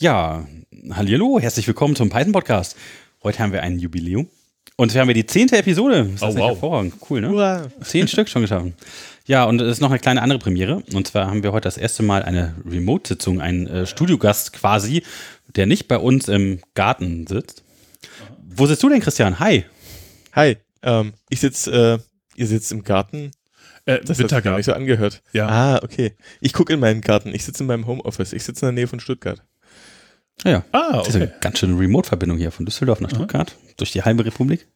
Ja, hallo, herzlich willkommen zum Python Podcast. Heute haben wir ein Jubiläum. Und wir haben ja die zehnte Episode. Das ist Oh, wow. hervorragend. Cool, ne? Hurra. Zehn Stück schon geschaffen. Ja, und es ist noch eine kleine andere Premiere. Und zwar haben wir heute das erste Mal eine Remote-Sitzung, einen äh, Studiogast quasi, der nicht bei uns im Garten sitzt. Wo sitzt du denn, Christian? Hi. Hi, ähm, ich sitze, äh, ihr sitzt im Garten. Äh, Das hat gar nicht so angehört. Ja. Ah, okay. Ich gucke in meinen Garten. Ich sitze in meinem Homeoffice. Ich sitze in der Nähe von Stuttgart. Ja, Ah, das ist okay. eine ganz schöne Remote-Verbindung hier von Düsseldorf nach Stuttgart, durch die halbe Republik.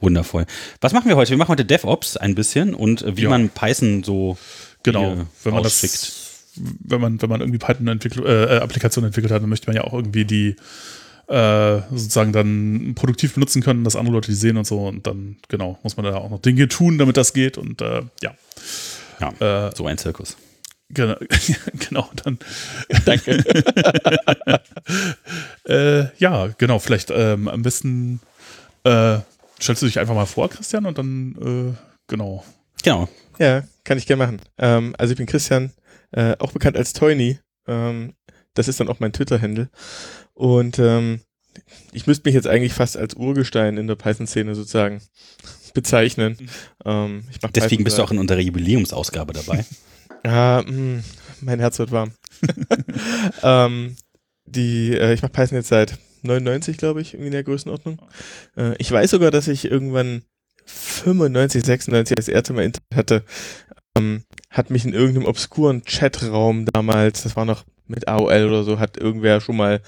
Wundervoll. Was machen wir heute? Wir machen heute DevOps ein bisschen und äh, wie Ja. man Python so Genau. Wenn man ausschickt. das, wenn man, wenn man irgendwie Python-Entwicklung, äh, Applikation entwickelt hat, dann möchte man ja auch irgendwie die äh, sozusagen dann produktiv benutzen können, dass andere Leute die sehen und so. Und dann, genau, muss man da auch noch Dinge tun, damit das geht. Und äh, ja. Ja, Äh, so ein Zirkus. Genau, genau dann. Danke. Äh, ja, genau, vielleicht ähm, am besten äh, stellst du dich einfach mal vor, Christian, und dann, äh, genau. Genau. ja, kann ich gerne machen. Ähm, also ich bin Christian, äh, auch bekannt als Toyny. Ähm, das ist dann auch mein Twitter-Handle. Und ähm, ich müsste mich jetzt eigentlich fast als Urgestein in der Python-Szene sozusagen bezeichnen. Ähm, ich mach Deswegen Python bist du auch in unserer Jubiläumsausgabe dabei. Ja, mh, mein Herz wird warm. ähm, die, äh, ich mache Python jetzt seit 99, glaube ich, irgendwie in der Größenordnung. Äh, ich weiß sogar, dass ich irgendwann 95, 96 das erste Mal Internet hatte. Ähm, hat mich in irgendeinem obskuren Chatraum damals, das war noch mit AOL oder so, hat irgendwer schon mal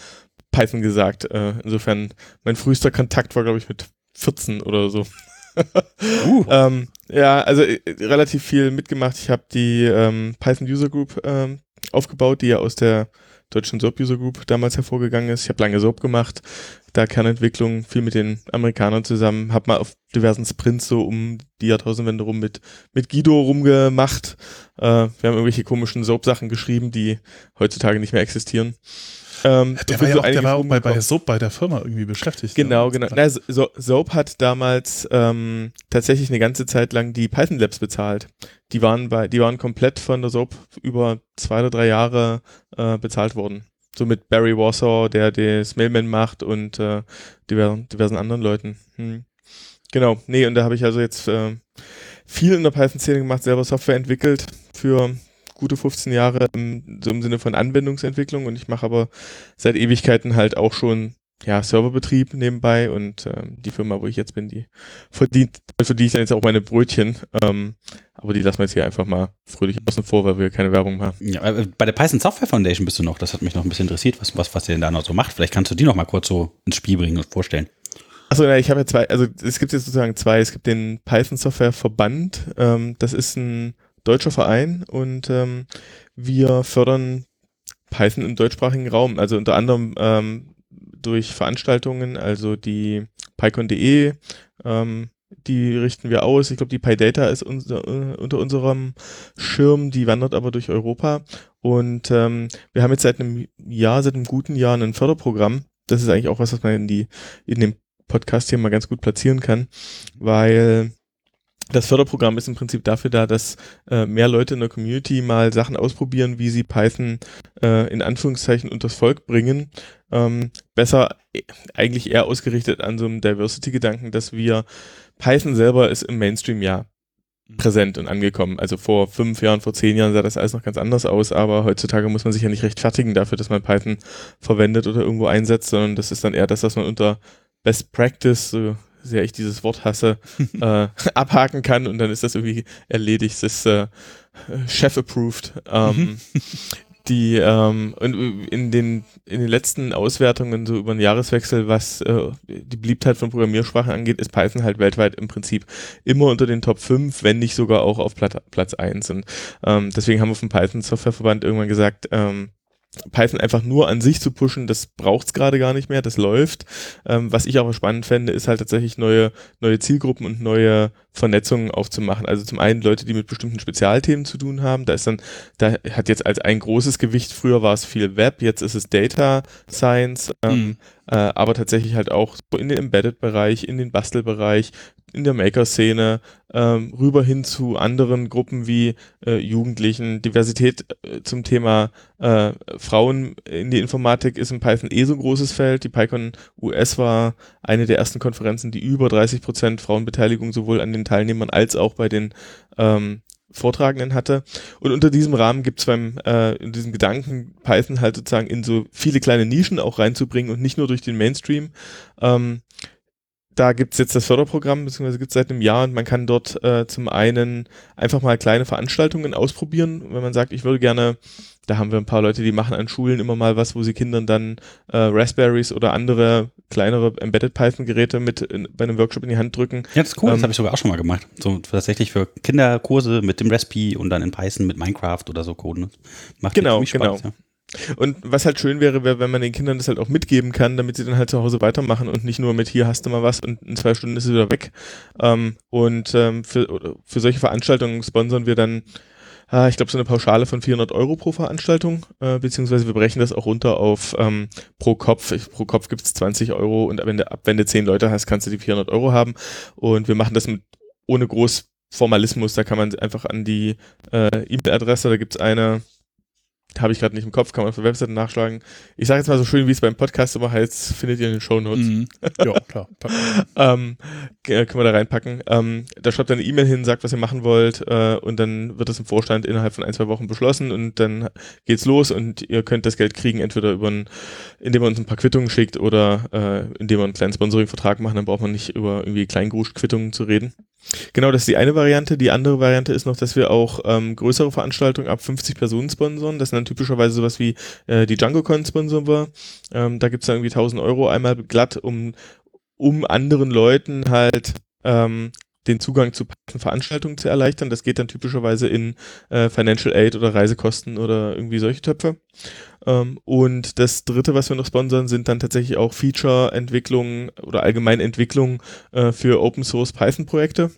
Python gesagt. Äh, insofern, mein frühester Kontakt war, glaube ich, mit 14 oder so. Uh. Ähm, ja, also äh, relativ viel mitgemacht. Ich habe die ähm, Python User Group ähm, aufgebaut, die ja aus der deutschen SOAP User Group damals hervorgegangen ist. Ich habe lange SOAP gemacht, da Kernentwicklung, viel mit den Amerikanern zusammen, habe mal auf diversen Sprints so um die Jahrtausendwende rum mit, mit Guido rumgemacht. Äh, wir haben irgendwelche komischen SOAP-Sachen geschrieben, die heutzutage nicht mehr existieren. Ähm, Der war ja auch, der war auch bei, bei. Soap bei der Firma irgendwie beschäftigt. Genau, ja. genau. Na, so, Soap hat damals ähm, tatsächlich eine ganze Zeit lang die Python Labs bezahlt. Die waren bei, die waren komplett von der Soap über zwei oder drei Jahre äh, bezahlt worden. So mit Barry Warsaw, der das Mailman macht und äh, diversen, diversen anderen Leuten. Hm. Genau, nee, und da habe ich also jetzt äh, viel in der Python-Szene gemacht, selber Software entwickelt für gute 15 Jahre im, so im Sinne von Anwendungsentwicklung und ich mache aber seit Ewigkeiten halt auch schon ja, Serverbetrieb nebenbei und ähm, die Firma, wo ich jetzt bin, die verdient, verdiene ich dann jetzt auch meine Brötchen. Ähm, aber die lassen wir jetzt hier einfach mal fröhlich außen vor, weil wir keine Werbung haben. Ja, äh, bei der Python Software Foundation bist du noch. Das hat mich noch ein bisschen interessiert, was, was, was ihr denn da noch so macht. Vielleicht kannst du die noch mal kurz so ins Spiel bringen und vorstellen. Achso, ja, ich habe ja zwei, also es gibt jetzt sozusagen zwei. Es gibt den Python Software Verband, ähm, das ist ein deutscher Verein und ähm, wir fördern Python im deutschsprachigen Raum, also unter anderem ähm, durch Veranstaltungen, also die pycon.de, ähm, die richten wir aus. Ich glaube, die PyData ist unser, äh, unter unserem Schirm, die wandert aber durch Europa. Und ähm, wir haben jetzt seit einem Jahr, seit einem guten Jahr ein Förderprogramm. Das ist eigentlich auch was, was man in die in dem Podcast hier mal ganz gut platzieren kann, weil das Förderprogramm ist im Prinzip dafür da, dass äh, mehr Leute in der Community mal Sachen ausprobieren, wie sie Python äh, in Anführungszeichen unters Volk bringen. Ähm, besser äh, eigentlich eher ausgerichtet an so einem Diversity-Gedanken, dass wir Python selber ist im Mainstream ja präsent und angekommen. Also vor fünf Jahren, vor zehn Jahren sah das alles noch ganz anders aus, aber heutzutage muss man sich ja nicht rechtfertigen dafür, dass man Python verwendet oder irgendwo einsetzt, sondern das ist dann eher das, was man unter Best Practice, so sehr ich dieses Wort hasse, äh, abhaken kann und dann ist das irgendwie erledigt. Das ist äh, Chef-approved. Ähm, die ähm, und in den in den letzten Auswertungen so über den Jahreswechsel, was äh, die Beliebtheit von Programmiersprachen angeht, ist Python halt weltweit im Prinzip immer unter den Top 5, wenn nicht sogar auch auf Platz, Platz 1. Und ähm, deswegen haben wir vom Python Softwareverband irgendwann gesagt, ähm, Python einfach nur an sich zu pushen, das braucht's gerade gar nicht mehr, das läuft. Ähm, was ich aber spannend fände, ist halt tatsächlich neue, neue Zielgruppen und neue Vernetzungen aufzumachen. Also zum einen Leute, die mit bestimmten Spezialthemen zu tun haben. Da ist dann, da hat jetzt als ein großes Gewicht, früher war es viel Web, jetzt ist es Data Science, ähm, Mhm. äh, aber tatsächlich halt auch so in den Embedded-Bereich, in den Bastelbereich, in der Maker-Szene, ähm, rüber hin zu anderen Gruppen wie äh, Jugendlichen. Diversität äh, zum Thema äh, Frauen in die Informatik ist in Python eh so ein großes Feld. Die PyCon US war eine der ersten Konferenzen, die über 30 Prozent Frauenbeteiligung sowohl an den Teilnehmern als auch bei den ähm, Vortragenden hatte. Und unter diesem Rahmen gibt es beim, äh, in diesem Gedanken, Python halt sozusagen in so viele kleine Nischen auch reinzubringen und nicht nur durch den Mainstream. Ähm, da gibt's jetzt das Förderprogramm, beziehungsweise gibt's seit einem Jahr und man kann dort äh, zum einen einfach mal kleine Veranstaltungen ausprobieren, wenn man sagt, ich würde gerne, da haben wir ein paar Leute, die machen an Schulen immer mal was, wo sie Kindern dann äh, Raspberries oder andere kleinere Embedded Python Geräte mit in, bei einem Workshop in die Hand drücken. Ja, das ist cool, das Ähm, habe ich sogar auch schon mal gemacht. So tatsächlich für Kinderkurse mit dem Raspi und dann in Python mit Minecraft oder so coden. Macht Genau, ziemlich Spaß, genau. Ja. Und was halt schön wäre, wäre, wenn man den Kindern das halt auch mitgeben kann, damit sie dann halt zu Hause weitermachen und nicht nur mit hier hast du mal was und in zwei Stunden ist es wieder weg. Ähm, und ähm, für, für solche Veranstaltungen sponsern wir dann, ah, ich glaube, so eine Pauschale von 400 Euro pro Veranstaltung, äh, beziehungsweise wir brechen das auch runter auf ähm, pro Kopf. Ich, pro Kopf gibt's 20 Euro und wenn du, ab wenn du 10 Leute hast, kannst du die 400 Euro haben. Und wir machen das mit, ohne groß Formalismus, da kann man einfach an die äh, E-Mail-Adresse, da gibt's eine, habe ich gerade nicht im Kopf, kann man auf der Webseite nachschlagen. Ich sage jetzt mal so schön, wie es beim Podcast immer heißt, findet ihr in den Shownotes. Mhm. Ja, klar. Ähm, äh, können wir da reinpacken. Ähm, da schreibt ihr eine E-Mail hin, sagt, was ihr machen wollt äh, und dann wird das im Vorstand innerhalb von ein, zwei Wochen beschlossen und dann geht's los und ihr könnt das Geld kriegen, entweder über ein, indem ihr uns ein paar Quittungen schickt oder äh, indem wir einen kleinen Sponsoring-Vertrag machen, dann braucht man nicht über irgendwie Kleingrusch-Quittungen zu reden. Genau, das ist die eine Variante. Die andere Variante ist noch, dass wir auch ähm, größere Veranstaltungen ab 50 Personen sponsoren. Das sind dann typischerweise sowas wie äh, die DjangoCon sponsoren wir. Ähm, da gibt's dann irgendwie 1000 Euro einmal glatt, um, um anderen Leuten halt ähm, den Zugang zu Veranstaltungen zu erleichtern. Das geht dann typischerweise in äh, Financial Aid oder Reisekosten oder irgendwie solche Töpfe. Ähm, und das dritte, was wir noch sponsern, sind dann tatsächlich auch Feature-Entwicklungen oder allgemein Entwicklungen äh, für Open Source Python-Projekte.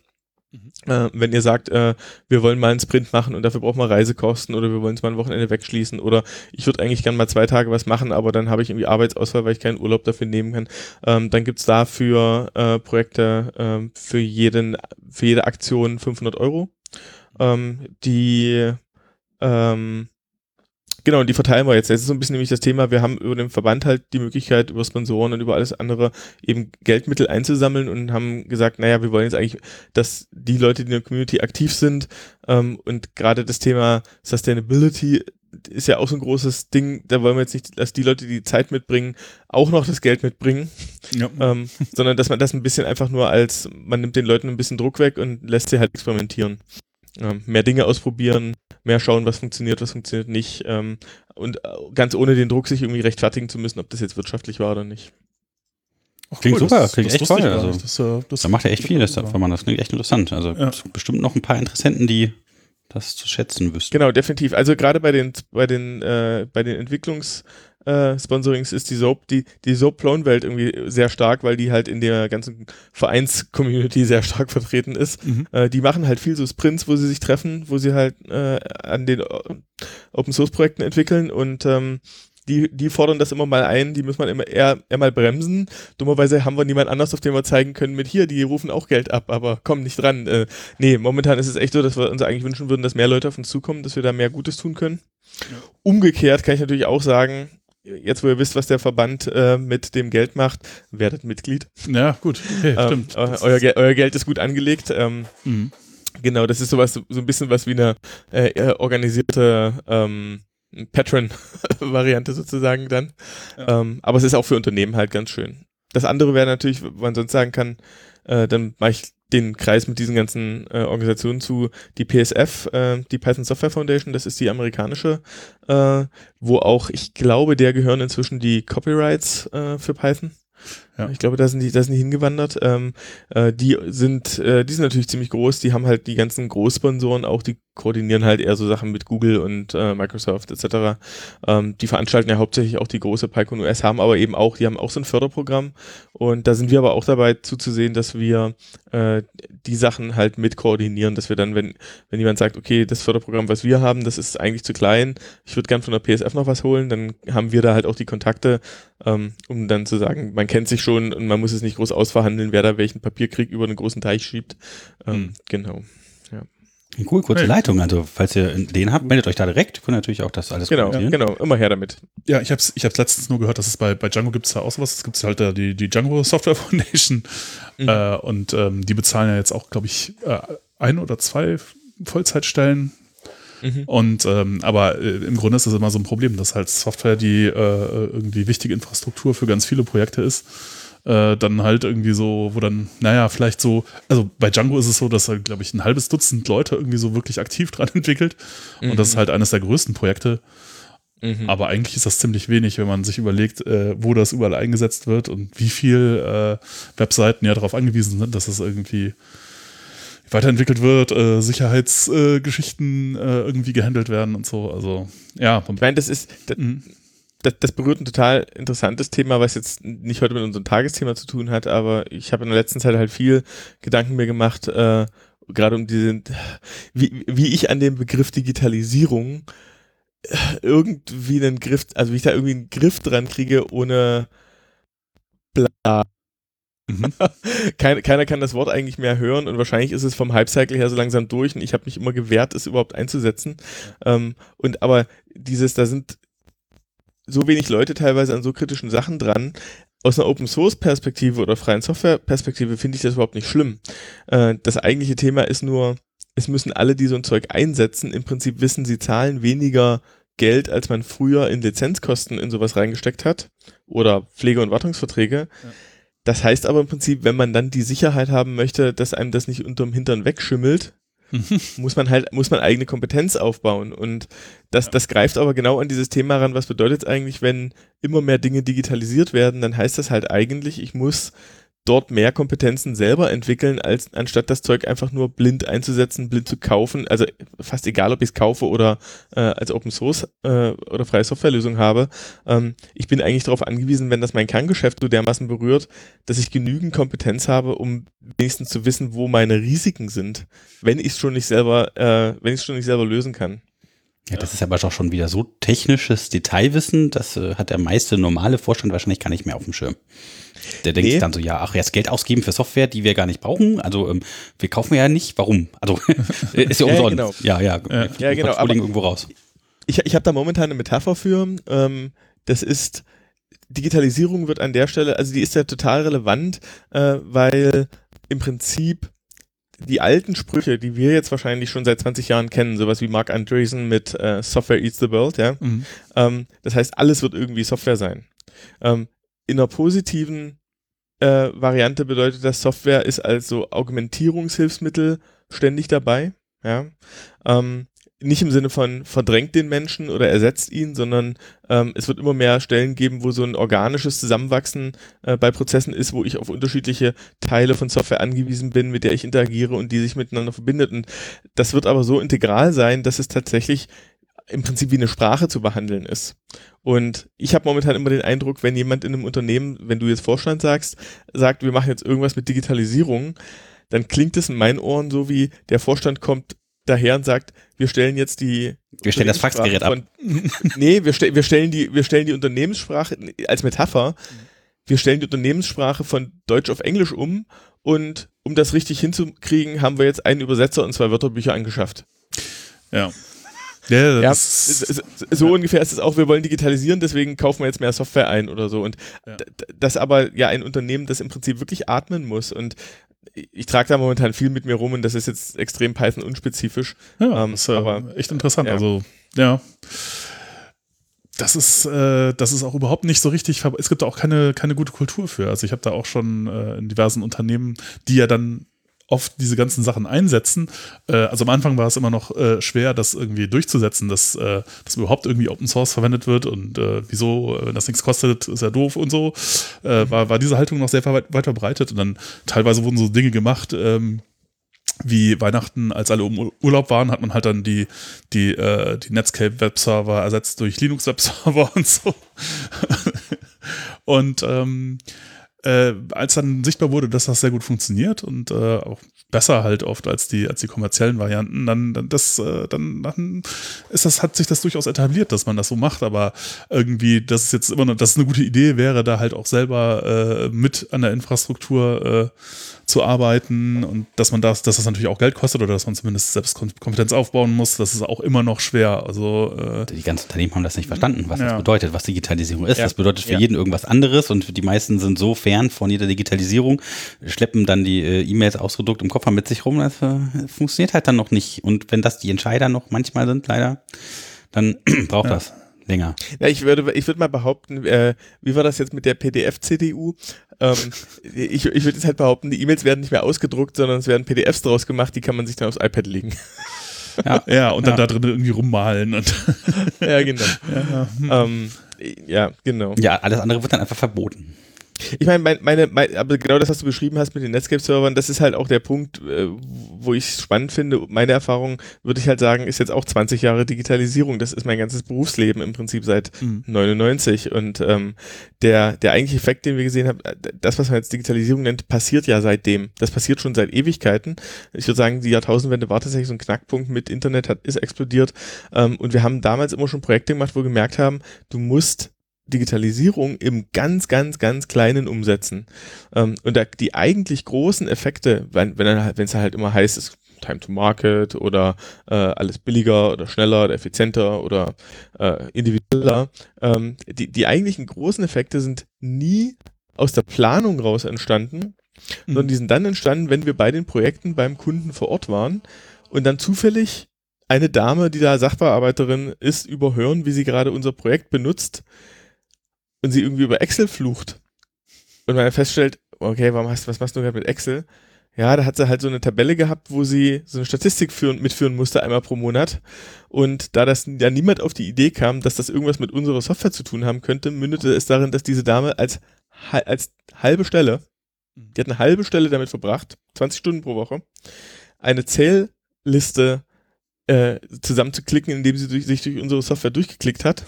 Äh, wenn ihr sagt, äh, wir wollen mal einen Sprint machen und dafür brauchen wir Reisekosten oder wir wollen es mal ein Wochenende wegschließen oder ich würde eigentlich gerne mal zwei Tage was machen, aber dann habe ich irgendwie Arbeitsausfall, weil ich keinen Urlaub dafür nehmen kann, ähm, dann gibt's dafür äh, Projekte ähm, für jeden, für jede Aktion 500 Euro. Ähm, die ähm, Genau, und die verteilen wir jetzt. Das ist so ein bisschen nämlich das Thema, wir haben über den Verband halt die Möglichkeit, über Sponsoren und über alles andere eben Geldmittel einzusammeln und haben gesagt, naja, wir wollen jetzt eigentlich, dass die Leute, die in der Community aktiv sind ähm, und gerade das Thema Sustainability ist ja auch so ein großes Ding, da wollen wir jetzt nicht, dass die Leute, die Zeit mitbringen, auch noch das Geld mitbringen, Ja. ähm, sondern dass man das ein bisschen einfach nur als, man nimmt den Leuten ein bisschen Druck weg und lässt sie halt experimentieren. Ähm, mehr Dinge ausprobieren, mehr schauen, was funktioniert, was funktioniert nicht ähm, und äh, ganz ohne den Druck, sich irgendwie rechtfertigen zu müssen, ob das jetzt wirtschaftlich war oder nicht. Ach, Klingt super, klingt echt wusste ich toll, also. nicht. Das, äh, das Da macht er echt viel, das sagt man. Das klingt echt interessant. Also Ja. bestimmt noch ein paar Interessenten, die das zu schätzen wüssten. Genau, definitiv. Also gerade bei den bei den äh, bei den Entwicklungs äh, Sponsorings ist die Soap, die, die Soap-Clone-Welt irgendwie sehr stark, weil die halt in der ganzen Vereins-Community sehr stark vertreten ist. Mhm. Äh, die machen halt viel so Sprints, wo sie sich treffen, wo sie halt äh, an den Open-Source-Projekten entwickeln und ähm, die, die fordern das immer mal ein, die muss man immer eher, eher mal bremsen. Dummerweise haben wir niemand anders, auf den wir zeigen können mit hier, die rufen auch Geld ab, aber kommen nicht dran. Äh, nee, momentan ist es echt so, dass wir uns eigentlich wünschen würden, dass mehr Leute auf uns zukommen, dass wir da mehr Gutes tun können. Umgekehrt kann ich natürlich auch sagen, jetzt wo ihr wisst, was der Verband äh, mit dem Geld macht, werdet Mitglied. Ja, gut. Okay, Ähm, stimmt. eu- euer, Ge euer Geld ist gut angelegt. Ähm, Mhm. Genau, das ist sowas, so so ein bisschen was wie eine äh, äh, organisierte ähm, Patron-Variante sozusagen dann. Ja. Ähm, aber es ist auch für Unternehmen halt ganz schön. Das andere wäre natürlich, wo man sonst sagen kann, äh, dann mache ich den Kreis mit diesen ganzen äh, Organisationen zu, die PSF, äh, die Python Software Foundation, das ist die amerikanische, äh, wo auch, ich glaube, der gehören inzwischen die Copyrights äh, für Python. Ja. Ich glaube, da sind die, da sind die hingewandert. Ähm, äh, die sind, äh, die sind natürlich ziemlich groß. Die haben halt die ganzen Großsponsoren auch, die koordinieren halt eher so Sachen mit Google und äh, Microsoft etc. Ähm, die veranstalten ja hauptsächlich auch die große PyCon US, haben aber eben auch, die haben auch so ein Förderprogramm und da sind wir aber auch dabei zuzusehen, dass wir äh, die Sachen halt mit koordinieren, dass wir dann, wenn, wenn jemand sagt, okay, das Förderprogramm, was wir haben, das ist eigentlich zu klein, ich würde gern von der PSF noch was holen, dann haben wir da halt auch die Kontakte, ähm, um dann zu sagen, man kennt sich schon und man muss es nicht groß ausverhandeln, wer da welchen Papierkrieg über einen großen Teich schiebt. Ähm, mhm. Genau. Cool, kurze hey. Leitung. Also, falls ihr den habt, meldet euch da direkt. Könnt natürlich auch das alles Genau, genau, immer her damit. Ja, ich habe es ich hab's letztens nur gehört, dass es bei, bei Django gibt es da auch sowas. Es gibt halt da die, die Django Software Foundation. Mhm. Äh, und ähm, die bezahlen ja jetzt auch, glaube ich, äh, ein oder zwei Vollzeitstellen. Mhm. Und ähm, aber äh, im Grunde ist das immer so ein Problem, dass halt Software die äh, irgendwie wichtige Infrastruktur für ganz viele Projekte ist äh, dann halt irgendwie so, wo dann, naja, vielleicht so, also bei Django ist es so, dass er, glaube ich, ein halbes Dutzend Leute irgendwie so wirklich aktiv dran entwickelt. Mhm. Und das ist mhm. halt eines der größten Projekte. Mhm. Aber eigentlich ist das ziemlich wenig, wenn man sich überlegt, äh, wo das überall eingesetzt wird und wie viel äh, Webseiten ja darauf angewiesen sind, dass es irgendwie weiterentwickelt wird, äh, Sicherheitsgeschichten äh, irgendwie gehandelt werden und so. Also ja. Ich meine, das ist, das, mhm das, das berührt ein total interessantes Thema, was jetzt nicht heute mit unserem Tagesthema zu tun hat, aber ich habe in der letzten Zeit halt viel Gedanken mir gemacht, äh, gerade um diese, wie, wie ich an dem Begriff Digitalisierung äh, irgendwie einen Griff, also wie ich da irgendwie einen Griff dran kriege, ohne bla. Mhm. keiner, keiner kann das Wort eigentlich mehr hören und wahrscheinlich ist es vom Hype-Cycle her so langsam durch und ich habe mich immer gewehrt, es überhaupt einzusetzen. Ähm, und aber dieses, da sind so wenig Leute teilweise an so kritischen Sachen dran. Aus einer Open Source Perspektive oder freien Software Perspektive finde ich das überhaupt nicht schlimm. Äh, das eigentliche Thema ist nur, es müssen alle, die so ein Zeug einsetzen, im Prinzip wissen, sie zahlen weniger Geld, als man früher in Lizenzkosten in sowas reingesteckt hat oder Pflege- und Wartungsverträge. Ja. Das heißt aber im Prinzip, wenn man dann die Sicherheit haben möchte, dass einem das nicht unterm Hintern wegschimmelt, muss man halt, muss man eigene Kompetenz aufbauen. Und das, ja. das greift aber genau an dieses Thema ran, was bedeutet es eigentlich, wenn immer mehr Dinge digitalisiert werden, dann heißt das halt eigentlich, ich muss dort mehr Kompetenzen selber entwickeln, als anstatt das Zeug einfach nur blind einzusetzen, blind zu kaufen. Also fast egal, ob ich es kaufe oder äh, als Open Source äh, oder freie Softwarelösung habe. Ähm, ich bin eigentlich darauf angewiesen, wenn das mein Kerngeschäft so dermaßen berührt, dass ich genügend Kompetenz habe, um wenigstens zu wissen, wo meine Risiken sind, wenn ich es schon nicht selber, äh, wenn ich schon nicht selber lösen kann. Ja, das ist aber doch schon wieder so technisches Detailwissen, das äh, hat der meiste normale Vorstand wahrscheinlich gar nicht mehr auf dem Schirm. Der denkt nee. dann so, ja, ach, jetzt Geld ausgeben für Software, die wir gar nicht brauchen. Also ähm, wir kaufen ja nicht. Warum? Also ist ja umsonst. Genau. ja, ja, ja, ja genau. Aber irgendwo raus. Ich, ich habe da momentan eine Metapher für. Ähm, das ist Digitalisierung wird an der Stelle, also die ist ja total relevant, äh, weil im Prinzip die alten Sprüche, die wir jetzt wahrscheinlich schon seit 20 Jahren kennen, sowas wie Mark Andreessen mit äh, Software eats the world, ja. Mhm. Ähm, das heißt, alles wird irgendwie Software sein. Ähm, in einer positiven äh, Variante bedeutet das, Software ist also Augmentierungshilfsmittel ständig dabei. Ja? Ähm, nicht im Sinne von verdrängt den Menschen oder ersetzt ihn, sondern ähm, es wird immer mehr Stellen geben, wo so ein organisches Zusammenwachsen äh, bei Prozessen ist, wo ich auf unterschiedliche Teile von Software angewiesen bin, mit der ich interagiere und die sich miteinander verbindet. Und das wird aber so integral sein, dass es tatsächlich im Prinzip wie eine Sprache zu behandeln ist. Und ich habe momentan immer den Eindruck, wenn jemand in einem Unternehmen, wenn du jetzt Vorstand sagst, sagt, wir machen jetzt irgendwas mit Digitalisierung, dann klingt es in meinen Ohren so wie der Vorstand kommt daher und sagt, wir stellen jetzt die wir stellen das Faxgerät ab. nee, wir, ste wir stellen die wir stellen die Unternehmenssprache als Metapher. Wir stellen die Unternehmenssprache von Deutsch auf Englisch um und um das richtig hinzukriegen, haben wir jetzt einen Übersetzer und zwei Wörterbücher angeschafft. Ja. Ja, ja so, ungefähr ist es auch, wir wollen digitalisieren, deswegen kaufen wir jetzt mehr Software ein oder so. Und das aber ja ein Unternehmen, das im Prinzip wirklich atmen muss. Und ich trage da momentan viel mit mir rum und das ist jetzt extrem Python unspezifisch. Ja, ähm, ist äh, aber, echt interessant. Ja. Also, ja. Das ist, äh, das ist auch überhaupt nicht so richtig, es gibt da auch keine, keine gute Kultur für. Also ich habe da auch schon äh, in diversen Unternehmen, die ja dann oft diese ganzen Sachen einsetzen. Äh, also am Anfang war es immer noch äh, schwer, das irgendwie durchzusetzen, dass, äh, dass überhaupt irgendwie Open Source verwendet wird und wieso, wenn das nichts kostet, ist ja doof und so. Äh, war, war diese Haltung noch sehr weit, weit verbreitet und dann teilweise wurden so Dinge gemacht, ähm, wie Weihnachten, als alle um Urlaub waren, hat man halt dann die, die, die Netscape-Webserver ersetzt durch Linux-Webserver und so. und ähm, äh, als dann sichtbar wurde, dass das sehr gut funktioniert und äh, auch besser halt oft als die als die kommerziellen Varianten, dann, dann das äh, dann, dann ist das hat sich das durchaus etabliert, dass man das so macht, aber irgendwie, dass es jetzt immer noch, dass es eine gute Idee wäre, da halt auch selber äh, mit an der Infrastruktur äh, zu arbeiten und dass man das, dass das natürlich auch Geld kostet oder dass man zumindest selbst Kompetenz aufbauen muss, das ist auch immer noch schwer. Also äh, die ganzen Unternehmen haben das nicht verstanden, was ja. das bedeutet, was Digitalisierung ist. Ja. Das bedeutet für Ja. jeden irgendwas anderes und die meisten sind so fern von jeder Digitalisierung, schleppen dann die äh, E-Mails ausgedruckt im Koffer mit sich rum. Das äh, funktioniert halt dann noch nicht. Und wenn das die Entscheider noch manchmal sind, leider, dann braucht das länger. Ja, ich würde, ich würde mal behaupten, äh, wie war das jetzt mit der PDF-CDU? Ähm, ich ich würde jetzt halt behaupten, die E-Mails werden nicht mehr ausgedruckt, sondern es werden PDFs draus gemacht, die kann man sich dann aufs iPad legen. ja, und dann Ja. da drin irgendwie rummalen und ja, genau. ja, hm. ähm, ja, genau. Ja, alles andere wird dann einfach verboten. Ich meine, mein, meine, mein, aber genau das, was du beschrieben hast mit den Netscape-Servern, das ist halt auch der Punkt, äh, wo ich es spannend finde. Meine Erfahrung, würde ich halt sagen, ist jetzt auch 20 Jahre Digitalisierung. Das ist mein ganzes Berufsleben im Prinzip seit Mhm. 99. Und ähm, der, der eigentliche Effekt, den wir gesehen haben, äh, das, was man jetzt Digitalisierung nennt, passiert ja seitdem. Das passiert schon seit Ewigkeiten. Ich würde sagen, die Jahrtausendwende war tatsächlich so ein Knackpunkt mit Internet, hat, ist explodiert. Ähm, und wir haben damals immer schon Projekte gemacht, wo wir gemerkt haben, du musst Digitalisierung im ganz, ganz, ganz kleinen umsetzen. Ähm, und da, die eigentlich großen Effekte, wenn wenn halt- es halt immer heißt, es ist Time to Market oder äh, alles billiger oder schneller oder effizienter oder äh, individueller, ähm, die, die eigentlichen großen Effekte sind nie aus der Planung raus entstanden, sondern die sind dann entstanden, wenn wir bei den Projekten beim Kunden vor Ort waren und dann zufällig eine Dame, die da Sachbearbeiterin ist, überhören, wie sie gerade unser Projekt benutzt und sie irgendwie über Excel flucht. Und man feststellt, okay, warum hast, was machst du gerade mit Excel? Ja, da hat sie halt so eine Tabelle gehabt, wo sie so eine Statistik führen, mitführen musste, einmal pro Monat. Und da das ja niemand auf die Idee kam, dass das irgendwas mit unserer Software zu tun haben könnte, mündete es darin, dass diese Dame als, als halbe Stelle, die hat eine halbe Stelle damit verbracht, 20 Stunden pro Woche, eine Zählliste äh, zusammenzuklicken, indem sie durch, sich durch unsere Software durchgeklickt hat,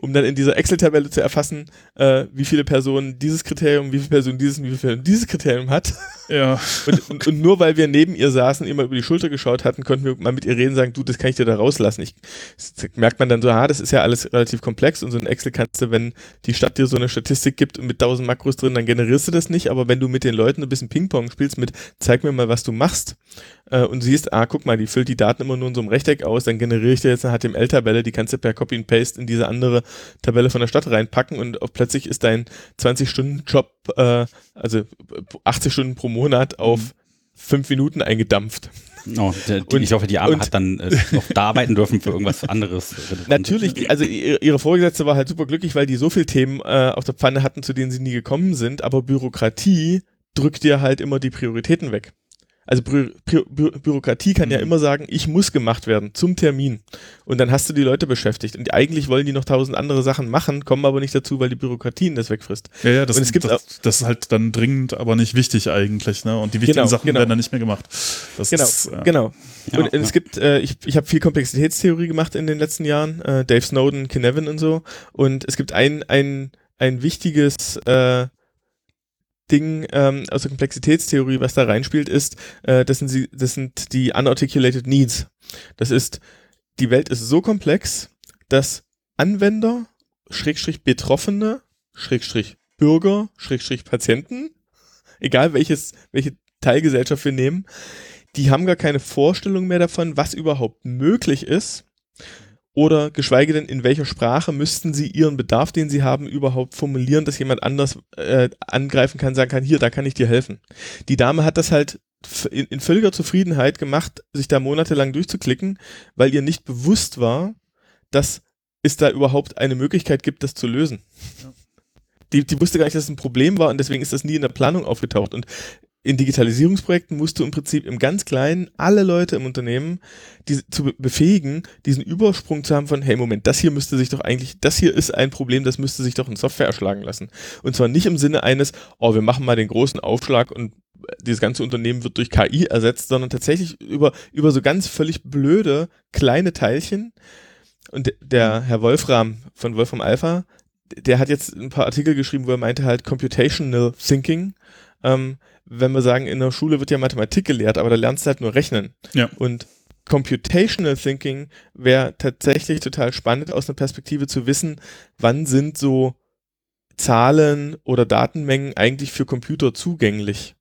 um dann in dieser Excel-Tabelle zu erfassen, äh, wie viele Personen dieses Kriterium, wie viele Personen dieses und wie viele Personen dieses Kriterium hat. ja. Und, und, und nur weil wir neben ihr saßen, immer über die Schulter geschaut hatten, konnten wir mal mit ihr reden und sagen, du, das kann ich dir da rauslassen. Ich, das merkt man dann so, ah, das ist ja alles relativ komplex und so ein Excel kannst du, wenn die Stadt dir so eine Statistik gibt und mit 1000 Makros drin, dann generierst du das nicht, aber wenn du mit den Leuten ein bisschen Ping-Pong spielst mit, zeig mir mal, was du machst äh, und siehst, ah, guck mal, die füllt die Daten immer nur in so einem Rechteck aus, dann generiere ich dir jetzt eine HTML-Tabelle, die kannst du per Copy and Paste in diese andere Tabelle von der Stadt reinpacken und plötzlich ist dein 20-Stunden-Job, äh, also 80 Stunden pro Monat auf fünf Minuten eingedampft. Oh, der, Und- ich hoffe, die Arme hat dann äh, noch da arbeiten dürfen für irgendwas anderes. Natürlich, also ihr- ihre Vorgesetzte war halt super glücklich, weil die so viele Themen äh, auf der Pfanne hatten, zu denen sie nie gekommen sind, aber Bürokratie drückt dir halt immer die Prioritäten weg. Also Bü Bü Bü Bürokratie kann ja Mhm. immer sagen, ich muss gemacht werden zum Termin. Und dann hast du die Leute beschäftigt. Und eigentlich wollen die noch tausend andere Sachen machen, kommen aber nicht dazu, weil die Bürokratie ihnen das wegfrisst. Ja, ja, das, Und es gibt das, das ist halt dann dringend, aber nicht wichtig eigentlich, ne? Und die wichtigen Genau, Sachen genau. werden dann nicht mehr gemacht. Das Genau, ist, ja. genau. Ja, und ja. es gibt, äh, ich, ich habe viel Komplexitätstheorie gemacht in den letzten Jahren, äh, Dave Snowden, Kinevin und so. Und es gibt ein, ein, ein wichtiges äh, Ding ähm, aus der Komplexitätstheorie, was da reinspielt, ist, äh, das, sind sie, das sind die unarticulated needs. Das ist, die Welt ist so komplex, dass Anwender, Schrägstrich Betroffene, Schrägstrich Bürger, Schrägstrich Patienten, egal welches, welche Teilgesellschaft wir nehmen, die haben gar keine Vorstellung mehr davon, was überhaupt möglich ist oder geschweige denn, in welcher Sprache müssten sie ihren Bedarf, den sie haben, überhaupt formulieren, dass jemand anders äh, angreifen kann, sagen kann, hier, da kann ich dir helfen. Die Dame hat das halt in, in völliger Zufriedenheit gemacht, sich da monatelang durchzuklicken, weil ihr nicht bewusst war, dass es da überhaupt eine Möglichkeit gibt, das zu lösen. Die, die wusste gar nicht, dass es ein Problem war und deswegen ist das nie in der Planung aufgetaucht. Und in Digitalisierungsprojekten musst du im Prinzip im ganz Kleinen alle Leute im Unternehmen die, zu befähigen, diesen Übersprung zu haben von, hey Moment, das hier müsste sich doch eigentlich, das hier ist ein Problem, das müsste sich doch in Software erschlagen lassen. Und zwar nicht im Sinne eines, oh, wir machen mal den großen Aufschlag und dieses ganze Unternehmen wird durch KI ersetzt, sondern tatsächlich über, über so ganz völlig blöde kleine Teilchen. Und der Herr Wolfram von Wolfram Alpha, der hat jetzt ein paar Artikel geschrieben, wo er meinte halt Computational Thinking. Ähm, wenn wir sagen, in der Schule wird ja Mathematik gelehrt, aber da lernst du halt nur rechnen. Ja. Und Computational Thinking wäre tatsächlich total spannend aus einer Perspektive zu wissen, wann sind so Zahlen oder Datenmengen eigentlich für Computer zugänglich.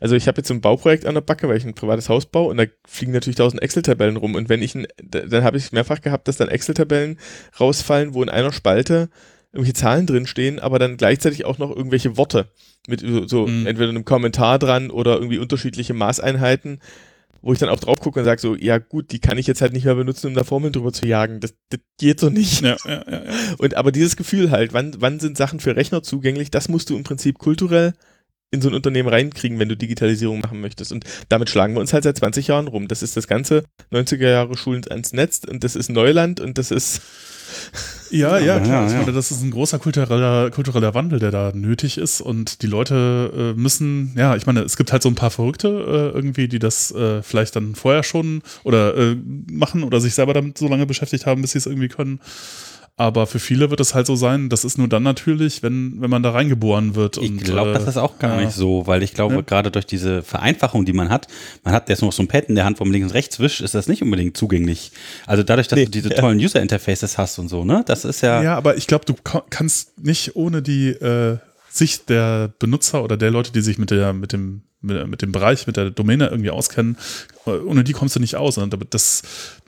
Also ich habe jetzt so ein Bauprojekt an der Backe, weil ich ein privates Haus baue und da fliegen natürlich tausend Excel-Tabellen rum und wenn ich, ein, dann habe ich mehrfach gehabt, dass dann Excel-Tabellen rausfallen, wo in einer Spalte irgendwelche Zahlen drinstehen, aber dann gleichzeitig auch noch irgendwelche Worte mit so Mhm. entweder einem Kommentar dran oder irgendwie unterschiedliche Maßeinheiten, wo ich dann auch drauf gucke und sage so, ja gut, die kann ich jetzt halt nicht mehr benutzen, um da Formeln drüber zu jagen. Das, das geht so nicht. Ja, ja, ja. Und aber dieses Gefühl halt, wann, wann sind Sachen für Rechner zugänglich, das musst du im Prinzip kulturell in so ein Unternehmen reinkriegen, wenn du Digitalisierung machen möchtest. Und damit schlagen wir uns halt seit 20 Jahren rum. Das ist das ganze 90er Jahre Schulen ans Netz und das ist Neuland und das ist Ja, ja, klar. ja, Ich ja. meine, das ist ein großer kultureller, kultureller Wandel, der da nötig ist. Und die Leute äh, müssen, ja, ich meine, es gibt halt so ein paar Verrückte äh, irgendwie, die das äh, vielleicht dann vorher schon oder äh, machen oder sich selber damit so lange beschäftigt haben, bis sie es irgendwie können. Aber für viele wird es halt so sein, das ist nur dann natürlich, wenn, wenn man da reingeboren wird. Ich glaube, äh, das ist auch gar ja. nicht so, weil ich glaube, Ja. gerade durch diese Vereinfachung, die man hat, man hat jetzt noch so ein Pad in der Hand, wo man links und rechts wischt, ist das nicht unbedingt zugänglich. Also dadurch, dass Nee, du diese ja. tollen User-Interfaces hast und so, ne? Das ist ja, Ja, aber ich glaube, du ka- kannst nicht ohne die äh, Sicht der Benutzer oder der Leute, die sich mit der, mit dem, mit, mit dem Bereich, mit der Domäne irgendwie auskennen, äh, ohne die kommst du nicht aus. Und das,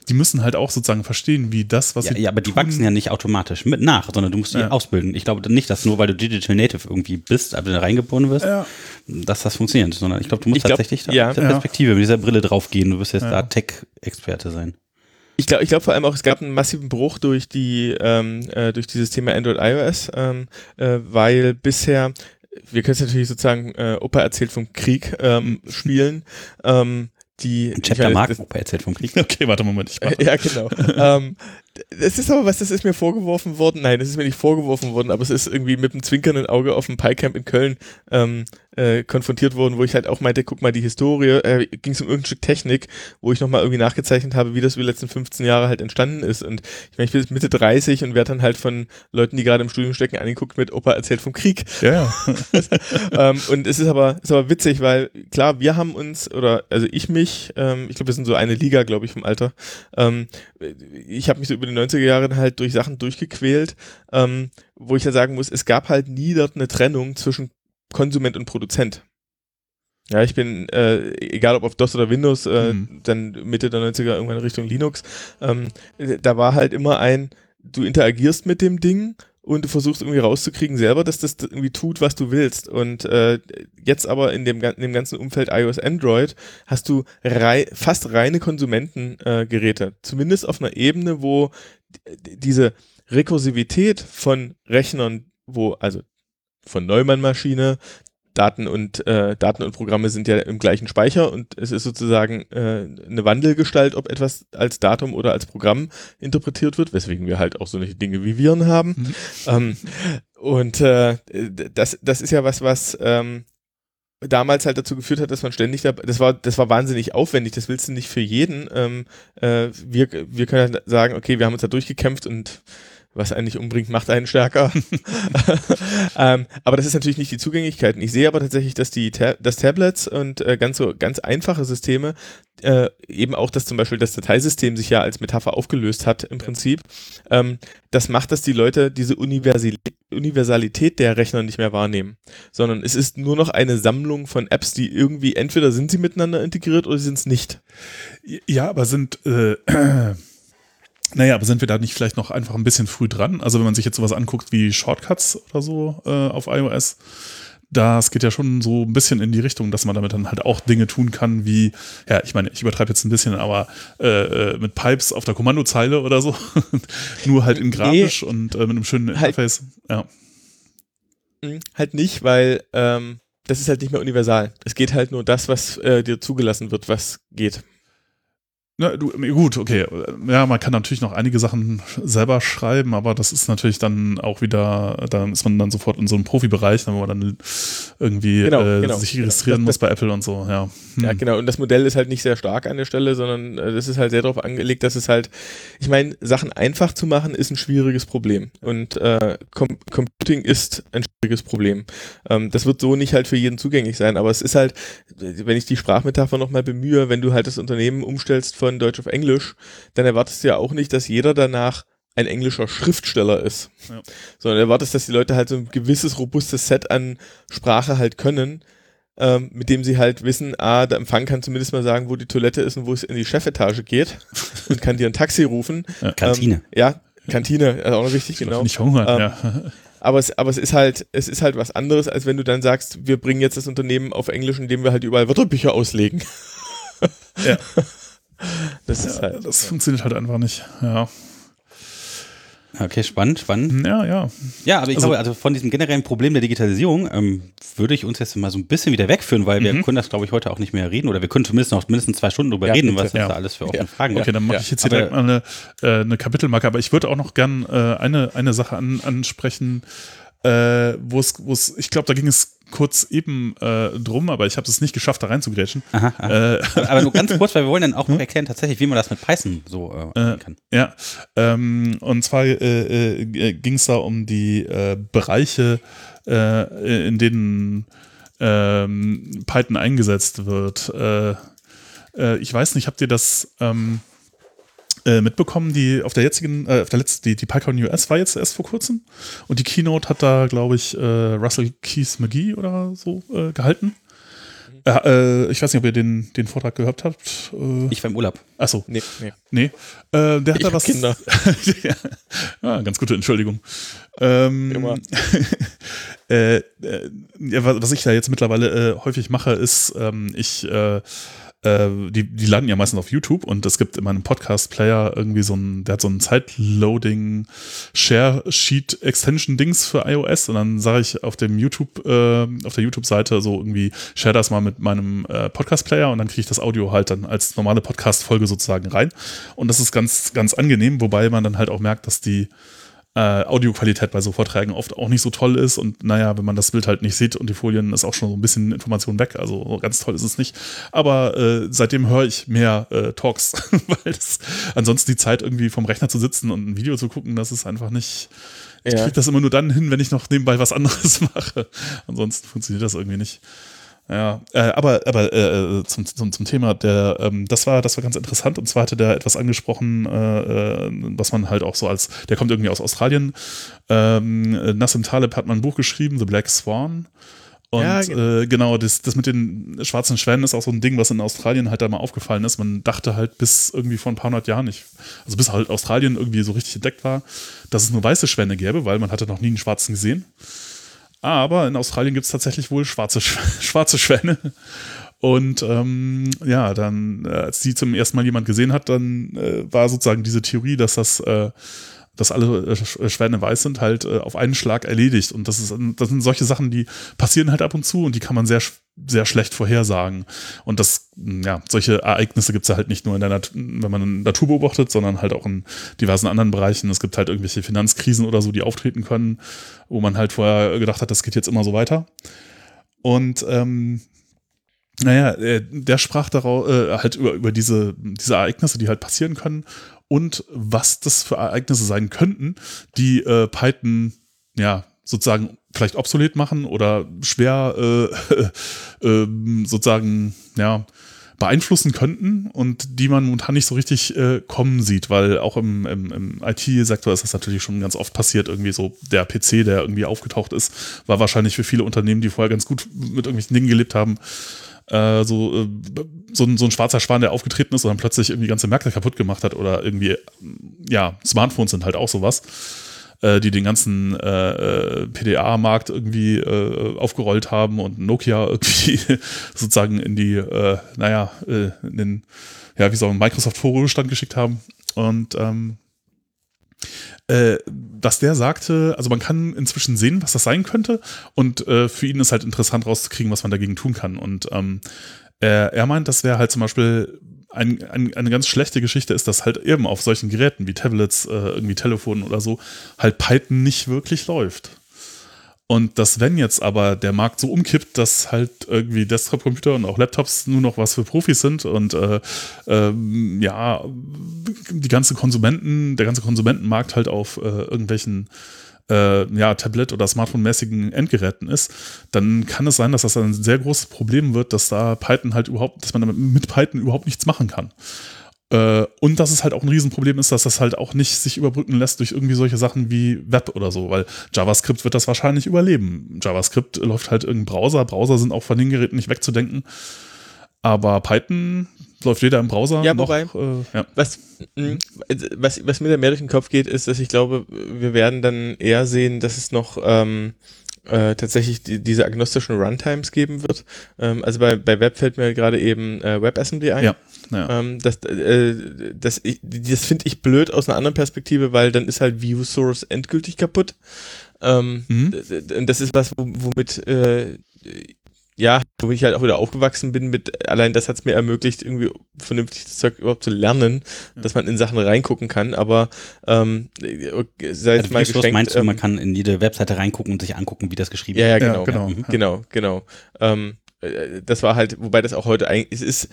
die müssen halt auch sozusagen verstehen, wie das, was ja, sie ja, aber die wachsen ja nicht automatisch mit nach, sondern du musst die Ja. ausbilden. Ich glaube nicht, dass nur weil du Digital Native irgendwie bist, aber da reingeboren wirst, Ja. dass das funktioniert, sondern ich glaube, du musst Ich glaub, tatsächlich da ja. mit der. Perspektive, mit dieser Brille draufgehen. Du wirst jetzt Ja. da Tech-Experte sein. Ich glaube ich glaub vor allem auch, es gab einen massiven Bruch durch die ähm, äh, durch dieses Thema Android iOS, ähm, äh, weil bisher wir können es natürlich sozusagen äh, Opa erzählt vom Krieg ähm, spielen. Ähm, die Chapter Mark, erzählt vom Krieg. Okay, warte, Moment. Ich mach Ja, genau. ähm, das ist aber was, das ist mir vorgeworfen worden. Nein, das ist mir nicht vorgeworfen worden, aber es ist irgendwie mit einem zwinkernden Auge auf dem PyCamp in Köln ähm, äh, konfrontiert worden, wo ich halt auch meinte, guck mal, die Historie, äh, ging es um irgendein Stück Technik, wo ich nochmal irgendwie nachgezeichnet habe, wie das über die letzten 15 Jahre halt entstanden ist. Und ich meine, ich bin jetzt Mitte 30 und werde dann halt von Leuten, die gerade im Studium stecken, angeguckt mit Opa erzählt vom Krieg ja, ja. ähm, und es ist aber, ist aber witzig, weil klar, wir haben uns, oder also ich mich, ähm, ich glaube, wir sind so eine Liga, glaube ich, vom Alter. Ähm, ich habe mich so über die 90er Jahre halt durch Sachen durchgequält, ähm, wo ich ja sagen muss, es gab halt nie dort eine Trennung zwischen Konsument und Produzent. Ja, ich bin, äh, egal ob auf DOS oder Windows, äh, Mhm. dann Mitte der 90er irgendwann Richtung Linux, ähm, da war halt immer ein, du interagierst mit dem Ding und du versuchst irgendwie rauszukriegen selber, dass das irgendwie tut, was du willst. Und äh, jetzt aber in dem, in dem ganzen Umfeld iOS, Android hast du rei fast reine Konsumentengeräte. Äh. Zumindest auf einer Ebene, wo diese Rekursivität von Rechnern, wo, also von Neumann-Maschine, Daten und äh, Daten und Programme sind ja im gleichen Speicher und es ist sozusagen äh, eine Wandelgestalt, ob etwas als Datum oder als Programm interpretiert wird, weswegen wir halt auch so Dinge wie Viren haben. Mhm. Ähm, und äh, das, das ist ja was, was ähm, damals halt dazu geführt hat, dass man ständig da, das war, das war wahnsinnig aufwendig, das willst du nicht für jeden. Ähm, äh, wir, wir können halt sagen, okay, wir haben uns da durchgekämpft und was einen nicht umbringt, macht einen stärker. ähm, aber das ist natürlich nicht die Zugänglichkeit. Ich sehe aber tatsächlich, dass die Ta dass Tablets und äh, ganz so ganz einfache Systeme äh, eben auch, dass zum Beispiel das Dateisystem sich ja als Metapher aufgelöst hat im Prinzip. Ähm, das macht, dass die Leute diese Universali Universalität der Rechner nicht mehr wahrnehmen, sondern es ist nur noch eine Sammlung von Apps, die irgendwie entweder sind sie miteinander integriert oder sie sind es nicht. Ja, aber sind, äh, naja, aber sind wir da nicht vielleicht noch einfach ein bisschen früh dran? Also wenn man sich jetzt sowas anguckt wie Shortcuts oder so äh, auf iOS, das geht ja schon so ein bisschen in die Richtung, dass man damit dann halt auch Dinge tun kann wie, ja, ich meine, ich übertreibe jetzt ein bisschen, aber äh, äh, mit Pipes auf der Kommandozeile oder so. Nur halt in grafisch und äh, mit einem schönen Halt- Interface. Ja. Hm, Halt nicht, weil ähm, das ist halt nicht mehr universal. Es geht halt nur das, was äh, dir zugelassen wird, was geht. Na, du, gut, okay. Ja, man kann natürlich noch einige Sachen selber schreiben, aber das ist natürlich dann auch wieder, da ist man dann sofort in so einem Profibereich, wo man dann irgendwie Genau, äh, genau. sich registrieren Das- muss bei Apple und so, ja. Hm. Ja, genau. Und das Modell ist halt nicht sehr stark an der Stelle, sondern äh, das ist halt sehr darauf angelegt, dass es halt, ich meine, Sachen einfach zu machen, ist ein schwieriges Problem. Und äh, Com Computing ist ein schwieriges Problem. Ähm, das wird so nicht halt für jeden zugänglich sein, aber es ist halt, wenn ich die Sprachmetapher nochmal bemühe, wenn du halt das Unternehmen umstellst von Deutsch auf Englisch, dann erwartest du ja auch nicht, dass jeder danach ein englischer Schriftsteller ist, Ja. sondern erwartest, dass die Leute halt so ein gewisses robustes Set an Sprache halt können, ähm, mit dem sie halt wissen, ah, der Empfang kann zumindest mal sagen, wo die Toilette ist und wo es in die Chefetage geht und kann dir ein Taxi rufen. Kantine. Ähm, ja, Kantine, also auch noch wichtig, genau. Nicht hungern, Ähm, ja. Aber es, aber es ist halt, es ist halt was anderes, als wenn du dann sagst, wir bringen jetzt das Unternehmen auf Englisch, indem wir halt überall Wörterbücher auslegen. Ja. Das ist ja. halt. Das funktioniert halt einfach nicht, ja. Okay, spannend, spannend. Ja, ja. Ja, aber ich Also- glaube, also von diesem generellen Problem der Digitalisierung ähm, würde ich uns jetzt mal so ein bisschen wieder wegführen, weil wir Mhm. können das, glaube ich, heute auch nicht mehr reden oder wir können zumindest noch mindestens zwei Stunden drüber Ja, reden, bitte. was Ja. da alles für offene Ja. Fragen Okay, dann mache Ja, ich jetzt hier aber- direkt mal eine, äh, eine Kapitelmarke, aber ich würde auch noch gern äh, eine, eine Sache an, ansprechen, äh, wo es, wo es, ich glaube, da ging es kurz eben äh, drum, aber ich habe es nicht geschafft, da reinzugrätschen. Aha, aha. Äh, Aber nur ganz kurz, weil wir wollen dann auch noch erklären, tatsächlich, wie man das mit Python so äh, machen kann. Ja, ähm, und zwar äh, äh, ging es da um die äh, Bereiche, äh, in denen ähm, Python eingesetzt wird. Äh, äh, ich weiß nicht, habt ihr das ähm, äh, mitbekommen? Die auf der jetzigen, äh, auf der letzten, die, die PyCon US war jetzt erst vor kurzem und die Keynote hat da, glaube ich, äh, Russell Keith McGee oder so äh, gehalten. Äh, äh, ich weiß nicht, ob ihr den, den Vortrag gehört habt. Äh, Ich war im Urlaub. achso, Nee, nee. Nee, äh, der hat Ich da was. Kinder. ja, ah, ganz gute Entschuldigung. Ähm, Immer. ja, was ich da jetzt mittlerweile häufig mache, ist, ähm, ich, äh, die, die landen ja meistens auf YouTube und es gibt in meinem Podcast-Player irgendwie so ein, der hat so ein Zeitloading Share Sheet Extension Dings für iOS und dann sage ich auf dem YouTube, äh, auf der YouTube-Seite so irgendwie, share das mal mit meinem äh, Podcast-Player und dann kriege ich das Audio halt dann als normale Podcast-Folge sozusagen rein. Und das ist ganz, ganz angenehm, wobei man dann halt auch merkt, dass die äh, Audioqualität bei so Vorträgen oft auch nicht so toll ist und naja, wenn man das Bild halt nicht sieht und die Folien ist auch schon so ein bisschen Information weg, also so ganz toll ist es nicht. Aber äh, seitdem höre ich mehr äh, Talks, weil das, ansonsten die Zeit irgendwie vom Rechner zu sitzen und ein Video zu gucken, das ist einfach nicht. Ich Ja. kriege das immer nur dann hin, wenn ich noch nebenbei was anderes mache. Ansonsten funktioniert das irgendwie nicht. Ja, äh, aber, aber äh, zum, zum, zum Thema, der, ähm, das war, das war ganz interessant. Und zwar hatte der etwas angesprochen, äh, äh, was man halt auch so als, der kommt irgendwie aus Australien. Ähm, äh, Nassim Taleb hat mal ein Buch geschrieben, The Black Swan. Und Ja, äh, genau, das, das mit den schwarzen Schwänen ist auch so ein Ding, was in Australien halt da mal aufgefallen ist. Man dachte halt bis irgendwie vor ein paar hundert Jahren nicht, also bis halt Australien irgendwie so richtig entdeckt war, dass es nur weiße Schwäne gäbe, weil man hatte noch nie einen schwarzen gesehen. Aber in Australien gibt es tatsächlich wohl schwarze, Sch schwarze Schwäne. Und ähm, ja, dann, äh, als die zum ersten Mal jemand gesehen hat, dann äh, war sozusagen diese Theorie, dass das, äh, dass alle äh, Sch- Schwäne weiß sind, halt äh, auf einen Schlag erledigt. Und das ist, das sind solche Sachen, die passieren halt ab und zu und die kann man sehr, sehr schlecht vorhersagen. Und das, ja, solche Ereignisse gibt es ja halt nicht nur in der Natur, wenn man Natur beobachtet, sondern halt auch in diversen anderen Bereichen. Es gibt halt irgendwelche Finanzkrisen oder so, die auftreten können, wo man halt vorher gedacht hat, das geht jetzt immer so weiter. Und ähm, naja, äh, der sprach darauf, äh, halt über, über diese, diese Ereignisse, die halt passieren können und was das für Ereignisse sein könnten, die äh, Python, ja, sozusagen vielleicht obsolet machen oder schwer äh, äh, sozusagen, ja, beeinflussen könnten und die man momentan nicht so richtig äh, kommen sieht, weil auch im, im, im IT-Sektor ist das natürlich schon ganz oft passiert, irgendwie so der PC, der irgendwie aufgetaucht ist, war wahrscheinlich für viele Unternehmen, die vorher ganz gut mit irgendwelchen Dingen gelebt haben, äh, so, äh, so, ein, so ein schwarzer Schwan, der aufgetreten ist und dann plötzlich irgendwie ganze Märkte kaputt gemacht hat oder irgendwie, ja, Smartphones sind halt auch sowas, äh, die den ganzen äh, äh, PDA-Markt irgendwie äh, aufgerollt haben und Nokia irgendwie sozusagen in die, naja, in den, ja, wie soll man Microsoft Vorruhestand geschickt haben. Und ähm, äh, dass der sagte, also man kann inzwischen sehen, was das sein könnte und äh, für ihn ist halt interessant rauszukriegen, was man dagegen tun kann. Und ähm, er, er meint, das wäre halt zum Beispiel ein, ein, eine ganz schlechte Geschichte ist, dass halt eben auf solchen Geräten wie Tablets, äh, irgendwie Telefonen oder so, halt Python nicht wirklich läuft. Und dass wenn jetzt aber der Markt so umkippt, dass halt irgendwie Desktop-Computer und auch Laptops nur noch was für Profis sind und äh, ähm, ja, die ganze Konsumenten, der ganze Konsumentenmarkt halt auf äh, irgendwelchen äh, ja, Tablet- oder Smartphone-mäßigen Endgeräten ist, dann kann es sein, dass das ein sehr großes Problem wird, dass da Python halt überhaupt, dass man mit Python überhaupt nichts machen kann. Äh, und dass es halt auch ein Riesenproblem ist, dass das halt auch nicht sich überbrücken lässt durch irgendwie solche Sachen wie Web oder so, weil JavaScript wird das wahrscheinlich überleben. JavaScript läuft halt irgendein Browser. Browser sind auch von den Geräten nicht wegzudenken. Aber Python läuft weder im Browser ja, noch. Wobei, äh, ja. was, mh, was, was mir da mehr durch den Kopf geht, ist, dass ich glaube, wir werden dann eher sehen, dass es noch ähm, äh, tatsächlich die, diese agnostischen Runtimes geben wird. Ähm, also bei, bei Web fällt mir gerade eben äh, WebAssembly ein. Ja. Ja. Ähm, das äh, das, ich, das finde ich blöd aus einer anderen Perspektive, weil dann ist halt View Source endgültig kaputt. Ähm, Mhm. Das ist was, womit äh, ja, wo ich halt auch wieder aufgewachsen bin mit, allein das hat es mir ermöglicht, irgendwie vernünftig das Zeug überhaupt zu lernen, dass man in Sachen reingucken kann, aber ähm, sei Also, mal du geschenkt, meinst du, ähm, man kann in jede Webseite reingucken und sich angucken, wie das geschrieben ja, ja, Ja, genau, genau. genau, Ja. genau, genau. Ähm, äh, das war halt, wobei das auch heute eigentlich, es ist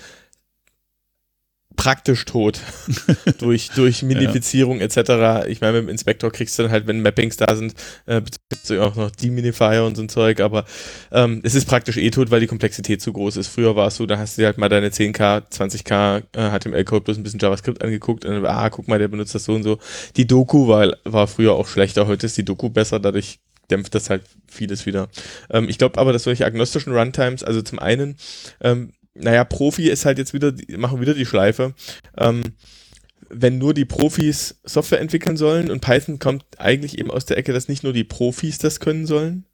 praktisch tot durch, durch Minifizierung etc. Ich meine, mit dem Inspektor kriegst du dann halt, wenn Mappings da sind, äh, beziehungsweise auch noch Deminifier und so ein Zeug, aber ähm, es ist praktisch eh tot, weil die Komplexität zu groß ist. Früher war es so, da hast du dir halt mal deine 10k, 20k äh, HTML-Code bloß ein bisschen JavaScript angeguckt und dann, ah, guck mal, der benutzt das so und so. Die Doku war, war früher auch schlechter, heute ist die Doku besser, dadurch dämpft das halt vieles wieder. Ähm, ich glaube aber, dass solche agnostischen Runtimes, also zum einen, ähm, naja, Profi ist halt jetzt wieder, machen wieder die Schleife. Ähm, wenn nur die Profis Software entwickeln sollen und Python kommt eigentlich eben aus der Ecke, dass nicht nur die Profis das können sollen,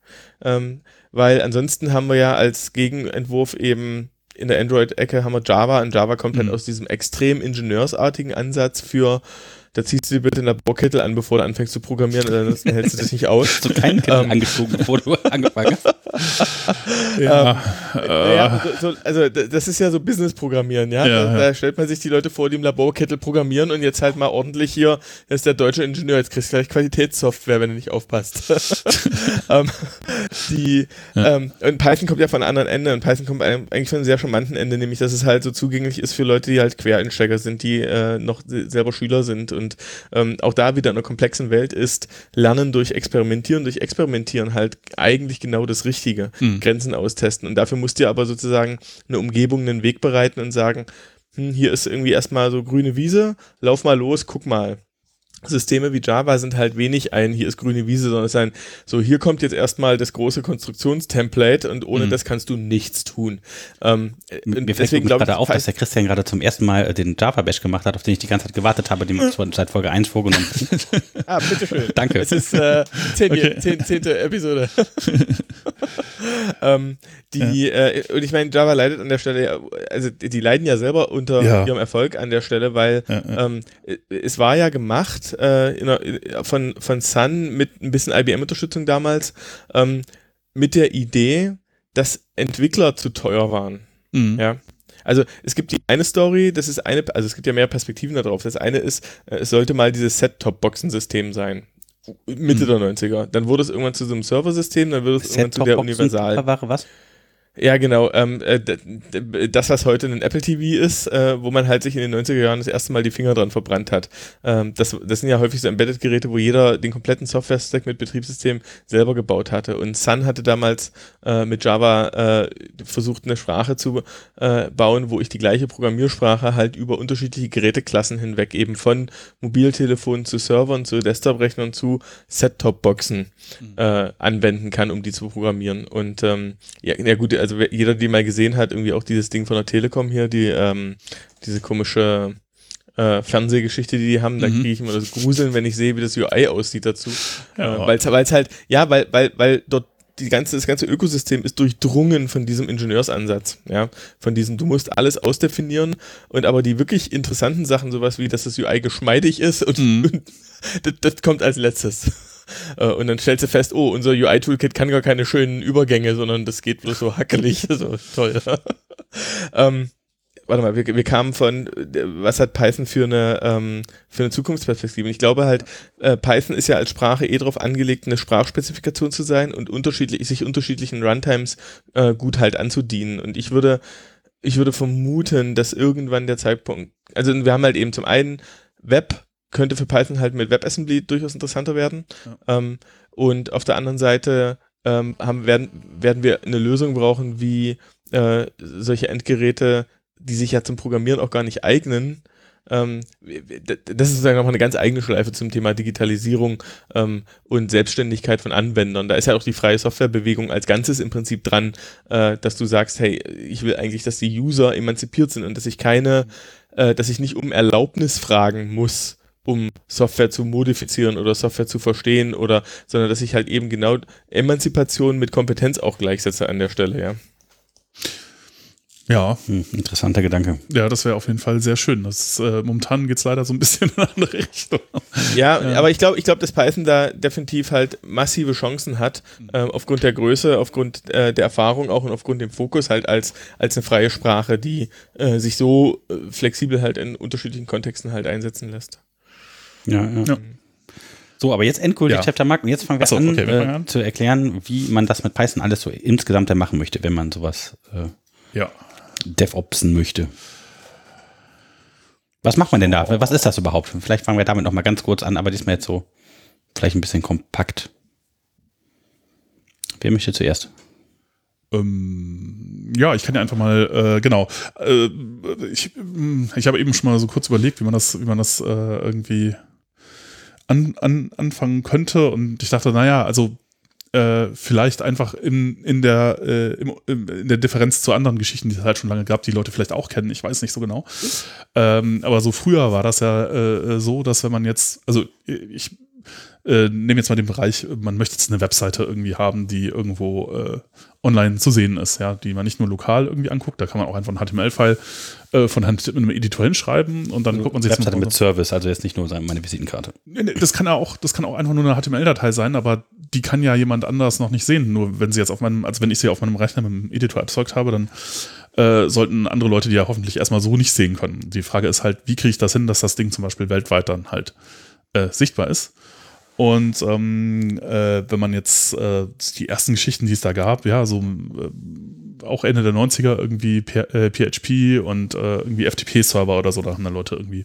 ähm, weil ansonsten haben wir ja als Gegenentwurf eben in der Android-Ecke haben wir Java und Java kommt halt Mhm. aus diesem extrem ingenieursartigen Ansatz für da ziehst du dir bitte eine Bohrkittel an, bevor du anfängst zu programmieren, oder ansonsten hältst du das nicht aus. So keinen Kittel Ähm. angezogen, bevor du angefangen hast. Ja, Ja, so, so, also das ist ja so Business-Programmieren, ja? Ja, da, ja. da stellt man sich die Leute vor, die im Laborkittel programmieren und jetzt halt mal ordentlich hier, das ist der deutsche Ingenieur, jetzt kriegst du gleich Qualitätssoftware, wenn du nicht aufpasst. ähm, die, ähm, und Python kommt ja von einem anderen Ende und Python kommt eigentlich von einem sehr charmanten Ende, nämlich dass es halt so zugänglich ist für Leute, die halt Quereinsteiger sind, die äh, noch se- selber Schüler sind und ähm, auch da wieder in einer komplexen Welt ist Lernen durch Experimentieren, durch Experimentieren halt eigentlich genau das Richtige. Hm. Grenzen austesten. Und dafür musst du aber sozusagen eine Umgebung, einen Weg bereiten und sagen, hm, hier ist irgendwie erstmal so grüne Wiese, lauf mal los, guck mal. Systeme wie Java sind halt wenig ein, hier ist grüne Wiese, sondern es ist ein, so hier kommt jetzt erstmal das große Konstruktionstemplate und ohne Mhm. das kannst du nichts tun. Ähm, und Mir fällt deswegen glaube ich, gerade auf, dass der Christian gerade zum ersten Mal äh, den Java-Bash gemacht hat, auf den ich die ganze Zeit gewartet habe, den wir seit Folge 1 vorgenommen. Ah, bitteschön. Danke. Es ist äh, zehn, Okay. zehn, zehnte Episode. ähm, die, äh, und ich meine, Java leidet an der Stelle, ja- also die leiden ja selber unter Ja. ihrem Erfolg an der Stelle, weil Ja, ja. ähm, äh, es war ja gemacht äh, in von, von Sun mit ein bisschen IBM-Unterstützung damals, ähm, mit der Idee, dass Entwickler zu teuer waren. Mhm. Ja. Also es gibt die eine Story, das ist eine, also es gibt ja mehr Perspektiven darauf. Das eine ist, äh, es sollte mal dieses Set-Top-Boxen-System sein. Mitte Hm. der 90er. Dann wurde es irgendwann zu so einem Serversystem, dann wird es irgendwann zu der Universal. Was? Ja, genau. Ähm, äh, das, was heute ein Apple TV ist, äh, wo man halt sich in den 90er Jahren das erste Mal die Finger dran verbrannt hat. Ähm, das, das sind ja häufig so Embedded-Geräte, wo jeder den kompletten Software-Stack mit Betriebssystem selber gebaut hatte. Und Sun hatte damals äh, mit Java äh, versucht, eine Sprache zu äh, bauen, wo ich die gleiche Programmiersprache halt über unterschiedliche Geräteklassen hinweg, eben von Mobiltelefonen zu Servern, zu Desktop-Rechnern, zu Set-Top-Boxen äh, anwenden kann, um die zu programmieren. Und ähm, ja, ja gut, also wer- jeder, die mal gesehen hat, irgendwie auch dieses Ding von der Telekom hier, die ähm, diese komische äh, Fernsehgeschichte, die die haben, da Mhm. kriege ich immer das Gruseln, wenn ich sehe, wie das UI aussieht dazu. Ja. äh, weil es halt, ja, weil, weil, weil dort die ganze, das ganze Ökosystem ist durchdrungen von diesem Ingenieursansatz, ja, von diesem, du musst alles ausdefinieren und aber die wirklich interessanten Sachen, sowas wie, dass das UI geschmeidig ist und, mhm. und das, das kommt als letztes. Äh, und dann stellst du fest, oh, unser UI-Toolkit kann gar keine schönen Übergänge, sondern das geht bloß so hackelig. so toll. ähm, warte mal, wir, wir kamen von, was hat Python für eine, ähm, für eine Zukunftsperspektive? Und ich glaube halt, äh, Python ist ja als Sprache eh darauf angelegt, eine Sprachspezifikation zu sein und unterschiedlich, sich unterschiedlichen Runtimes äh, gut halt anzudienen. Und ich würde, ich würde vermuten, dass irgendwann der Zeitpunkt, also wir haben halt eben zum einen Web könnte für Python halt mit WebAssembly durchaus interessanter werden. Ja. Ähm, und auf der anderen Seite ähm, haben, werden, werden wir eine Lösung brauchen, wie äh, solche Endgeräte, die sich ja zum Programmieren auch gar nicht eignen, ähm, das ist sozusagen noch eine ganz eigene Schleife zum Thema Digitalisierung ähm, und Selbstständigkeit von Anwendern. Da ist ja auch die freie Softwarebewegung als Ganzes im Prinzip dran, äh, dass du sagst, hey, ich will eigentlich, dass die User emanzipiert sind und dass ich keine, äh, dass ich nicht um Erlaubnis fragen muss, um Software zu modifizieren oder Software zu verstehen oder, sondern dass ich halt eben genau Emanzipation mit Kompetenz auch gleichsetze an der Stelle, ja. Ja. Hm, interessanter Gedanke. Ja, das wäre auf jeden Fall sehr schön. Das ist, äh, momentan geht es leider so ein bisschen in eine andere Richtung. Ja, ja. aber ich glaube, ich glaub, dass Python da definitiv halt massive Chancen hat, äh, aufgrund der Größe, aufgrund äh, der Erfahrung auch und aufgrund dem Fokus halt als, als eine freie Sprache, die äh, sich so äh, flexibel halt in unterschiedlichen Kontexten halt einsetzen lässt. Ja, ja. ja. So, aber jetzt endgültig ja. Chapter Mark und jetzt fangen wir, so, an, okay, wir äh, an, zu erklären, wie man das mit Python alles so insgesamt machen möchte, wenn man sowas äh, ja. DevOpsen möchte. Was macht man denn da? Was ist das überhaupt? Vielleicht fangen wir damit noch mal ganz kurz an, aber diesmal jetzt so vielleicht ein bisschen kompakt. Wer möchte zuerst? Ähm, ja, ich kann ja einfach mal, äh, genau. Äh, ich ich habe eben schon mal so kurz überlegt, wie man das, wie man das äh, irgendwie an, an, anfangen könnte. Und ich dachte, naja, also äh, vielleicht einfach in, in, der, äh, im, in der Differenz zu anderen Geschichten, die es halt schon lange gab, die Leute vielleicht auch kennen, ich weiß nicht so genau. Ähm, aber so früher war das ja äh, so, dass wenn man jetzt, also ich äh, nehme jetzt mal den Bereich, man möchte jetzt eine Webseite irgendwie haben, die irgendwo äh, online zu sehen ist, ja, die man nicht nur lokal irgendwie anguckt, da kann man auch einfach einen HTML-File äh, von Hand mit einem Editor hinschreiben und dann also guckt man sich Webseite mit Service, also jetzt nicht nur meine Visitenkarte. Das kann auch, das kann auch einfach nur eine HTML-Datei sein, aber die kann ja jemand anders noch nicht sehen. Nur wenn sie jetzt auf meinem, also wenn ich sie auf meinem Rechner mit dem Editor erzeugt habe, dann äh, sollten andere Leute die ja hoffentlich erstmal so nicht sehen können. Die Frage ist halt, wie kriege ich das hin, dass das Ding zum Beispiel weltweit dann halt äh, sichtbar ist? Und ähm, äh, wenn man jetzt äh, die ersten Geschichten, die es da gab, ja, so äh, auch Ende der 90er irgendwie P äh, PHP und äh, irgendwie FTP-Server oder so, da haben dann Leute irgendwie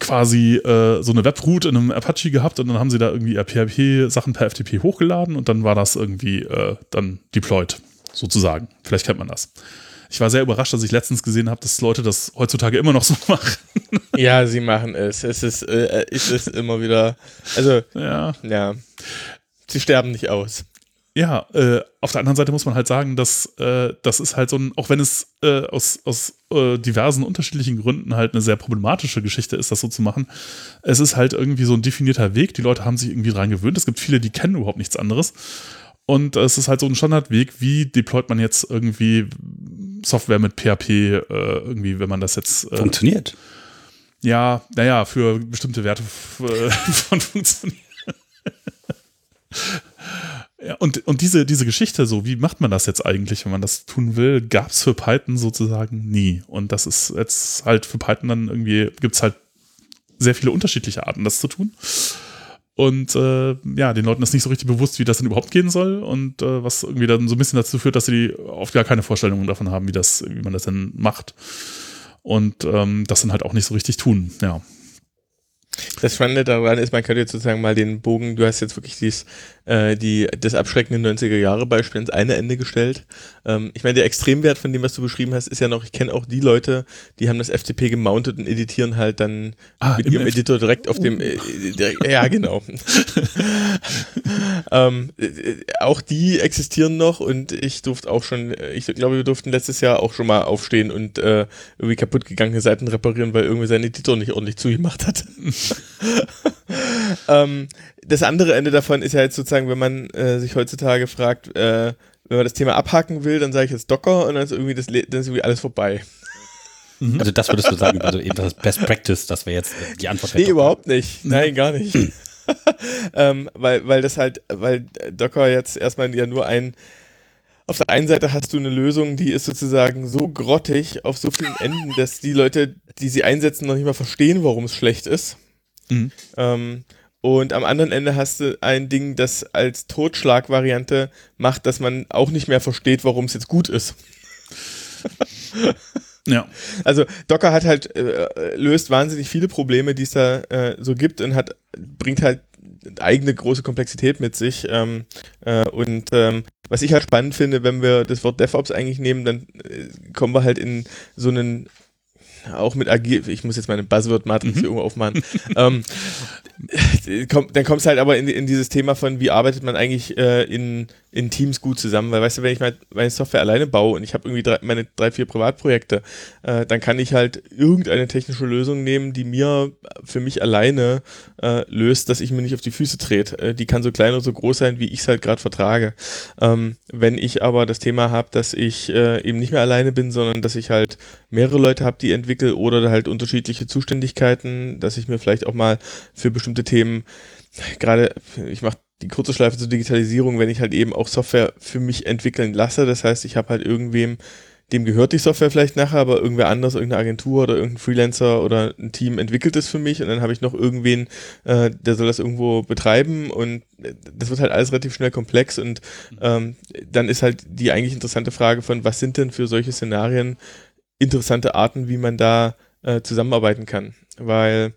quasi äh, so eine Webroot in einem Apache gehabt und dann haben sie da irgendwie PHP-Sachen per FTP hochgeladen und dann war das irgendwie äh, dann deployed, sozusagen. Vielleicht kennt man das. Ich war sehr überrascht, dass ich letztens gesehen habe, dass Leute das heutzutage immer noch so machen. Ja, sie machen es. Es ist, äh, es ist immer wieder. Also, ja. ja. Sie sterben nicht aus. Ja, äh, auf der anderen Seite muss man halt sagen, dass äh, das ist halt so ein, auch wenn es äh, aus, aus äh, diversen unterschiedlichen Gründen halt eine sehr problematische Geschichte ist, das so zu machen, es ist halt irgendwie so ein definierter Weg. Die Leute haben sich irgendwie dran gewöhnt. Es gibt viele, die kennen überhaupt nichts anderes. Und es ist halt so ein Standardweg, wie deployt man jetzt irgendwie Software mit PHP, äh, irgendwie, wenn man das jetzt. Äh, Funktioniert. Ja, naja, für bestimmte Werte äh, von funktioniert. ja, und, und diese, diese Geschichte, so, wie macht man das jetzt eigentlich, wenn man das tun will, gab es für Python sozusagen nie. Und das ist jetzt halt für Python dann irgendwie, gibt es halt sehr viele unterschiedliche Arten, das zu tun. Und äh, ja, den Leuten ist nicht so richtig bewusst, wie das denn überhaupt gehen soll und äh, was irgendwie dann so ein bisschen dazu führt, dass sie oft gar keine Vorstellungen davon haben, wie das, wie man das denn macht. Und ähm, das dann halt auch nicht so richtig tun, ja. Das Spannende daran ist, man könnte jetzt sozusagen mal den Bogen, du hast jetzt wirklich dies, äh, die, das abschreckende 90er-Jahre-Beispiel ins eine Ende gestellt. Ähm, ich meine, der Extremwert von dem, was du beschrieben hast, ist ja noch, ich kenne auch die Leute, die haben das FTP gemountet und editieren halt dann ah, mit ihrem F Editor direkt auf dem, äh, direkt, ja genau. ähm, äh, auch die existieren noch und ich durfte auch schon, ich glaube, wir durften letztes Jahr auch schon mal aufstehen und äh, irgendwie kaputt gegangene Seiten reparieren, weil irgendwie sein Editor nicht ordentlich zugemacht hat. ähm, das andere Ende davon ist ja jetzt sozusagen, wenn man äh, sich heutzutage fragt, äh, wenn man das Thema abhaken will, dann sage ich jetzt Docker und dann ist irgendwie, das, dann ist irgendwie alles vorbei. Also das würdest du sagen, also eben das Best Practice, das wäre jetzt äh, die Antwort. Nee, überhaupt nicht. Nein, gar nicht. ähm, weil, weil das halt, weil Docker jetzt erstmal ja nur ein auf der einen Seite hast du eine Lösung, die ist sozusagen so grottig auf so vielen Enden, dass die Leute, die sie einsetzen, noch nicht mal verstehen, warum es schlecht ist. Mhm. Ähm, und am anderen Ende hast du ein Ding, das als Totschlagvariante macht, dass man auch nicht mehr versteht, warum es jetzt gut ist. ja. Also Docker hat halt äh, löst wahnsinnig viele Probleme, die es da äh, so gibt und hat bringt halt eigene große Komplexität mit sich. Ähm, äh, und ähm, was ich halt spannend finde, wenn wir das Wort DevOps eigentlich nehmen, dann äh, kommen wir halt in so einen auch mit agil, ich muss jetzt meine Buzzword-Matrix mhm. irgendwo aufmachen. ähm, dann kommst du halt aber in, in, dieses Thema von, wie arbeitet man eigentlich äh, in, in Teams gut zusammen, weil weißt du, wenn ich meine Software alleine baue und ich habe irgendwie drei, meine drei, vier Privatprojekte, äh, dann kann ich halt irgendeine technische Lösung nehmen, die mir für mich alleine äh, löst, dass ich mir nicht auf die Füße trete. Äh, die kann so klein oder so groß sein, wie ich es halt gerade vertrage. Ähm, wenn ich aber das Thema habe, dass ich äh, eben nicht mehr alleine bin, sondern dass ich halt mehrere Leute habe, die entwickeln oder halt unterschiedliche Zuständigkeiten, dass ich mir vielleicht auch mal für bestimmte Themen gerade, ich mache die kurze Schleife zur Digitalisierung, wenn ich halt eben auch Software für mich entwickeln lasse. Das heißt, ich habe halt irgendwem, dem gehört die Software vielleicht nachher, aber irgendwer anders, irgendeine Agentur oder irgendein Freelancer oder ein Team entwickelt es für mich und dann habe ich noch irgendwen, äh, der soll das irgendwo betreiben und das wird halt alles relativ schnell komplex und ähm, dann ist halt die eigentlich interessante Frage von, was sind denn für solche Szenarien interessante Arten, wie man da äh, zusammenarbeiten kann. Weil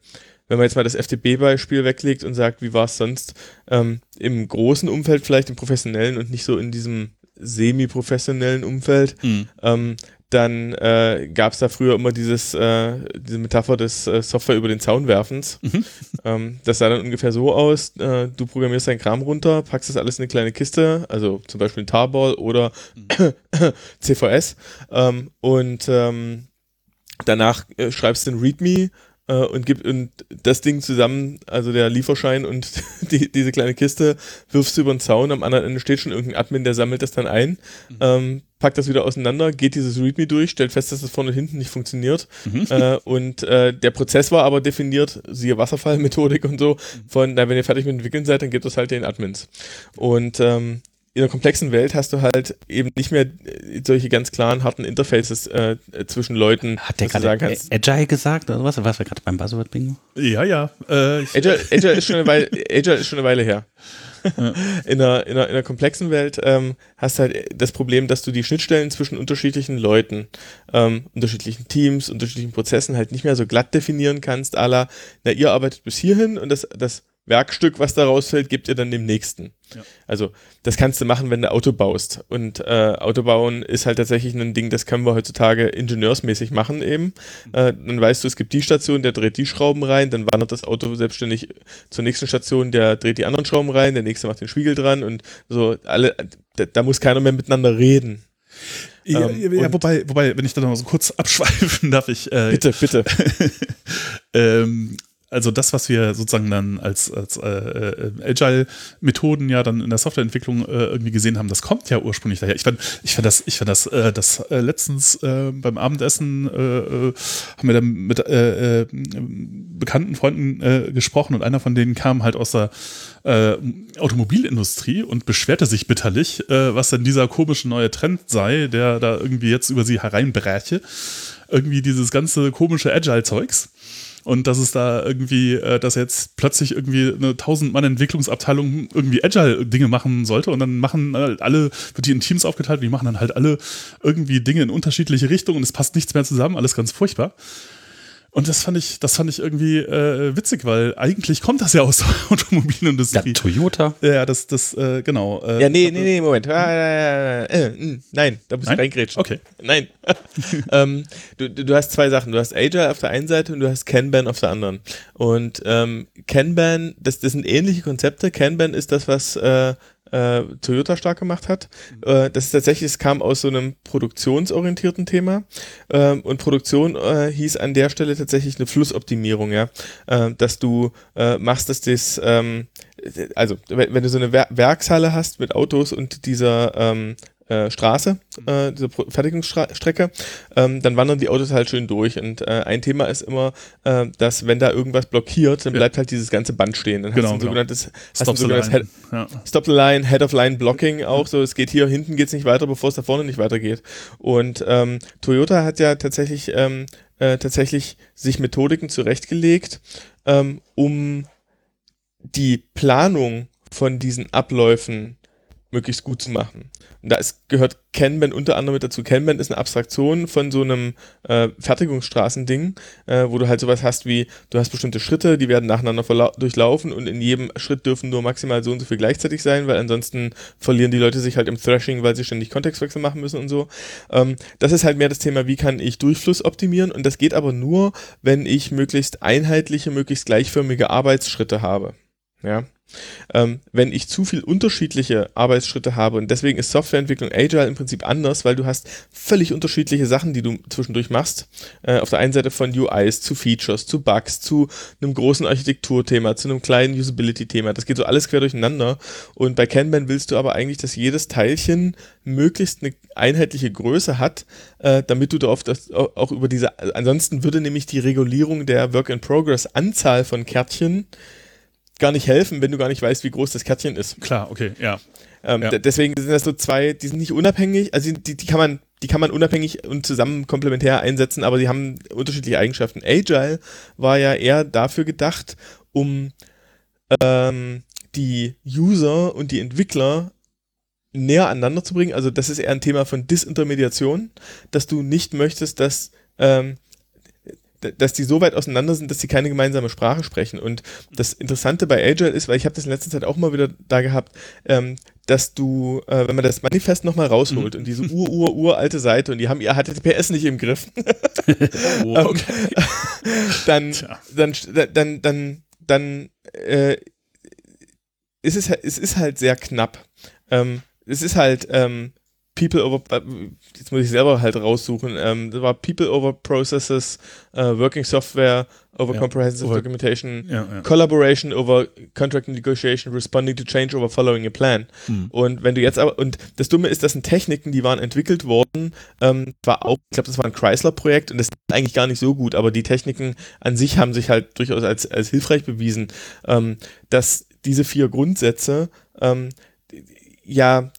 wenn man jetzt mal das FDP-Beispiel weglegt und sagt, wie war es sonst ähm, im großen Umfeld, vielleicht im professionellen und nicht so in diesem semi-professionellen Umfeld, mhm. ähm, dann äh, gab es da früher immer dieses, äh, diese Metapher des äh, Software über den Zaun werfens. Mhm. Ähm, das sah dann ungefähr so aus, äh, du programmierst deinen Kram runter, packst das alles in eine kleine Kiste, also zum Beispiel ein Tarball oder mhm. CVS ähm, und ähm, danach äh, schreibst du ein README äh, und gibt und das Ding zusammen, also der Lieferschein und die, diese kleine Kiste, wirfst du über den Zaun, am anderen Ende steht schon irgendein Admin, der sammelt das dann ein, mhm. ähm, packt das wieder auseinander, geht dieses README durch, stellt fest, dass das vorne und hinten nicht funktioniert. Mhm. Äh, und äh, der Prozess war aber definiert, siehe Wasserfallmethodik und so, mhm. von, na, wenn ihr fertig mit entwickeln seid, dann gebt das halt den Admins. Und ähm, in einer komplexen Welt hast du halt eben nicht mehr äh, solche ganz klaren, harten Interfaces äh, zwischen Leuten. Hat der gerade Agile gesagt oder was? Was war gerade beim Buzzword-Bingo? Ja, ja. Äh, Agile, Agile, ist schon eine Weile, Agile ist schon eine Weile her. Ja. In, einer, in, einer, in einer komplexen Welt ähm, hast du halt das Problem, dass du die Schnittstellen zwischen unterschiedlichen Leuten, ähm, unterschiedlichen Teams, unterschiedlichen Prozessen halt nicht mehr so glatt definieren kannst, aller, na, ihr arbeitet bis hierhin und das, das Werkstück, was da rausfällt, gibt ihr dann dem nächsten. Ja. Also das kannst du machen, wenn du Auto baust. Und äh, Autobauen ist halt tatsächlich ein Ding, das können wir heutzutage ingenieursmäßig machen eben. Mhm. Äh, dann weißt du, es gibt die Station, der dreht die Schrauben rein, dann wandert das Auto selbstständig zur nächsten Station, der dreht die anderen Schrauben rein, der nächste macht den Spiegel dran und so alle, da, da muss keiner mehr miteinander reden. Ja, ähm, ja wobei, wobei, wenn ich da noch mal so kurz abschweifen darf, ich. Äh, bitte, bitte. ähm, also das, was wir sozusagen dann als, als äh, äh, Agile-Methoden ja dann in der Softwareentwicklung äh, irgendwie gesehen haben, das kommt ja ursprünglich daher. Ich fand, ich fand das, ich fand das, äh, das äh, letztens äh, beim Abendessen äh, äh, haben wir dann mit äh, äh, bekannten Freunden äh, gesprochen und einer von denen kam halt aus der äh, Automobilindustrie und beschwerte sich bitterlich, äh, was denn dieser komische neue Trend sei, der da irgendwie jetzt über sie hereinbräche. Irgendwie dieses ganze komische Agile-Zeugs und dass es da irgendwie, äh, dass jetzt plötzlich irgendwie eine 1000 Mann Entwicklungsabteilung irgendwie Agile Dinge machen sollte und dann machen halt alle, wird die in Teams aufgeteilt und die machen dann halt alle irgendwie Dinge in unterschiedliche Richtungen und es passt nichts mehr zusammen, alles ganz furchtbar. Und das fand ich, das fand ich irgendwie äh, witzig, weil eigentlich kommt das ja aus der Automobilindustrie. Ja, Toyota. Ja, das, das, äh, genau. Äh, ja, nee, nee, nee, Moment. Äh, äh, äh nein, da muss nein? ich reingrätschen. Okay. Nein. ähm, du, du hast zwei Sachen. Du hast Agile auf der einen Seite und du hast Kanban auf der anderen. Und ähm, Kanban, das, das sind ähnliche Konzepte. Kanban ist das, was äh, äh, Toyota stark gemacht hat. Äh, das ist tatsächlich, es kam aus so einem produktionsorientierten Thema. Ähm, und Produktion äh, hieß an der Stelle tatsächlich eine Flussoptimierung, ja. Äh, dass du äh, machst, dass das, ähm, also wenn, du so eine Wer Werkshalle hast mit Autos und dieser ähm, äh, Straße, äh, diese Fertigungsstrecke, ähm, dann wandern die Autos halt schön durch. Und äh, ein Thema ist immer, äh, dass wenn da irgendwas blockiert, dann Ja. bleibt halt dieses ganze Band stehen. Dann Genau, hast du ein genau. sogenanntes, hast ein Stop the sogenanntes line. Head, Ja. Stop the Line, Head of Line Blocking auch so. Es geht hier hinten geht's nicht weiter, bevor es da vorne nicht weitergeht. Und ähm, Toyota hat ja tatsächlich ähm, äh, tatsächlich sich Methodiken zurechtgelegt, ähm, um die Planung von diesen Abläufen möglichst gut zu machen. Und da ist, gehört Kanban unter anderem mit dazu. Kanban ist eine Abstraktion von so einem äh, Fertigungsstraßending, äh, wo du halt sowas hast wie, du hast bestimmte Schritte, die werden nacheinander durchlaufen und in jedem Schritt dürfen nur maximal so und so viel gleichzeitig sein, weil ansonsten verlieren die Leute sich halt im Thrashing, weil sie ständig Kontextwechsel machen müssen und so. Ähm, das ist halt mehr das Thema, wie kann ich Durchfluss optimieren und das geht aber nur, wenn ich möglichst einheitliche, möglichst gleichförmige Arbeitsschritte habe. Ja. Ähm, wenn ich zu viel unterschiedliche Arbeitsschritte habe und deswegen ist Softwareentwicklung Agile im Prinzip anders, weil du hast völlig unterschiedliche Sachen, die du zwischendurch machst. Äh, auf der einen Seite von UIs zu Features, zu Bugs, zu einem großen Architekturthema, zu einem kleinen Usability-Thema. Das geht so alles quer durcheinander. Und bei Kanban willst du aber eigentlich, dass jedes Teilchen möglichst eine einheitliche Größe hat, äh, damit du das auch auch über diese, ansonsten würde nämlich die Regulierung der Work-in-Progress-Anzahl von Kärtchen gar nicht helfen, wenn du gar nicht weißt, wie groß das Kärtchen ist. Klar, okay, ja. Ähm, Ja. Deswegen sind das so zwei, die sind nicht unabhängig, also die, die kann man, die kann man unabhängig und zusammen komplementär einsetzen, aber die haben unterschiedliche Eigenschaften. Agile war ja eher dafür gedacht, um ähm, die User und die Entwickler näher aneinander zu bringen. Also das ist eher ein Thema von Disintermediation, dass du nicht möchtest, dass ähm, dass die so weit auseinander sind, dass sie keine gemeinsame Sprache sprechen. Und das Interessante bei Agile ist, weil ich habe das in letzter Zeit auch mal wieder da gehabt, ähm, dass du, äh, wenn man das Manifest nochmal rausholt und diese ur, ur, uralte Seite und die haben ihr HTTPS nicht im Griff, Oh, okay. dann, dann, dann, dann, dann äh, ist es, es ist halt sehr knapp. Ähm, es ist halt ähm, People over, äh, jetzt muss ich selber halt raussuchen, ähm, das war People over Processes, äh, Working Software over Ja, Comprehensive over- Documentation, Ja, ja. Collaboration over Contract Negotiation, Responding to Change over Following a Plan. Hm. Und wenn du jetzt aber, und das Dumme ist, das sind Techniken, die waren entwickelt worden, ähm, war auch, ich glaube, das war ein Chrysler-Projekt und das ist eigentlich gar nicht so gut, aber die Techniken an sich haben sich halt durchaus als, als hilfreich bewiesen, ähm, dass diese vier Grundsätze ähm, ja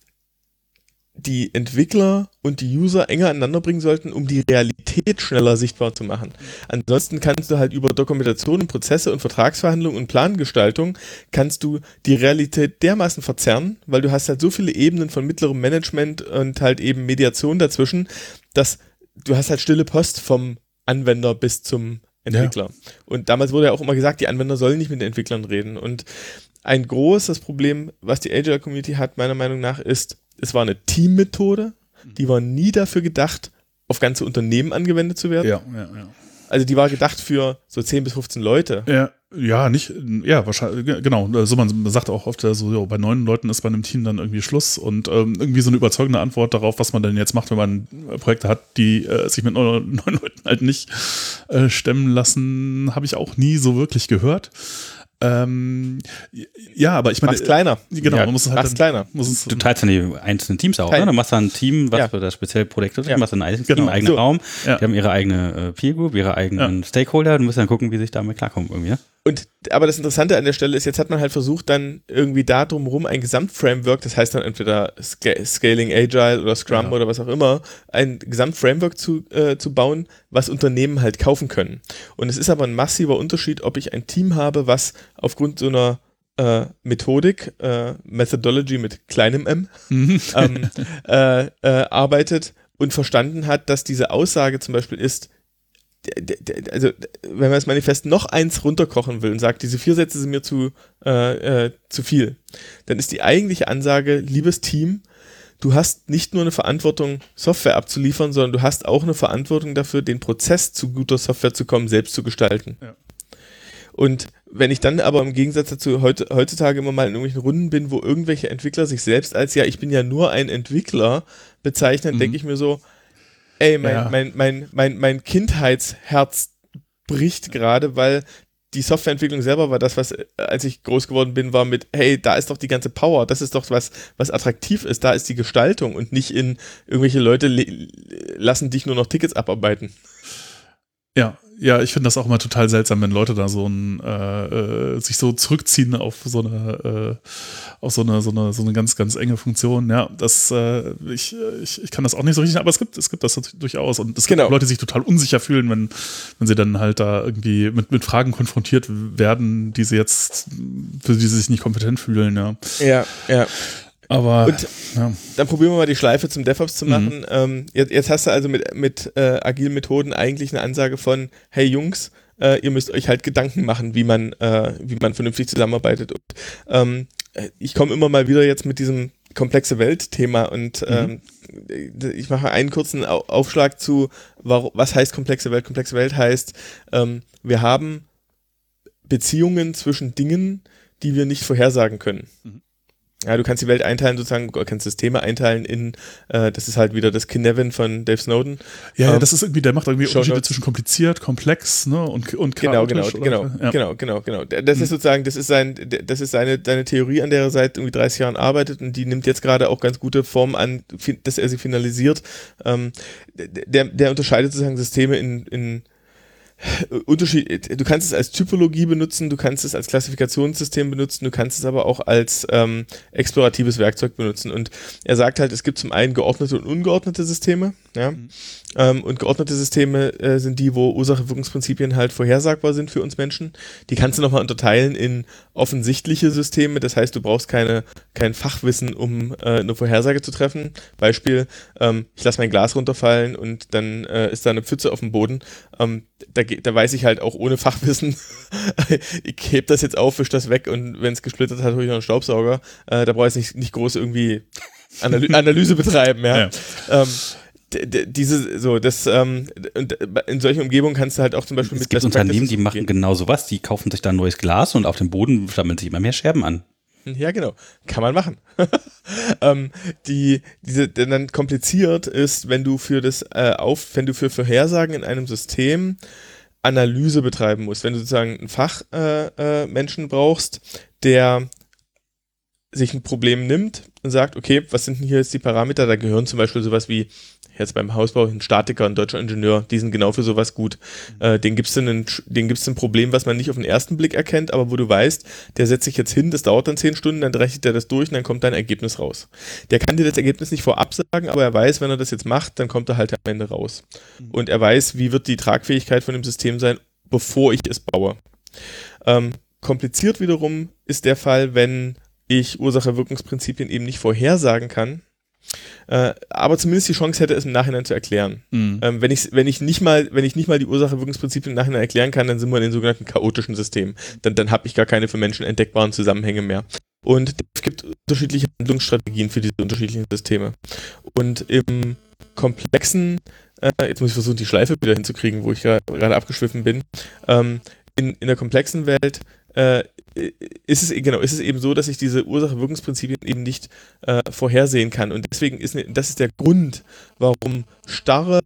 die Entwickler und die User enger aneinander bringen sollten, um die Realität schneller sichtbar zu machen. Ansonsten kannst du halt über Dokumentation und Prozesse und Vertragsverhandlungen und Plangestaltung kannst du die Realität dermaßen verzerren, weil du hast halt so viele Ebenen von mittlerem Management und halt eben Mediation dazwischen, dass du hast halt stille Post vom Anwender bis zum Entwickler. Und damals wurde ja auch immer gesagt, die Anwender sollen nicht mit den Entwicklern reden. Und ein großes Problem, was die Agile Community hat, meiner Meinung nach, ist, es war eine Teammethode, die war nie dafür gedacht, auf ganze Unternehmen angewendet zu werden. Ja, ja, ja. Also die war gedacht für so 10 bis 15 Leute. Ja, ja, nicht, ja, wahrscheinlich, ge- genau. Also man sagt auch oft, so, jo, bei neun Leuten ist bei einem Team dann irgendwie Schluss und ähm, irgendwie so eine überzeugende Antwort darauf, was man denn jetzt macht, wenn man äh, Projekte hat, die äh, sich mit neun, neun Leuten halt nicht äh, stemmen lassen, habe ich auch nie so wirklich gehört. Ähm, ja, aber ich meine, Mach's kleiner. genau, Ja, man muss es halt Mach's dann, kleiner. muss es, Du teilst dann die einzelnen Teams auch, Teil- ne? Du machst dann ein Team, was Ja. für das spezielle Projekt ist, Ja. du machst ein eigenes Genau. Team, eigenen So. Raum, Ja. die haben ihre eigene äh, Peer Group, ihre eigenen Stakeholder, du musst dann gucken, wie sich damit klarkommen irgendwie, ne? Und aber das Interessante an der Stelle ist, jetzt hat man halt versucht, dann irgendwie da drumherum ein Gesamtframework, das heißt dann entweder Sca Scaling Agile oder Scrum Ja. oder was auch immer, ein Gesamtframework zu, äh, zu bauen, was Unternehmen halt kaufen können. Und es ist aber ein massiver Unterschied, ob ich ein Team habe, was aufgrund so einer äh, Methodik, äh, Methodology mit kleinem m, ähm, äh, äh, arbeitet und verstanden hat, dass diese Aussage zum Beispiel ist, also wenn man das Manifest noch eins runterkochen will und sagt, diese vier Sätze sind mir zu, äh, äh, zu viel, dann ist die eigentliche Ansage, liebes Team, du hast nicht nur eine Verantwortung, Software abzuliefern, sondern du hast auch eine Verantwortung dafür, den Prozess zu guter Software zu kommen, selbst zu gestalten. Ja. Und wenn ich dann aber im Gegensatz dazu heutzutage immer mal in irgendwelchen Runden bin, wo irgendwelche Entwickler sich selbst als, ja, ich bin ja nur ein Entwickler bezeichnen, Mhm. denke ich mir so, ey, mein, Ja. mein, mein, mein, mein Kindheitsherz bricht gerade, weil die Softwareentwicklung selber war das, was, äh, als ich groß geworden bin, war mit, hey, da ist doch die ganze Power, das ist doch was, was attraktiv ist, da ist die Gestaltung und nicht in irgendwelche Leute le- lassen dich nur noch Tickets abarbeiten. Ja, ja, ich finde das auch immer total seltsam, wenn Leute da so ein äh, äh, sich so zurückziehen auf so eine äh, auf so eine so eine so eine ganz ganz enge Funktion. Ja, das äh, ich, ich ich kann das auch nicht so richtig, aber es gibt es gibt das durchaus und es gibt Genau. Leute, die sich total unsicher fühlen, wenn wenn sie dann halt da irgendwie mit mit Fragen konfrontiert werden, die sie jetzt für die sie sich nicht kompetent fühlen. Ja, Ja, ja. Aber Und ja. dann probieren wir mal die Schleife zum DevOps zu Mhm. machen. Ähm, jetzt, jetzt hast du also mit, mit äh, agilen Methoden eigentlich eine Ansage von, hey Jungs, äh, ihr müsst euch halt Gedanken machen, wie man, äh, wie man vernünftig zusammenarbeitet. Und, ähm, äh, ich komme immer mal wieder jetzt mit diesem komplexe Welt-Thema und ähm, ich mache einen kurzen Au- Aufschlag zu, was heißt komplexe Welt? Komplexe Welt heißt, ähm, wir haben Beziehungen zwischen Dingen, die wir nicht vorhersagen können. Ja, du kannst die Welt einteilen, sozusagen, du kannst Systeme einteilen in, äh, das ist halt wieder das Kinevin von Dave Snowden. Ja, ja, Ähm, das ist irgendwie, der macht irgendwie Unterschiede Notes. zwischen kompliziert, komplex, ne, und, und Genau, genau, oder? genau, Ja. genau, genau, genau. Das ist sozusagen, das ist sein, das ist seine, seine Theorie, an der er seit irgendwie 30 Jahren arbeitet und die nimmt jetzt gerade auch ganz gute Form an, dass er sie finalisiert. Ähm, der, der unterscheidet sozusagen Systeme in, in Unterschied, du kannst es als Typologie benutzen, du kannst es als Klassifikationssystem benutzen, du kannst es aber auch als ähm, exploratives Werkzeug benutzen. Und er sagt halt, es gibt zum einen geordnete und ungeordnete Systeme. Ja? Ähm, und geordnete Systeme äh, sind die, wo Ursache-Wirkungsprinzipien halt vorhersagbar sind für uns Menschen. Die kannst du nochmal unterteilen in offensichtliche Systeme. Das heißt, du brauchst keine, kein Fachwissen, um äh, eine Vorhersage zu treffen. Beispiel, ähm, ich lasse mein Glas runterfallen und dann äh, ist da eine Pfütze auf dem Boden. Ähm, da, da weiß ich halt auch ohne Fachwissen, ich heb das jetzt auf, wisch das weg und wenn es gesplittert hat, hole ich noch einen Staubsauger. Äh, da brauche ich nicht, nicht groß irgendwie Analy Analyse betreiben, ja. Ja. Ähm, diese, so, das, ähm, und in solchen Umgebungen kannst du halt auch zum Beispiel Es mit gibt Unternehmen, die machen genau sowas. Die kaufen sich da ein neues Glas und auf dem Boden sammeln sich immer mehr Scherben an. Ja, genau. Kann man machen. ähm, die, diese, denn dann kompliziert ist, wenn du für das äh, auf, wenn du für Vorhersagen in einem System Analyse betreiben musst, wenn du sozusagen einen Fachmenschen äh, äh, brauchst, der sich ein Problem nimmt und sagt, okay, was sind denn hier jetzt die Parameter? Da gehören zum Beispiel sowas wie jetzt beim Hausbau ein Statiker, ein deutscher Ingenieur, die sind genau für sowas gut. Äh, den gibst du einen, den gibst ein Problem, was man nicht auf den ersten Blick erkennt, aber wo du weißt, der setzt sich jetzt hin, das dauert dann zehn Stunden, dann rechnet er das durch und dann kommt dein Ergebnis raus. Der kann dir das Ergebnis nicht vorab sagen, aber er weiß, wenn er das jetzt macht, dann kommt er halt am Ende raus. Und er weiß, wie wird die Tragfähigkeit von dem System sein, bevor ich es baue. Ähm, kompliziert wiederum ist der Fall, wenn ich Ursache-Wirkungsprinzipien eben nicht vorhersagen kann, äh, aber zumindest die Chance hätte, es im Nachhinein zu erklären. Mhm. Ähm, wenn, ich, wenn, ich nicht mal, wenn ich nicht mal die Ursache-Wirkungsprinzipien im Nachhinein erklären kann, dann sind wir in den sogenannten chaotischen Systemen. Dann, dann habe ich gar keine für Menschen entdeckbaren Zusammenhänge mehr. Und es gibt unterschiedliche Handlungsstrategien für diese unterschiedlichen Systeme. Und im komplexen, äh, jetzt muss ich versuchen, die Schleife wieder hinzukriegen, wo ich gerade abgeschwiffen bin, ähm, in, in der komplexen Welt äh, ist es genau, ist es eben so, dass ich diese Ursache-Wirkungsprinzipien eben nicht äh, vorhersehen kann. Und deswegen ist das ist der Grund, warum starre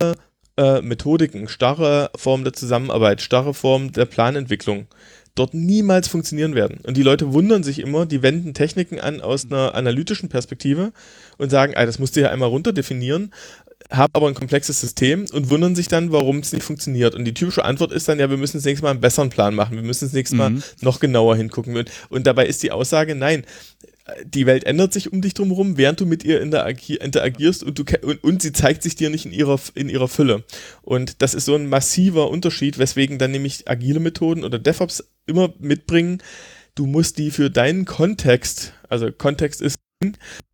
äh, Methodiken, starre Formen der Zusammenarbeit, starre Formen der Planentwicklung dort niemals funktionieren werden. Und die Leute wundern sich immer, die wenden Techniken an aus einer analytischen Perspektive und sagen, ah, das musst du ja einmal runterdefinieren, haben aber ein komplexes System und wundern sich dann, warum es nicht funktioniert. Und die typische Antwort ist dann, ja, wir müssen das nächste Mal einen besseren Plan machen, wir müssen das nächste Mal Mhm. noch genauer hingucken. Und, und dabei ist die Aussage, nein, die Welt ändert sich um dich drumherum, während du mit ihr interagi interagierst und, du, und, und sie zeigt sich dir nicht in ihrer, in ihrer Fülle. Und das ist so ein massiver Unterschied, weswegen dann nämlich agile Methoden oder DevOps immer mitbringen, du musst die für deinen Kontext, also Kontext ist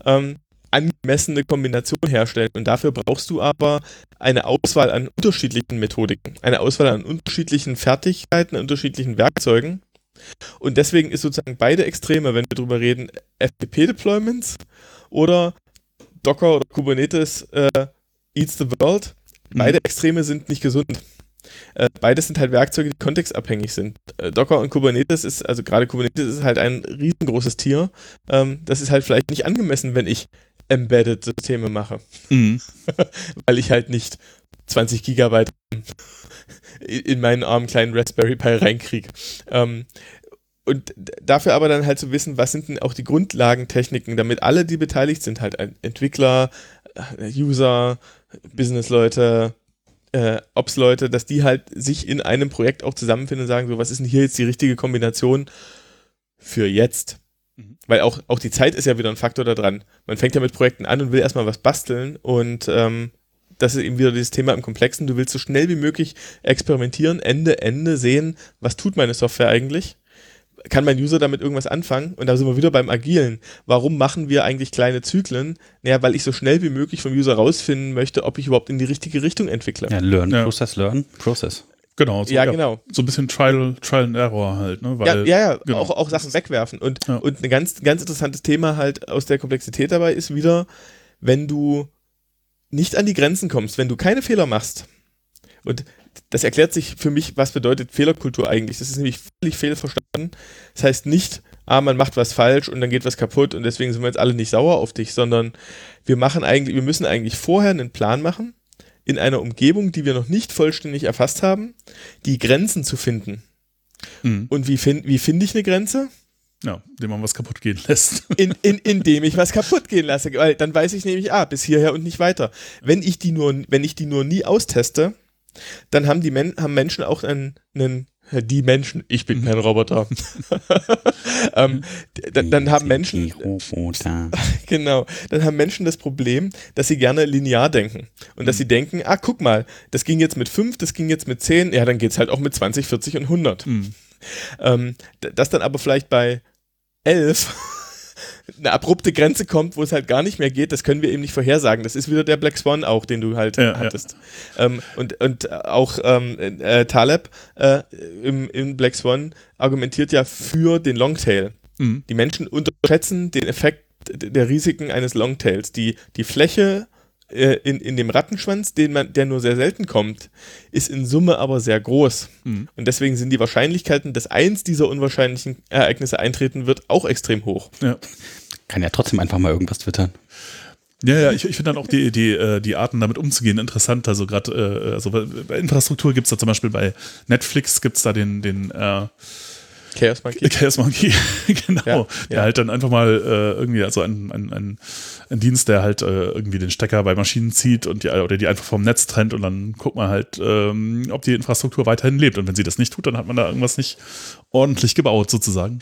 ähm, angemessene Kombination herstellen. Und dafür brauchst du aber eine Auswahl an unterschiedlichen Methodiken, eine Auswahl an unterschiedlichen Fertigkeiten, unterschiedlichen Werkzeugen. Und deswegen ist sozusagen beide Extreme, wenn wir drüber reden, FTP-Deployments oder Docker oder Kubernetes äh, eats the world. Beide Extreme sind nicht gesund. Äh, beides sind halt Werkzeuge, die kontextabhängig sind. Äh, Docker und Kubernetes ist, also gerade Kubernetes ist halt ein riesengroßes Tier. Ähm, das ist halt vielleicht nicht angemessen, wenn ich Embedded-Systeme mache. Mhm. Weil ich halt nicht 20 Gigabyte in meinen armen kleinen Raspberry Pi reinkriege. Ähm, und dafür aber dann halt zu wissen, was sind denn auch die Grundlagentechniken, damit alle, die beteiligt sind, halt Entwickler, äh, User, Businessleute, äh, Ops-Leute, dass die halt sich in einem Projekt auch zusammenfinden und sagen, so, was ist denn hier jetzt die richtige Kombination für jetzt? Mhm. Weil auch, auch die Zeit ist ja wieder ein Faktor da dran. Man fängt ja mit Projekten an und will erstmal was basteln und ähm, das ist eben wieder dieses Thema im Komplexen. Du willst so schnell wie möglich experimentieren, Ende, Ende sehen, was tut meine Software eigentlich kann mein User damit irgendwas anfangen? Und da sind wir wieder beim Agilen. Warum machen wir eigentlich kleine Zyklen? Naja, weil ich so schnell wie möglich vom User rausfinden möchte, ob ich überhaupt in die richtige Richtung entwickle. Ja, Learn, ja. Process, Learn, Process. Genau, so, ja, genau. So ein bisschen Trial, Trial and Error halt, ne? Weil, ja, ja, ja genau. auch, auch Sachen wegwerfen. Und, ja. und ein ganz, ganz interessantes Thema halt aus der Komplexität dabei ist wieder, wenn du nicht an die Grenzen kommst, wenn du keine Fehler machst. Und das erklärt sich für mich, was bedeutet Fehlerkultur eigentlich. Das ist nämlich völlig fehlverstanden. Das heißt nicht, ah, man macht was falsch und dann geht was kaputt und deswegen sind wir jetzt alle nicht sauer auf dich, sondern wir machen eigentlich, wir müssen eigentlich vorher einen Plan machen, in einer Umgebung, die wir noch nicht vollständig erfasst haben, die Grenzen zu finden. Mhm. Und wie, find, wie finde ich eine Grenze? Ja, indem man was kaputt gehen lässt. In, in, indem ich was kaputt gehen lasse, weil dann weiß ich nämlich, ah, bis hierher und nicht weiter. Wenn ich die nur, wenn ich die nur nie austeste, dann haben die Men haben Menschen auch einen, einen die Menschen, ich bin kein Roboter. ähm, dann, dann haben Menschen genau, dann haben Menschen das Problem, dass sie gerne linear denken und dass sie denken, ah, guck mal, das ging jetzt mit 5, das ging jetzt mit 10, ja, dann geht es halt auch mit 20, 40 und 100. Mhm. Ähm, das dann aber vielleicht bei 11 eine abrupte Grenze kommt, wo es halt gar nicht mehr geht, das können wir eben nicht vorhersagen. Das ist wieder der Black Swan auch, den du halt ja, hattest. Ja. Ähm, und, und auch ähm, äh, Taleb äh, im, im Black Swan argumentiert ja für den Longtail. Mhm. Die Menschen unterschätzen den Effekt der Risiken eines Longtails. Die, die Fläche äh, in, in dem Rattenschwanz, den man, der nur sehr selten kommt, ist in Summe aber sehr groß. Mhm. Und deswegen sind die Wahrscheinlichkeiten, dass eins dieser unwahrscheinlichen Ereignisse eintreten wird, auch extrem hoch. Ja. Kann ja trotzdem einfach mal irgendwas twittern. Ja, ja, ich, ich finde dann auch die, die, äh, die Arten damit umzugehen interessant. Also gerade, äh, also bei Infrastruktur gibt es da zum Beispiel bei Netflix gibt es da den, den äh, Chaos Monkey. Chaos Monkey, genau. Ja, der ja. halt dann einfach mal äh, irgendwie, also ein, ein, ein, ein, Dienst, der halt äh, irgendwie den Stecker bei Maschinen zieht und die, oder die einfach vom Netz trennt und dann guckt man halt, ähm, ob die Infrastruktur weiterhin lebt. Und wenn sie das nicht tut, dann hat man da irgendwas nicht ordentlich gebaut, sozusagen.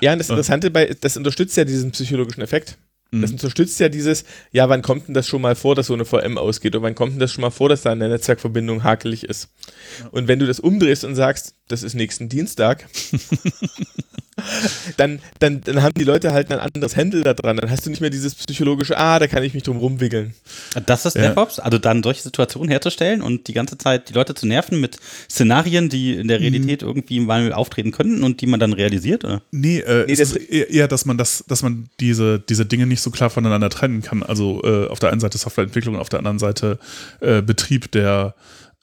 Ja, und das Interessante bei, das unterstützt ja diesen psychologischen Effekt. Das mhm. unterstützt ja dieses, ja, wann kommt denn das schon mal vor, dass so eine VM ausgeht? Und wann kommt denn das schon mal vor, dass da eine Netzwerkverbindung hakelig ist? Ja. Und wenn du das umdrehst und sagst, das ist nächsten Dienstag, dann, dann, dann haben die Leute halt ein anderes Handle da dran. Dann hast du nicht mehr dieses psychologische, ah, da kann ich mich drum rumwickeln. Das ist ja. DevOps, also dann solche Situationen herzustellen und die ganze Zeit die Leute zu nerven mit Szenarien, die in der mhm. Realität mhm. irgendwie mal auftreten könnten und die man dann realisiert, oder? Nee, äh, nee das ist eher, dass man das, dass man diese, diese Dinge nicht so klar voneinander trennen kann. Also äh, auf der einen Seite Softwareentwicklung, auf der anderen Seite äh, Betrieb der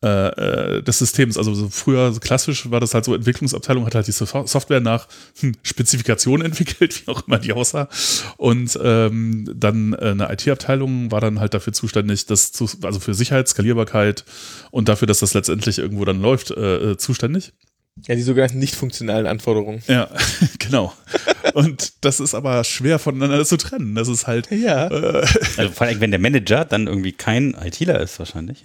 äh, äh, des Systems. Also so früher so klassisch war das halt so, Entwicklungsabteilung hat halt die Software nach hm, Spezifikationen entwickelt, wie auch immer die aussah. Und ähm, dann äh, eine IT-Abteilung war dann halt dafür zuständig, das zu, also für Sicherheit, Skalierbarkeit und dafür, dass das letztendlich irgendwo dann läuft, äh, äh zuständig. Ja, die sogenannten nicht funktionalen Anforderungen. Ja, genau. Und das ist aber schwer voneinander zu trennen. Das ist halt. Ja. Äh, also vor allem, wenn der Manager dann irgendwie kein ITler ist, wahrscheinlich.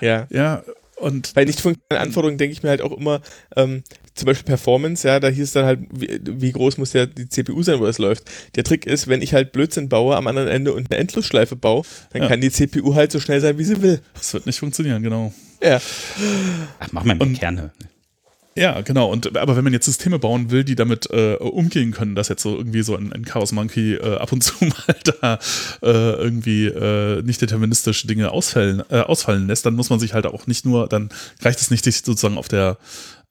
Ja. Ja. ja und Bei nicht funktionalen Anforderungen denke ich mir halt auch immer, ähm, zum Beispiel Performance, ja, da hieß dann halt, wie, wie, groß muss ja die CPU sein, wo das läuft. Der Trick ist, wenn ich halt Blödsinn baue am anderen Ende und eine Endlosschleife baue, dann ja. kann die CPU halt so schnell sein, wie sie will. Das wird nicht funktionieren, genau. Ja. Ach, mach mal mit Kerne. Ja, genau. Und aber wenn man jetzt Systeme bauen will, die damit äh, umgehen können, dass jetzt so irgendwie so ein, ein Chaos Monkey äh, ab und zu mal da äh, irgendwie äh, nicht deterministische Dinge ausfallen, äh, ausfallen lässt, dann muss man sich halt auch nicht nur, dann reicht es nicht, sich sozusagen auf der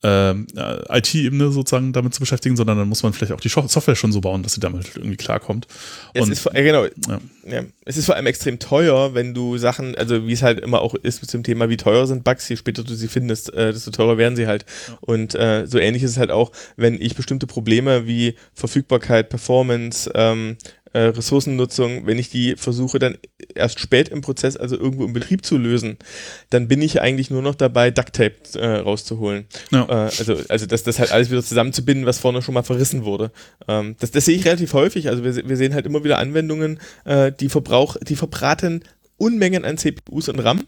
ähm, äh, IT-Ebene sozusagen damit zu beschäftigen, sondern dann muss man vielleicht auch die Software schon so bauen, dass sie damit irgendwie klarkommt. Es Und- ist, vor- genau, Ja. ja. es ist vor allem extrem teuer, wenn du Sachen, also wie es halt immer auch ist mit dem Thema, wie teuer sind Bugs, je später du sie findest, äh, desto teurer werden sie halt. Und äh, so ähnlich ist es halt auch, wenn ich bestimmte Probleme wie Verfügbarkeit, Performance, ähm, äh, Ressourcennutzung, wenn ich die versuche dann erst spät im Prozess, also irgendwo im Betrieb zu lösen, dann bin ich eigentlich nur noch dabei, Ducktape äh, rauszuholen. Ja. Äh, also, also das, das halt alles wieder zusammenzubinden, was vorne schon mal verrissen wurde. Ähm, das, das sehe ich relativ häufig. Also wir, wir sehen halt immer wieder Anwendungen, äh, die Verbrauch, die verbraten Unmengen an CPUs und RAM.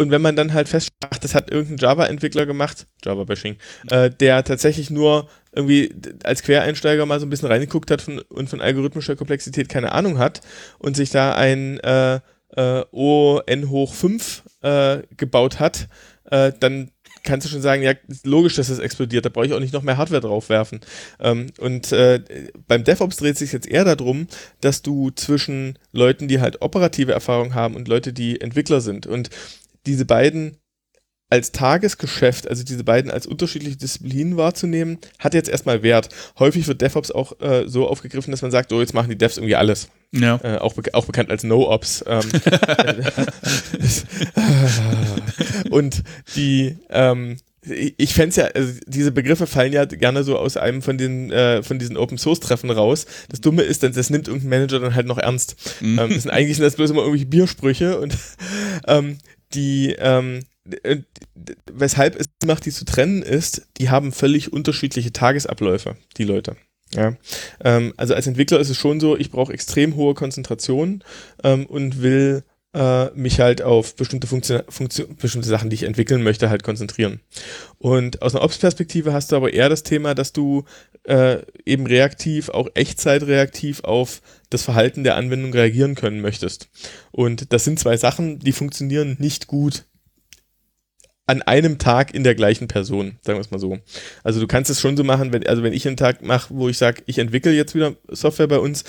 Und wenn man dann halt feststellt, ach, das hat irgendein Java-Entwickler gemacht, Java-Bashing, äh, der tatsächlich nur irgendwie als Quereinsteiger mal so ein bisschen reingeguckt hat von, und von algorithmischer Komplexität keine Ahnung hat und sich da ein äh, äh, O n hoch 5 äh, gebaut hat, äh, dann kannst du schon sagen, ja, logisch, dass das explodiert, da brauche ich auch nicht noch mehr Hardware draufwerfen. Ähm, und äh, beim DevOps dreht sich jetzt eher darum, dass du zwischen Leuten, die halt operative Erfahrung haben und Leute, die Entwickler sind und diese beiden als Tagesgeschäft, also diese beiden als unterschiedliche Disziplinen wahrzunehmen, hat jetzt erstmal Wert. Häufig wird DevOps auch äh, so aufgegriffen, dass man sagt, oh, jetzt machen die Devs irgendwie alles. Ja. Äh, auch, bek auch bekannt als No-Ops. Ähm, und die, ähm, ich- fände ja, also diese Begriffe fallen ja gerne so aus einem von den äh, von diesen Open Source Treffen raus. Das Dumme ist, dann, das nimmt irgendein Manager dann halt noch ernst. Ähm, das sind eigentlich sind das bloß immer irgendwelche Biersprüche und ähm, die ähm, äh, weshalb es macht, die zu trennen, ist, die haben völlig unterschiedliche Tagesabläufe, die Leute. Ja, ähm, also als Entwickler ist es schon so, ich brauche extrem hohe Konzentration ähm, und will äh, mich halt auf bestimmte, Funktion, Funktion, bestimmte Sachen, die ich entwickeln möchte, halt konzentrieren. Und aus einer Ops-Perspektive hast du aber eher das Thema, dass du äh, eben reaktiv, auch echtzeitreaktiv auf das Verhalten der Anwendung reagieren können möchtest. Und das sind zwei Sachen, die funktionieren nicht gut an einem Tag in der gleichen Person, sagen wir es mal so. Also du kannst es schon so machen, wenn, also wenn ich einen Tag mache, wo ich sage, ich entwickle jetzt wieder Software bei uns,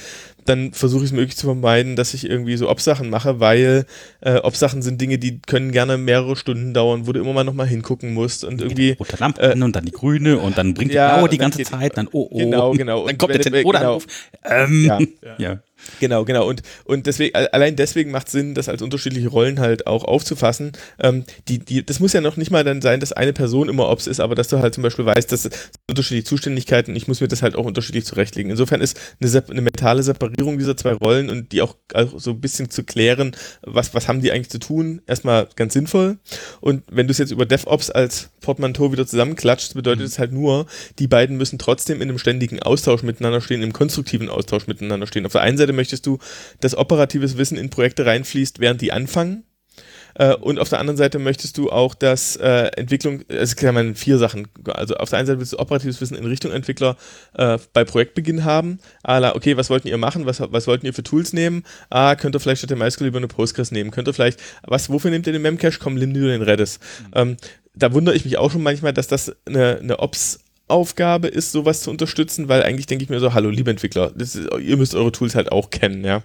dann versuche ich es möglichst zu vermeiden, dass ich irgendwie so Ops-Sachen mache, weil äh, Ops-Sachen sind Dinge, die können gerne mehrere Stunden dauern, wo du immer mal nochmal hingucken musst und irgendwie. Rote Lampe an und dann die grüne und dann bringt ja, die blaue die ganze geht- Zeit, dann oh oh. Genau, genau. Dann kommt der wenn- Telefonanruf. Ähm, Ja. ja. Genau, genau. Und, und deswegen, allein deswegen macht Sinn, das als unterschiedliche Rollen halt auch aufzufassen. Ähm, die, die, das muss ja noch nicht mal dann sein, dass eine Person immer Ops ist, aber dass du halt zum Beispiel weißt, dass es unterschiedliche Zuständigkeiten, ich muss mir das halt auch unterschiedlich zurechtlegen. Insofern ist eine, eine mentale Separierung dieser zwei Rollen und die auch, auch so ein bisschen zu klären, was, was haben die eigentlich zu tun, erstmal ganz sinnvoll. Und wenn du es jetzt über DevOps als Portmanteau wieder zusammenklatscht, bedeutet es halt nur, die beiden müssen trotzdem in einem ständigen Austausch miteinander stehen, im konstruktiven Austausch miteinander stehen. Auf der einen Seite möchtest du, dass operatives Wissen in Projekte reinfließt, während die anfangen. Äh, und auf der anderen Seite möchtest du auch, dass äh, Entwicklung, es kann man vier Sachen, also auf der einen Seite willst du operatives Wissen in Richtung Entwickler äh, bei Projektbeginn haben, à la, okay, was wollten ihr machen, was, was wollten ihr für Tools nehmen, ah, könnt ihr vielleicht statt der MySQL über eine Postgres nehmen, könnt ihr vielleicht, was, wofür nehmt ihr den Memcache, komm, nimm dir den Redis. Ähm, da wundere ich mich auch schon manchmal, dass das eine, eine Ops Aufgabe ist, sowas zu unterstützen, weil eigentlich denke ich mir so, hallo, liebe Entwickler, ist, ihr müsst eure Tools halt auch kennen, ja.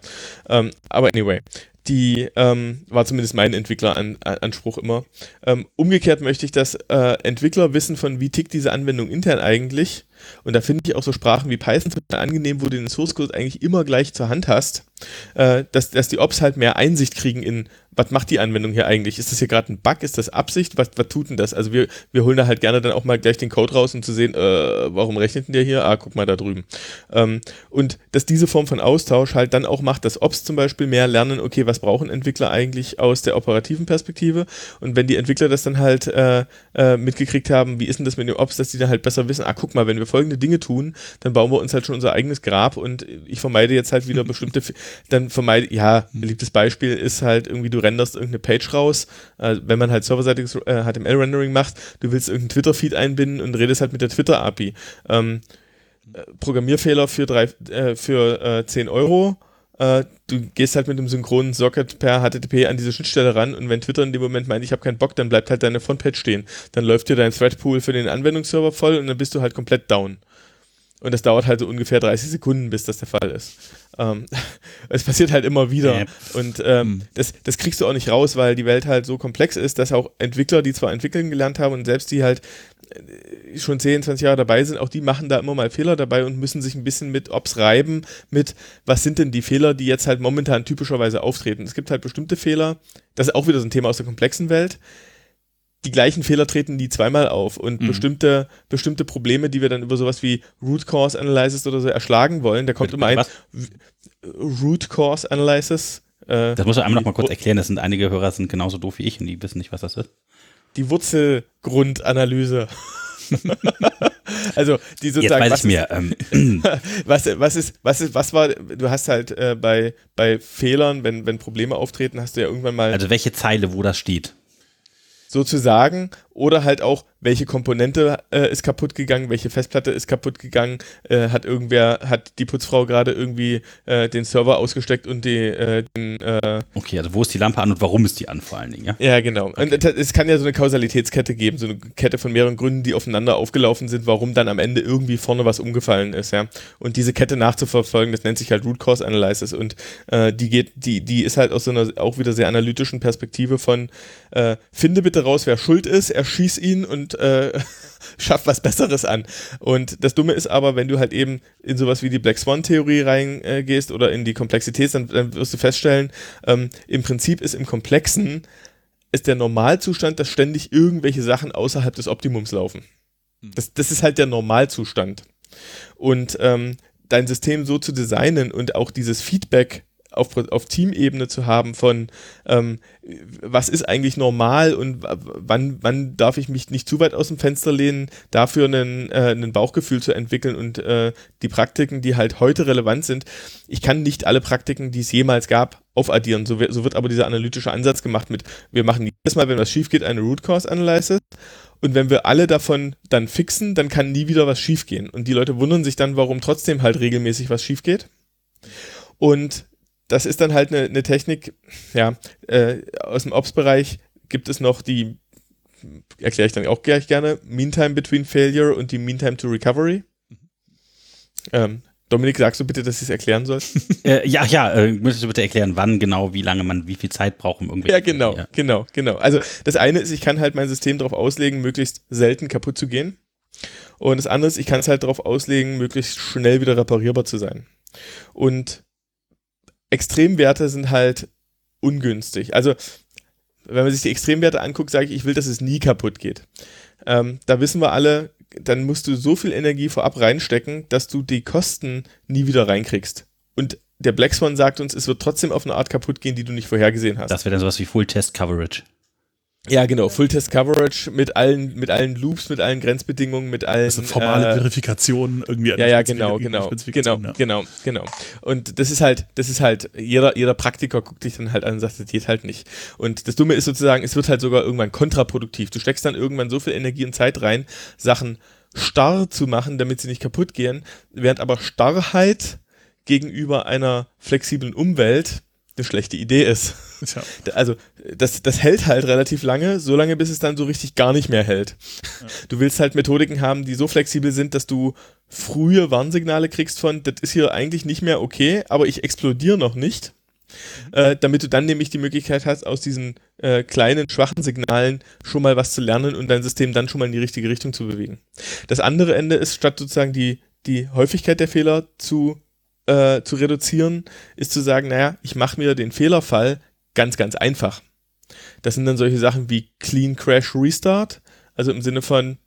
Ähm, aber anyway, die ähm, war zumindest mein Entwickleranspruch immer. Ähm, umgekehrt möchte ich, dass äh, Entwickler wissen von, wie tickt diese Anwendung intern eigentlich. Und da finde ich auch so Sprachen wie Python total angenehm, wo du den Source Code eigentlich immer gleich zur Hand hast, äh, dass, dass die Ops halt mehr Einsicht kriegen in, was macht die Anwendung hier eigentlich? Ist das hier gerade ein Bug? Ist das Absicht? Was, was tut denn das? Also wir, wir holen da halt gerne dann auch mal gleich den Code raus, um zu sehen, äh, warum rechnet denn der hier? Ah, guck mal da drüben. Ähm, und dass diese Form von Austausch halt dann auch macht, dass Ops zum Beispiel mehr lernen, okay, was brauchen Entwickler eigentlich aus der operativen Perspektive? Und wenn die Entwickler das dann halt äh, äh, mitgekriegt haben, wie ist denn das mit dem Ops, dass die dann halt besser wissen, ah, guck mal, wenn wir folgende Dinge tun, dann bauen wir uns halt schon unser eigenes Grab und ich vermeide jetzt halt wieder bestimmte, dann vermeide, ja, beliebtes Beispiel ist halt irgendwie, du renderst irgendeine Page raus, äh, wenn man halt serverseitiges äh, HTML-Rendering macht, du willst irgendeinen Twitter-Feed einbinden und redest halt mit der Twitter-API. Ähm, äh, Programmierfehler für, drei, äh, für äh, 10 Euro. Äh, du gehst halt mit einem synchronen Socket per HTTP an diese Schnittstelle ran und wenn Twitter in dem Moment meint, ich habe keinen Bock, dann bleibt halt deine Frontpage stehen. Dann läuft dir dein Threadpool für den Anwendungsserver voll und dann bist du halt komplett down. Und das dauert halt so ungefähr 30 Sekunden, bis das der Fall ist. Ähm, es passiert halt immer wieder. Und ähm, Hm. das, das kriegst du auch nicht raus, weil die Welt halt so komplex ist, dass auch Entwickler, die zwar entwickeln gelernt haben und selbst die halt schon 10, 20 Jahre dabei sind, auch die machen da immer mal Fehler dabei und müssen sich ein bisschen mit Ops reiben, mit was sind denn die Fehler, die jetzt halt momentan typischerweise auftreten. Es gibt halt bestimmte Fehler, das ist auch wieder so ein Thema aus der komplexen Welt. Die gleichen Fehler treten nie zweimal auf und Mhm. bestimmte, bestimmte Probleme, die wir dann über sowas wie Root Cause Analysis oder so erschlagen wollen, da kommt immer ein Was? Root Cause Analysis. Äh, Das muss ich einmal noch mal kurz die, erklären. Das sind einige Hörer sind genauso doof wie ich und die wissen nicht, was das ist. Die Wurzelgrundanalyse. also die Jetzt sozusagen weiß was ich mir. Ähm, was, was ist, was ist, was war, du hast halt äh, bei, bei Fehlern, wenn, wenn Probleme auftreten, hast du ja irgendwann mal also welche Zeile, wo das steht. sozusagen oder halt auch, welche Komponente äh, ist kaputt gegangen, welche Festplatte ist kaputt gegangen, äh, hat irgendwer, hat die Putzfrau gerade irgendwie äh, den Server ausgesteckt und die, äh, den, äh, Okay, also wo ist die Lampe an und warum ist die an vor allen Dingen, ja? ja genau. Und es- kann ja so eine Kausalitätskette geben, so eine Kette von mehreren Gründen, die aufeinander aufgelaufen sind, warum dann am Ende irgendwie vorne was umgefallen ist, ja. Und diese Kette nachzuverfolgen, das nennt sich halt Root Cause Analysis und äh, die geht, die, die ist halt aus so einer auch wieder sehr analytischen Perspektive von äh, finde bitte raus, wer schuld ist, erschieß ihn und äh, schaff was Besseres an. Und das Dumme ist aber, wenn du halt eben in sowas wie die Black Swan-Theorie reingehst äh, oder in die Komplexität, dann, dann wirst du feststellen, ähm, im Prinzip ist im Komplexen ist der Normalzustand, dass ständig irgendwelche Sachen außerhalb des Optimums laufen. Das, das ist halt der Normalzustand. Und ähm, dein System so zu designen und auch dieses Feedback auf, auf Teamebene zu haben von, ähm, was ist eigentlich normal und wann, wann darf ich mich nicht zu weit aus dem Fenster lehnen, dafür einen, äh, ein Bauchgefühl zu entwickeln und äh, die Praktiken, die halt heute relevant sind. Ich kann nicht alle Praktiken, die es jemals gab, aufaddieren. So, wird- so wird aber dieser analytische Ansatz gemacht mit, wir machen jedes Mal, wenn was schief geht, eine Root Cause Analysis. Und wenn wir alle davon dann fixen, dann kann nie wieder was schief gehen. Und die Leute wundern sich dann, warum trotzdem halt regelmäßig was schief geht. Und das ist dann halt eine, eine Technik, ja, äh, aus dem Ops-Bereich gibt es noch die, erkläre ich dann auch gleich gerne, Meantime Between Failure und die Meantime to Recovery. Ähm, Dominik, sagst du bitte, dass ich es erklären soll? Äh, ja, ja, äh, müsstest du bitte erklären, wann genau, wie lange man, wie viel Zeit braucht, um irgendwie. Ja, genau, genau, genau. Also das eine ist, ich kann halt mein System darauf auslegen, möglichst selten kaputt zu gehen. Und das andere ist, ich kann es halt darauf auslegen, möglichst schnell wieder reparierbar zu sein. Und Extremwerte sind halt ungünstig. Also, wenn man sich die Extremwerte anguckt, sage ich, ich will, dass es nie kaputt geht. Ähm, da wissen wir alle, dann musst du so viel Energie vorab reinstecken, dass du die Kosten nie wieder reinkriegst. Und der Black Swan sagt uns, es wird trotzdem auf eine Art kaputt gehen, die du nicht vorhergesehen hast. Das wäre dann sowas wie Full Test Coverage. Ja, genau. Full Test Coverage mit allen, mit allen Loops, mit allen Grenzbedingungen, mit allen. Das sind formale äh, Verifikationen irgendwie. an ja, ja, genau, genau, genau, ja. genau, genau. Und das ist halt, das ist halt, jeder, jeder Praktiker guckt dich dann halt an und sagt, das geht halt nicht. Und das Dumme ist sozusagen, es wird halt sogar irgendwann kontraproduktiv. Du steckst dann irgendwann so viel Energie und Zeit rein, Sachen starr zu machen, damit sie nicht kaputt gehen, während aber Starrheit gegenüber einer flexiblen Umwelt eine schlechte Idee ist. Tja. Also, das, das hält halt relativ lange, so lange, bis es dann so richtig gar nicht mehr hält. Du willst halt Methodiken haben, die so flexibel sind, dass du frühe Warnsignale kriegst von, das ist hier eigentlich nicht mehr okay, aber ich explodiere noch nicht. Äh, damit du dann nämlich die Möglichkeit hast, aus diesen äh, kleinen, schwachen Signalen schon mal was zu lernen und dein System dann schon mal in die richtige Richtung zu bewegen. Das andere Ende ist, statt sozusagen die, die Häufigkeit der Fehler zu, äh, zu reduzieren, ist zu sagen, naja, ich mache mir den Fehlerfall ganz, ganz einfach. Das sind dann solche Sachen wie Clean Crash Restart, also im Sinne von,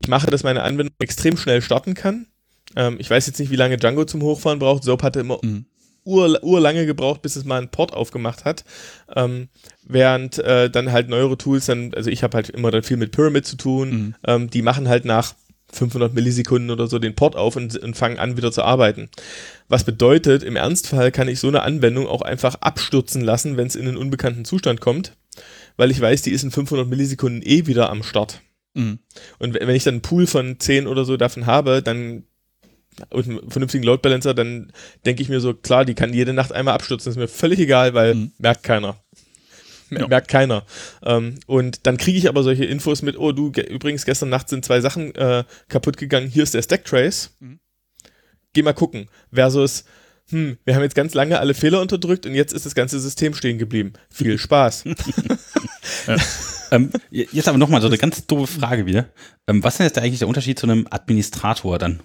ich mache, dass meine Anwendung extrem schnell starten kann. Ähm, ich weiß jetzt nicht, wie lange Django zum Hochfahren braucht. Soap hatte immer Mhm. ur, urlange gebraucht, bis es mal einen Port aufgemacht hat. Ähm, während äh, dann halt neuere Tools, dann, also ich habe halt immer dann viel mit Pyramid zu tun, Mhm. ähm, die machen halt nach 500 Millisekunden oder so den Port auf und, und fangen an, wieder zu arbeiten. Was bedeutet, im Ernstfall kann ich so eine Anwendung auch einfach abstürzen lassen, wenn es in einen unbekannten Zustand kommt, weil ich weiß, die ist in 500 Millisekunden eh wieder am Start. Mhm. Und wenn ich dann einen Pool von 10 oder so davon habe, dann und einen vernünftigen Load Balancer, dann denke ich mir so, klar, die kann jede Nacht einmal abstürzen, ist mir völlig egal, weil Mhm. merkt keiner. Ja. Merkt keiner. Ähm, und dann kriege ich aber solche Infos mit, oh du, ge übrigens gestern Nacht sind zwei Sachen äh, kaputt gegangen, hier ist der Stacktrace. Mhm. Geh mal gucken. Versus, hm, wir haben jetzt ganz lange alle Fehler unterdrückt und jetzt ist das ganze System stehen geblieben. Viel Spaß. ja. ähm, jetzt aber nochmal so eine ganz doofe Frage wieder. Ähm, was ist denn jetzt eigentlich der Unterschied zu einem Administrator dann?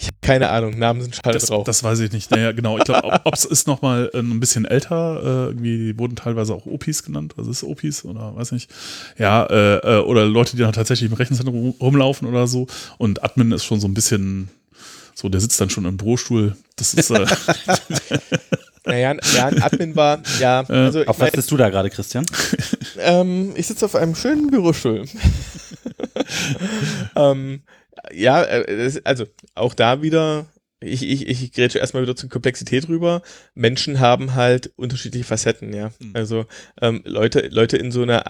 Ich habe keine Ahnung, Namen sind schade das, drauf. Das weiß ich nicht. Naja, genau. Ich glaube, ob es ist noch mal äh, ein bisschen älter. Äh, irgendwie wurden teilweise auch OPs genannt. Was ist OPs oder weiß nicht. Ja, äh, äh, oder Leute, die dann tatsächlich im Rechenzentrum rumlaufen oder so. Und Admin ist schon so ein bisschen so, der sitzt dann schon im Bürostuhl. Das ist. Äh naja, ja, ein Admin war, ja. Also, auf was bist du da gerade, Christian? ähm, ich sitze auf einem schönen Bürostuhl. ähm, ja, äh, also auch da wieder ich, ich, ich grätsche erstmal wieder zur Komplexität rüber. Menschen haben halt unterschiedliche Facetten, ja. Mhm. Also ähm, Leute, Leute in so eine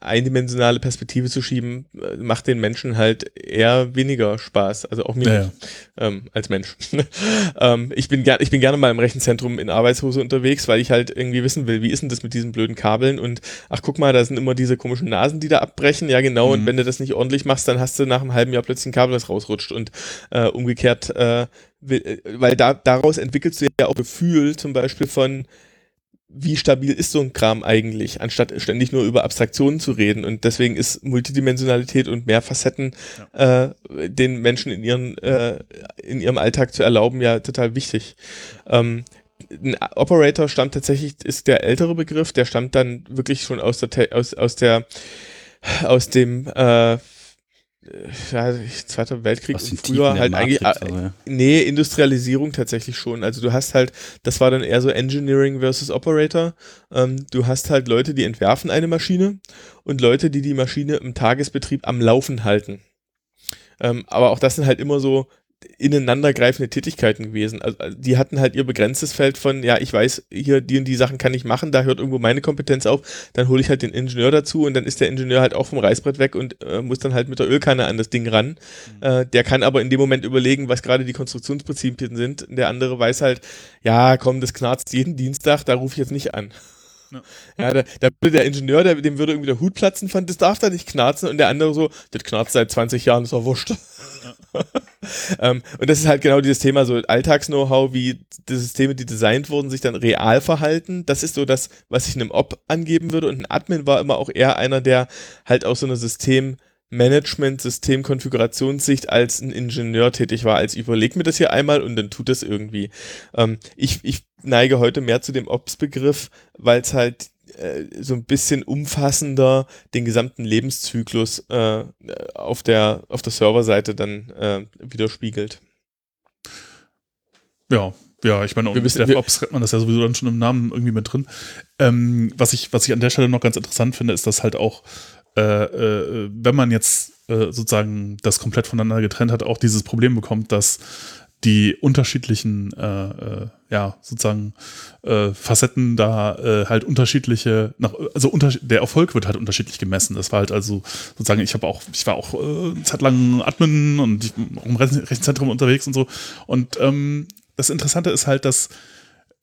eindimensionale Perspektive zu schieben, äh, macht den Menschen halt eher weniger Spaß. Also auch mir ja, ja. Ähm, als Mensch. ähm, ich, bin ich bin gerne mal im Rechenzentrum in Arbeitshose unterwegs, weil ich halt irgendwie wissen will, wie ist denn das mit diesen blöden Kabeln und ach guck mal, da sind immer diese komischen Nasen, die da abbrechen. Ja, genau. Mhm. Und wenn du das nicht ordentlich machst, dann hast du nach einem halben Jahr plötzlich ein Kabel, das rausrutscht. Und äh, umgekehrt äh, weil da, daraus entwickelst du ja auch Gefühl zum Beispiel von, wie stabil ist so ein Kram eigentlich, anstatt ständig nur über Abstraktionen zu reden. Und deswegen ist Multidimensionalität und mehr Facetten ja. äh, den Menschen in, ihren, äh, in ihrem Alltag zu erlauben, ja total wichtig. Ähm, ein Operator stammt tatsächlich, ist der ältere Begriff, der stammt dann wirklich schon aus der, aus, aus der, aus dem, äh, ja, Zweiter Weltkrieg und früher halt eigentlich, also, ja. nee, Industrialisierung tatsächlich schon. Also du hast halt, das war dann eher so Engineering versus Operator. Ähm, du hast halt Leute, die entwerfen eine Maschine und Leute, die die Maschine im Tagesbetrieb am Laufen halten. Ähm, aber auch das sind halt immer so ineinandergreifende Tätigkeiten gewesen. Also, also die hatten halt ihr begrenztes Feld von, ja, ich weiß, hier die und die Sachen kann ich machen, da hört irgendwo meine Kompetenz auf, dann hole ich halt den Ingenieur dazu und dann ist der Ingenieur halt auch vom Reißbrett weg und äh, muss dann halt mit der Ölkanne an das Ding ran. Mhm. Äh, der kann aber in dem Moment überlegen, was gerade die Konstruktionsprinzipien sind. Der andere weiß halt, ja, komm, das knarzt jeden Dienstag, da rufe ich jetzt nicht an. Ja, ja da, da würde der Ingenieur, der, dem würde irgendwie der Hut platzen von, das darf da nicht knarzen und der andere so, das knarzt seit 20 Jahren, ist doch wurscht. Ja. ähm, und das ist halt genau dieses Thema, so Alltags-Know-how, wie die Systeme, die designt wurden, sich dann real verhalten. Das ist so das, was ich einem Op angeben würde und ein Admin war immer auch eher einer, der halt aus so einer System- Management, Systemkonfigurationssicht als ein Ingenieur tätig war, als überleg mir das hier einmal und dann tut das irgendwie. Ähm, ich, ich neige heute mehr zu dem Ops-Begriff, weil es halt äh, so ein bisschen umfassender den gesamten Lebenszyklus äh, auf der, auf der Serverseite dann äh, widerspiegelt. Ja, ja, ich meine, mit DevOps hat man das ja sowieso dann schon im Namen irgendwie mit drin. Ähm, was, ich, was ich an der Stelle noch ganz interessant finde, ist, dass halt auch, wenn man jetzt äh, sozusagen das komplett voneinander getrennt hat, auch dieses Problem bekommt, dass die unterschiedlichen, äh, äh, ja, sozusagen äh, Facetten da äh, halt unterschiedliche, nach, also unter, der Erfolg wird halt unterschiedlich gemessen. Das war halt also sozusagen, ich habe auch, ich war auch äh, zeitlang Admin und ich, auch im Rechenzentrum unterwegs und so. Und ähm, das Interessante ist halt, dass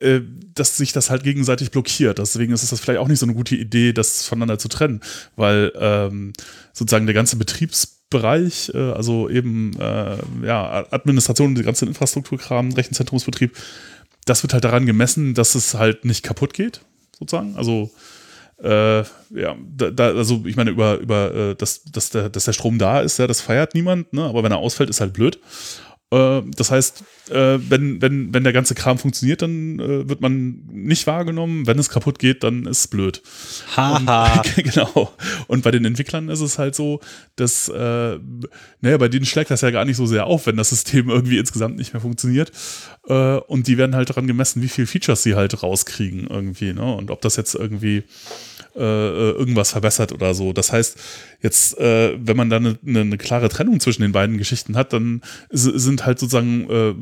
äh, dass sich das halt gegenseitig blockiert. Deswegen ist es vielleicht auch nicht so eine gute Idee, das voneinander zu trennen, weil ähm, sozusagen der ganze Betriebs Bereich, äh, also eben äh, ja, Administration, die ganze Infrastrukturkram, Rechenzentrumsbetrieb, das wird halt daran gemessen, dass es halt nicht kaputt geht, sozusagen. Also äh, ja, da, da, also ich meine, über, über äh, dass, dass, der, dass der Strom da ist, ja, das feiert niemand, ne? aber wenn er ausfällt, ist halt blöd. Äh, das heißt, äh, wenn, wenn, wenn der ganze Kram funktioniert, dann äh, wird man nicht wahrgenommen. Wenn es kaputt geht, dann ist es blöd. Haha. genau. Und bei den Entwicklern ist es halt so, dass, äh, naja, bei denen schlägt das ja gar nicht so sehr auf, wenn das System irgendwie insgesamt nicht mehr funktioniert. Äh, und die werden halt daran gemessen, wie viele Features sie halt rauskriegen irgendwie. Ne? Und ob das jetzt irgendwie äh, äh, irgendwas verbessert oder so. Das heißt, jetzt, äh, wenn man da eine, eine, klare Trennung zwischen den beiden Geschichten hat, dann sind halt sozusagen äh,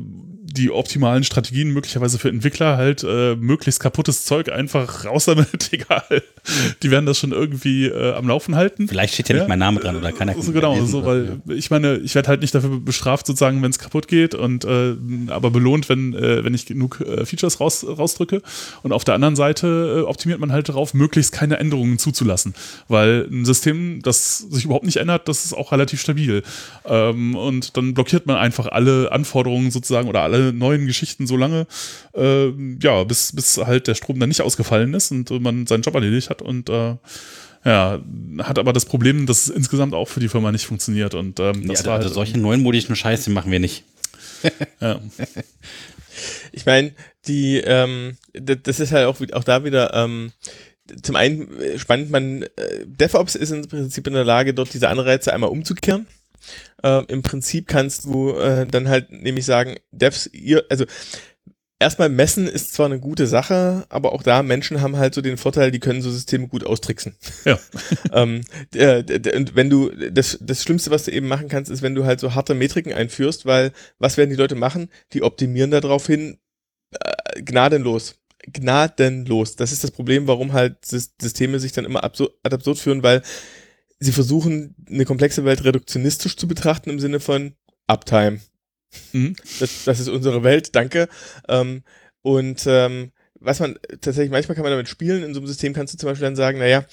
die optimalen Strategien möglicherweise für Entwickler halt äh, möglichst kaputtes Zeug einfach raus damit, egal. die werden das schon irgendwie äh, am Laufen halten. Vielleicht steht ja, nicht mein Name dran oder kann er so Genau, lesen, so, weil ja. ich meine, ich werde halt nicht dafür bestraft, sozusagen, wenn es kaputt geht und äh, aber belohnt, wenn, äh, wenn ich genug äh, Features raus, rausdrücke. Und auf der anderen Seite äh, optimiert man halt darauf, möglichst keine Änderungen zuzulassen. Weil ein System, das sich überhaupt nicht ändert, das ist auch relativ stabil. Ähm, und dann blockiert man einfach alle Anforderungen sozusagen oder alle neuen Geschichten so lange, äh, ja, bis, bis halt der Strom dann nicht ausgefallen ist und man seinen Job erledigt hat und äh, ja, hat aber das Problem, dass es insgesamt auch für die Firma nicht funktioniert. Und ähm, das ja, war also halt, solche neunmodischen Scheiße machen wir nicht. ja. Ich meine, die, ähm, das ist halt auch, auch da wieder, ähm, zum einen spannend, man, äh, DevOps ist im Prinzip in der Lage, dort diese Anreize einmal umzukehren. Äh, Im Prinzip kannst du äh, dann halt nämlich sagen, Devs, ihr, also erstmal messen ist zwar eine gute Sache, aber auch da Menschen haben halt so den Vorteil, die können so Systeme gut austricksen. Ja. ähm, und wenn du, das, das Schlimmste, was du eben machen kannst, ist, wenn du halt so harte Metriken einführst, weil was werden die Leute machen? Die optimieren darauf hin, äh, gnadenlos. Gnadenlos. Das ist das Problem, warum halt Systeme sich dann immer absurd, ad absurd führen, weil sie versuchen, eine komplexe Welt reduktionistisch zu betrachten im Sinne von Uptime Mhm. Das, das ist unsere Welt, danke. Ähm, und ähm, was man tatsächlich, manchmal kann man damit spielen, in so einem System kannst du zum Beispiel dann sagen, naja,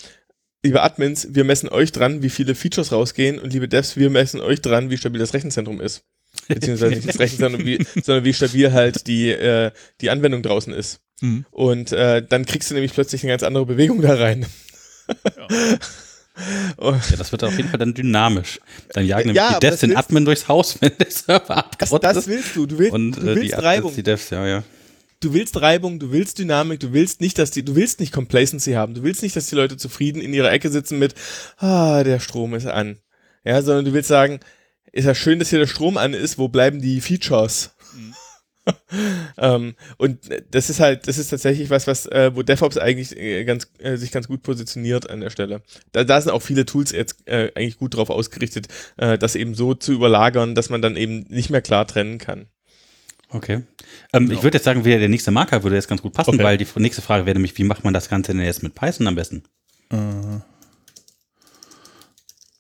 liebe Admins, wir messen euch dran, wie viele Features rausgehen und liebe Devs, wir messen euch dran, wie stabil das Rechenzentrum ist. Beziehungsweise nicht das Rechenzentrum, wie, sondern wie stabil halt die, äh, die Anwendung draußen ist. Mhm. Und äh, dann kriegst du nämlich plötzlich eine ganz andere Bewegung da rein. Ja. Ja, das wird auf jeden Fall dann dynamisch. Dann jagen nämlich ja, die Devs den Admin durchs Haus, wenn der Server abgerottet das, das willst du. Du willst, und, du willst äh, die Reibung. Die Devs, ja, ja. Du willst Reibung, du willst Dynamik, du willst nicht, dass die, du willst nicht Complacency haben. Du willst nicht, dass die Leute zufrieden in ihrer Ecke sitzen mit, ah, der Strom ist an. Ja, sondern du willst sagen, ist ja schön, dass hier der Strom an ist, wo bleiben die Features? ähm, und das ist halt, das ist tatsächlich was, was, äh, wo DevOps eigentlich äh, ganz, äh, sich ganz gut positioniert an der Stelle. Da, da sind auch viele Tools jetzt äh, eigentlich gut drauf ausgerichtet, äh, das eben so zu überlagern, dass man dann eben nicht mehr klar trennen kann. Okay. Ähm, genau. Ich würde jetzt sagen, der nächste Marker würde jetzt ganz gut passen, okay. weil die nächste Frage wäre nämlich, wie macht man das Ganze denn jetzt mit Python am besten? Äh,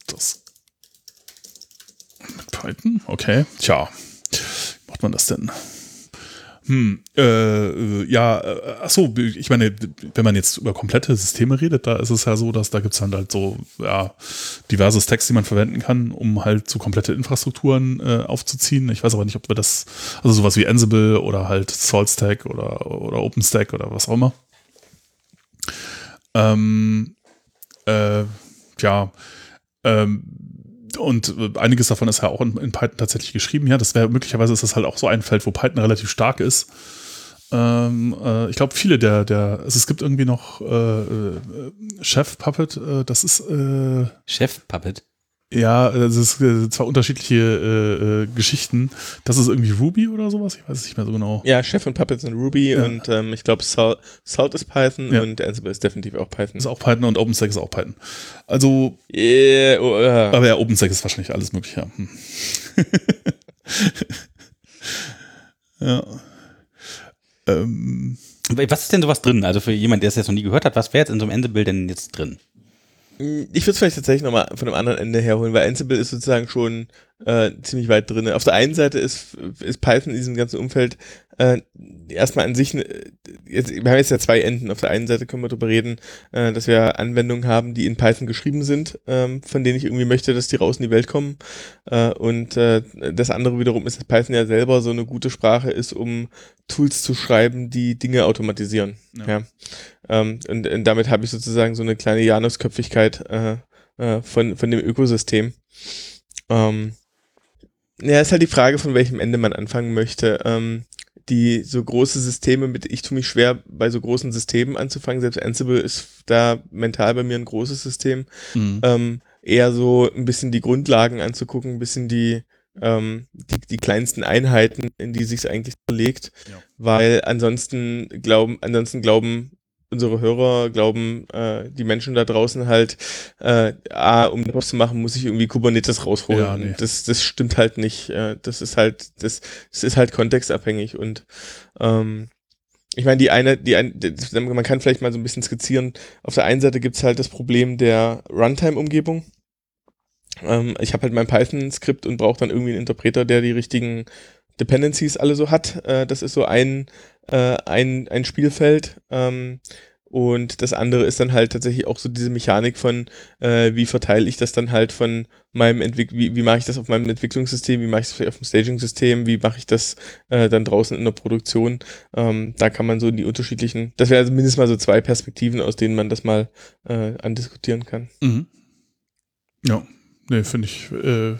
das mit Python? Okay. Tja, wie macht man das denn? Hm, äh, äh, ja, äh, ach so, ich meine, wenn man jetzt über komplette Systeme redet, da ist es ja so, dass da gibt es dann halt so, ja, diverses Text, die man verwenden kann, um halt so komplette Infrastrukturen äh, aufzuziehen. Ich weiß aber nicht, ob wir das, also sowas wie Ansible oder halt SaltStack oder, oder OpenStack oder was auch immer. Ähm, äh, ja, ähm, und äh, einiges davon ist ja auch in, in Python tatsächlich geschrieben. Ja, das wäre möglicherweise ist das halt auch so ein Feld, wo Python relativ stark ist. Ähm, äh, ich glaube, viele der, der, also es gibt irgendwie noch äh, äh, Chef Puppet, äh, das ist äh, Chef Puppet. Ja, es ist äh, zwar unterschiedliche äh, äh, Geschichten. Das ist irgendwie Ruby oder sowas, ich weiß es nicht mehr so genau. Ja, Chef und Puppet sind Ruby ja. und ähm, ich glaube Salt, Salt, ist Python ja. und Ansible ist definitiv auch Python. Ist auch Python und OpenStack ist auch Python. Also, yeah, oh, uh. aber ja, OpenStack ist wahrscheinlich alles mögliche. Hm. ja. Ähm. Was ist denn sowas drin? Also für jemanden, der es jetzt noch nie gehört hat, was wäre jetzt in so einem Endebild denn jetzt drin? Ich würde es vielleicht tatsächlich nochmal von einem anderen Ende herholen, weil Ansible ist sozusagen schon äh, ziemlich weit drin. Auf der einen Seite ist, ist Python in diesem ganzen Umfeld äh, erstmal an sich, äh, jetzt, wir haben jetzt ja zwei Enden. Auf der einen Seite können wir darüber reden, äh, dass wir Anwendungen haben, die in Python geschrieben sind, ähm, von denen ich irgendwie möchte, dass die raus in die Welt kommen. Äh, und äh, das andere wiederum ist, dass Python ja selber so eine gute Sprache ist, um Tools zu schreiben, die Dinge automatisieren. Ja. ja. Ähm, und, und damit habe ich sozusagen so eine kleine Janusköpfigkeit äh, äh, von, von dem Ökosystem. Ähm, ja, ist halt die Frage, von welchem Ende man anfangen möchte. Ähm, die so große Systeme mit, ich tue mich schwer, bei so großen Systemen anzufangen. Selbst Ansible ist da mental bei mir ein großes System. Mhm. Ähm, eher so ein bisschen die Grundlagen anzugucken, ein bisschen die, ähm, die, die kleinsten Einheiten, in die sich eigentlich verlegt. Ja. Weil ansonsten glauben, ansonsten glauben unsere Hörer glauben, äh, die Menschen da draußen halt, äh, ah, um das zu machen, muss ich irgendwie Kubernetes rausholen. Ja, nee. Das, das stimmt halt nicht. Äh, das ist halt, das, das ist halt kontextabhängig und ähm, ich meine, die eine, die ein, man kann vielleicht mal so ein bisschen skizzieren. Auf der einen Seite gibt's halt das Problem der Runtime-Umgebung. Ähm, ich habe halt mein Python-Skript und brauche dann irgendwie einen Interpreter, der die richtigen Dependencies alle so hat. Äh, das ist so ein, äh, ein, ein Spielfeld. Ähm, und das andere ist dann halt tatsächlich auch so diese Mechanik von, äh, wie verteile ich das dann halt von meinem Entwick wie, wie mache ich das auf meinem Entwicklungssystem, wie mache ich das auf dem Staging-System, wie mache ich das äh, dann draußen in der Produktion. Ähm, da kann man so die unterschiedlichen, das wäre also mindestens mal so zwei Perspektiven, aus denen man das mal äh, andiskutieren kann. Mhm. Ja, nee, finde ich, äh,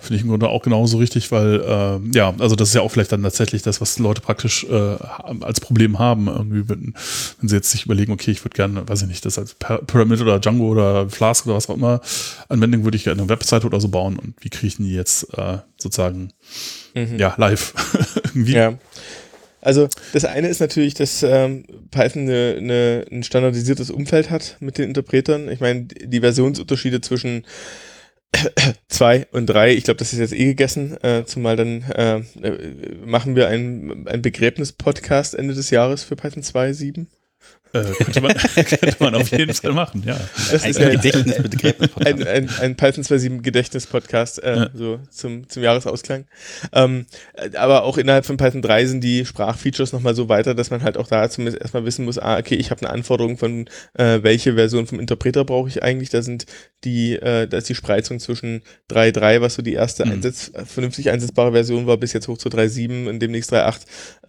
Finde ich im Grunde auch genauso richtig, weil, äh, ja, also das ist ja auch vielleicht dann tatsächlich das, was Leute praktisch äh, als Problem haben, irgendwie, wenn, wenn sie jetzt sich überlegen, okay, ich würde gerne, weiß ich nicht, das als Pyramid oder Django oder Flask oder was auch immer, Anwendung würde ich gerne eine Webseite oder so bauen und wie kriege ich die jetzt äh, sozusagen, mhm. ja, live irgendwie. Ja. Also das eine ist natürlich, dass ähm, Python eine, eine, ein standardisiertes Umfeld hat mit den Interpretern. Ich meine, die Versionsunterschiede zwischen zwei und drei, ich glaube, das ist jetzt eh gegessen, äh, zumal dann äh, machen wir einen, einen Begräbnis-Podcast Ende des Jahres für Python 2.7. Äh, könnte, man, könnte man auf jeden Fall machen, ja. Das ein ist ein Gedächtnis ein, ein, ein Python 2.7 Gedächtnis-Podcast äh, ja. so zum, zum Jahresausklang. Ähm, aber auch innerhalb von Python 3 sind die Sprachfeatures nochmal so weiter, dass man halt auch da zumindest erstmal wissen muss, ah, okay, ich habe eine Anforderung von äh, welche Version vom Interpreter brauche ich eigentlich. Da sind die, äh, da ist die Spreizung zwischen 3.3, was so die erste mhm. Einsatz, vernünftig einsetzbare Version war, bis jetzt hoch zu 3.7 und demnächst 3.8,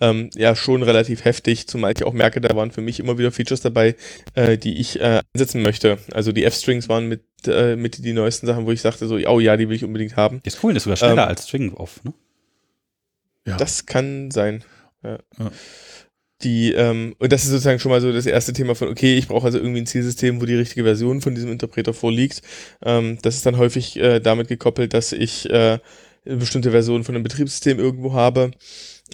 ähm, ja schon relativ heftig, zumal ich auch merke, da waren für mich immer wieder wieder Features dabei, äh, die ich äh, einsetzen möchte. Also die F-Strings waren mit, äh, mit die neuesten Sachen, wo ich sagte so, oh ja, die will ich unbedingt haben. Ist cool, das ist sogar schneller ähm, als String off, ne? Ja. Das kann sein. Ja. ja. Die, ähm, und das ist sozusagen schon mal so das erste Thema von, okay, ich brauche also irgendwie ein Zielsystem, wo die richtige Version von diesem Interpreter vorliegt. Ähm, das ist dann häufig äh, damit gekoppelt, dass ich äh, eine bestimmte Version von einem Betriebssystem irgendwo habe.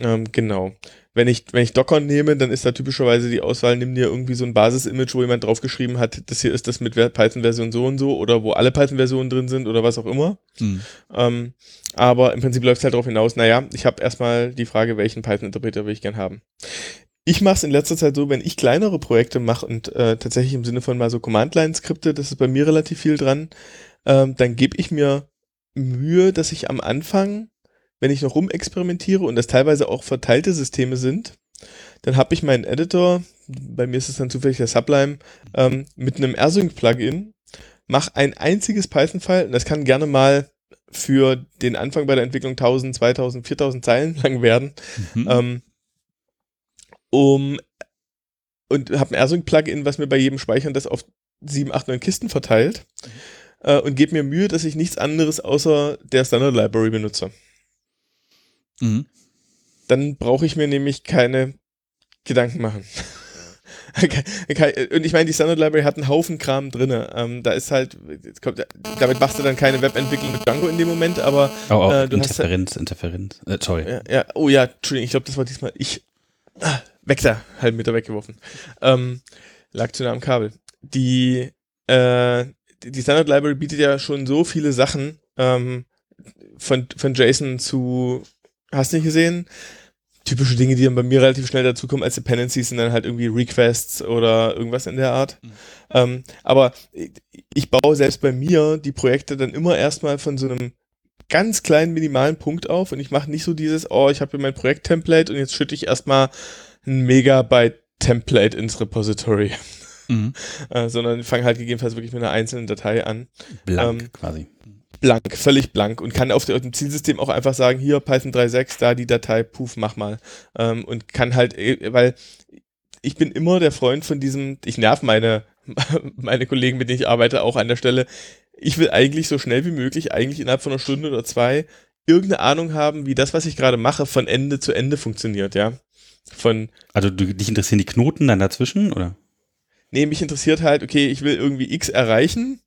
Ähm, genau wenn ich, wenn ich Docker nehme, dann ist da typischerweise die Auswahl, nimm dir irgendwie so ein Basis-Image, wo jemand draufgeschrieben hat, das hier ist das mit Python-Version so und so oder wo alle Python-Versionen drin sind oder was auch immer. Hm. Ähm, aber im Prinzip läuft es halt darauf hinaus, naja, ich habe erstmal die Frage, welchen Python-Interpreter will ich gern haben. Ich mache es in letzter Zeit so, wenn ich kleinere Projekte mache und äh, tatsächlich im Sinne von mal so Command-Line-Skripte, das ist bei mir relativ viel dran, ähm, dann gebe ich mir Mühe, dass ich am Anfang wenn ich noch rumexperimentiere und das teilweise auch verteilte Systeme sind, dann habe ich meinen Editor, bei mir ist es dann zufällig der Sublime, ähm, mit einem AirSync-Plugin, mache ein einziges Python-File und das kann gerne mal für den Anfang bei der Entwicklung 1000, 2000, 4000 Zeilen lang werden. Mhm. Ähm, um und habe ein AirSync-Plugin, was mir bei jedem Speichern das auf 7, 8, 9 Kisten verteilt mhm. äh, und gebe mir Mühe, dass ich nichts anderes außer der Standard Library benutze. Mhm. Dann brauche ich mir nämlich keine Gedanken machen. und ich meine, die Standard Library hat einen Haufen Kram drin. Ähm, da ist halt, kommt, damit machst du dann keine Webentwicklung mit Django in dem Moment, aber oh, oh, äh, du Interferenz, hast Interferenz, äh, sorry. Ja, ja, oh ja, Entschuldigung, ich glaube, das war diesmal ich. Ah, weg da, halben Meter weggeworfen. Ähm, lag zu nah am Kabel. Die, äh, die Standard Library bietet ja schon so viele Sachen ähm, von, von JSON zu hast nicht gesehen. Typische Dinge, die dann bei mir relativ schnell dazukommen als Dependencies, sind dann halt irgendwie Requests oder irgendwas in der Art. Mhm. Ähm, aber ich baue selbst bei mir die Projekte dann immer erstmal von so einem ganz kleinen minimalen Punkt auf und ich mache nicht so dieses, oh, ich habe hier mein Projekt-Template und jetzt schütte ich erstmal ein Megabyte-Template ins Repository. Mhm. äh, sondern fange halt gegebenenfalls wirklich mit einer einzelnen Datei an. Blank ähm, quasi blank, völlig blank und kann auf, dem Zielsystem auch einfach sagen, hier Python 3.6, da die Datei, puf, mach mal. Ähm, und kann halt, äh, weil ich bin immer der Freund von diesem, ich nerv meine, meine Kollegen, mit denen ich arbeite, auch an der Stelle. Ich will eigentlich so schnell wie möglich, eigentlich innerhalb von einer Stunde oder zwei, irgendeine Ahnung haben, wie das, was ich gerade mache, von Ende zu Ende funktioniert, ja. Von. Also du, dich interessieren die Knoten dann dazwischen, oder? Nee, mich interessiert halt, okay, ich will irgendwie X erreichen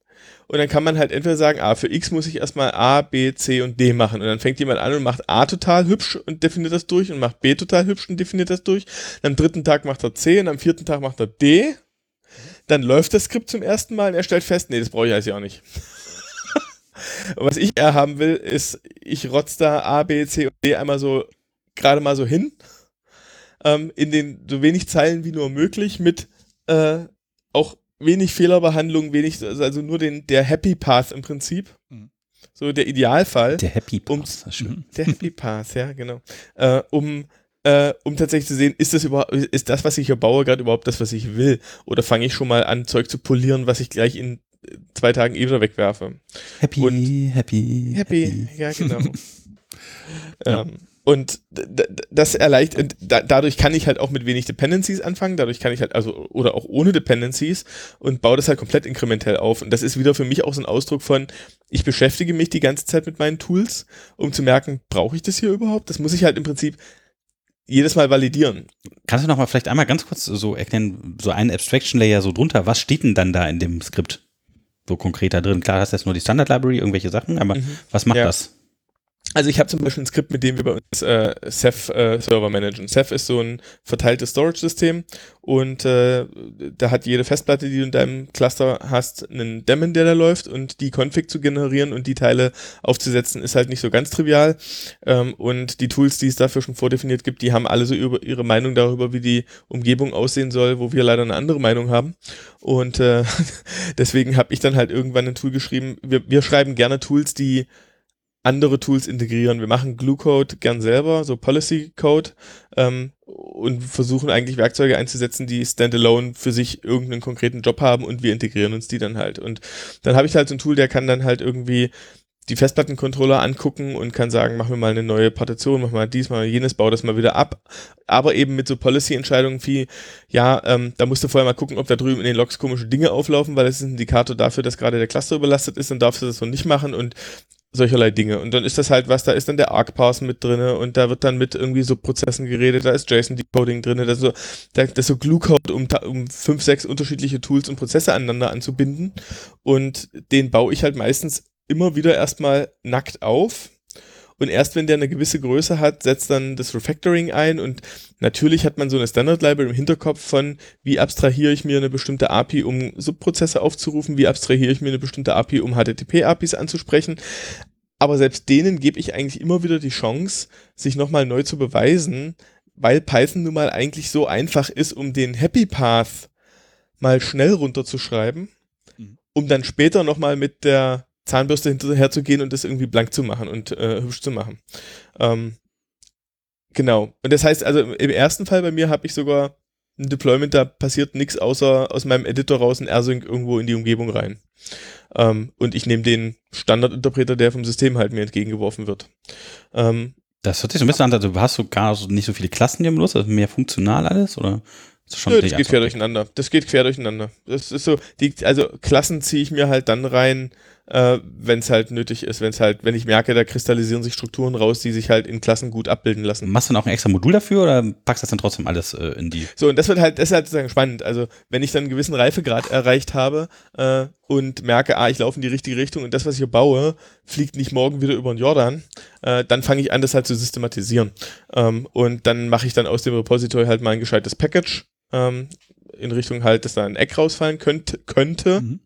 und dann kann man halt entweder sagen, ah, für X muss ich erstmal A, B, C und D machen. Und dann fängt jemand an und macht A total hübsch und definiert das durch und macht B total hübsch und definiert das durch. Und am dritten Tag macht er C und am vierten Tag macht er D. Dann läuft das Skript zum ersten Mal und er stellt fest, nee, das brauche ich eigentlich auch nicht. und was ich eher haben will, ist, ich rotz da A, B, C und D einmal so gerade mal so hin ähm, in den so wenig Zeilen wie nur möglich mit äh, auch wenig Fehlerbehandlung, wenig, also nur den, der Happy Path im Prinzip. Mhm. So der Idealfall. Der Happy Path, um, Der Happy Path, ja, genau. Äh, um äh, um tatsächlich zu sehen, ist das überhaupt, ist das, was ich hier baue, gerade überhaupt das, was ich will? Oder fange ich schon mal an, Zeug zu polieren, was ich gleich in äh, zwei Tagen eh wieder wegwerfe? Happy, Und happy, happy, happy, ja, genau. ja. Ähm, und das erleichtert, dadurch kann ich halt auch mit wenig Dependencies anfangen, dadurch kann ich halt, also, oder auch ohne Dependencies und baue das halt komplett inkrementell auf. Und das ist wieder für mich auch so ein Ausdruck von, ich beschäftige mich die ganze Zeit mit meinen Tools, um zu merken, brauche ich das hier überhaupt? Das muss ich halt im Prinzip jedes Mal validieren. Kannst du noch mal vielleicht einmal ganz kurz so erklären, so einen Abstraction Layer so drunter, was steht denn dann da in dem Skript? So konkret da drin. Klar, hast du jetzt nur die Standard Library, irgendwelche Sachen, aber mhm. was macht ja. das? Also ich habe zum Beispiel ein Skript, mit dem wir bei uns äh, Ceph-Server äh, managen. Ceph ist so ein verteiltes Storage-System und äh, da hat jede Festplatte, die du in deinem Cluster hast, einen Daemon, der da läuft und die Config zu generieren und die Teile aufzusetzen, ist halt nicht so ganz trivial. Ähm, und die Tools, die es dafür schon vordefiniert gibt, die haben alle so über, ihre Meinung darüber, wie die Umgebung aussehen soll, wo wir leider eine andere Meinung haben. Und äh, deswegen habe ich dann halt irgendwann ein Tool geschrieben. Wir, wir schreiben gerne Tools, die andere Tools integrieren. Wir machen Glue-Code gern selber, so Policy-Code, ähm, und versuchen eigentlich Werkzeuge einzusetzen, die standalone für sich irgendeinen konkreten Job haben und wir integrieren uns die dann halt. Und dann habe ich halt so ein Tool, der kann dann halt irgendwie die Festplattencontroller angucken und kann sagen, mach mir mal eine neue Partition, mach mal dies, mach mal jenes, bau das mal wieder ab. Aber eben mit so Policy-Entscheidungen wie, ja, ähm, da musst du vorher mal gucken, ob da drüben in den Logs komische Dinge auflaufen, weil es ist ein Indikator dafür, dass gerade der Cluster überlastet ist, dann darfst du das so nicht machen und solcherlei Dinge. Und dann ist das halt was, da ist dann der ArcParse mit drinne und da wird dann mit irgendwie so Prozessen geredet, da ist JSON-Decoding drinne, da ist so, da, so Glue-Code, um, um fünf, sechs unterschiedliche Tools und Prozesse aneinander anzubinden. Und den baue ich halt meistens immer wieder erstmal nackt auf und erst wenn der eine gewisse Größe hat, setzt dann das Refactoring ein und natürlich hat man so eine Standard Library im Hinterkopf von, wie abstrahiere ich mir eine bestimmte API, um Subprozesse aufzurufen, wie abstrahiere ich mir eine bestimmte API, um HTTP-APIs anzusprechen. Aber selbst denen gebe ich eigentlich immer wieder die Chance, sich nochmal neu zu beweisen, weil Python nun mal eigentlich so einfach ist, um den Happy Path mal schnell runterzuschreiben, mhm. um dann später nochmal mit der Zahnbürste hinterher zu gehen und das irgendwie blank zu machen und äh, hübsch zu machen. Ähm, genau. Und das heißt, also im ersten Fall bei mir habe ich sogar ein Deployment, da passiert nichts außer aus meinem Editor raus ein R-Sync irgendwo in die Umgebung rein. Ähm, und ich nehme den Standardinterpreter, der vom System halt mir entgegengeworfen wird. Ähm, das hört sich so ein bisschen an, also hast du gar nicht so viele Klassen die benutzt, also mehr funktional alles, oder? Das, Nö, das geht quer durcheinander. Das geht quer durcheinander. Das ist so, die, also Klassen ziehe ich mir halt dann rein, äh, wenn es halt nötig ist, wenn es halt, wenn ich merke, da kristallisieren sich Strukturen raus, die sich halt in Klassen gut abbilden lassen. Machst du dann auch ein extra Modul dafür oder packst du das dann trotzdem alles äh, in die? So, und das wird halt, das ist halt sozusagen spannend. Also, wenn ich dann einen gewissen Reifegrad erreicht habe äh, und merke, ah, ich laufe in die richtige Richtung und das, was ich hier baue, fliegt nicht morgen wieder über den Jordan, äh, dann fange ich an, das halt zu systematisieren. Ähm, und dann mache ich dann aus dem Repository halt mal ein gescheites Package ähm, in Richtung halt, dass da ein Eck rausfallen könnte. könnte. Mhm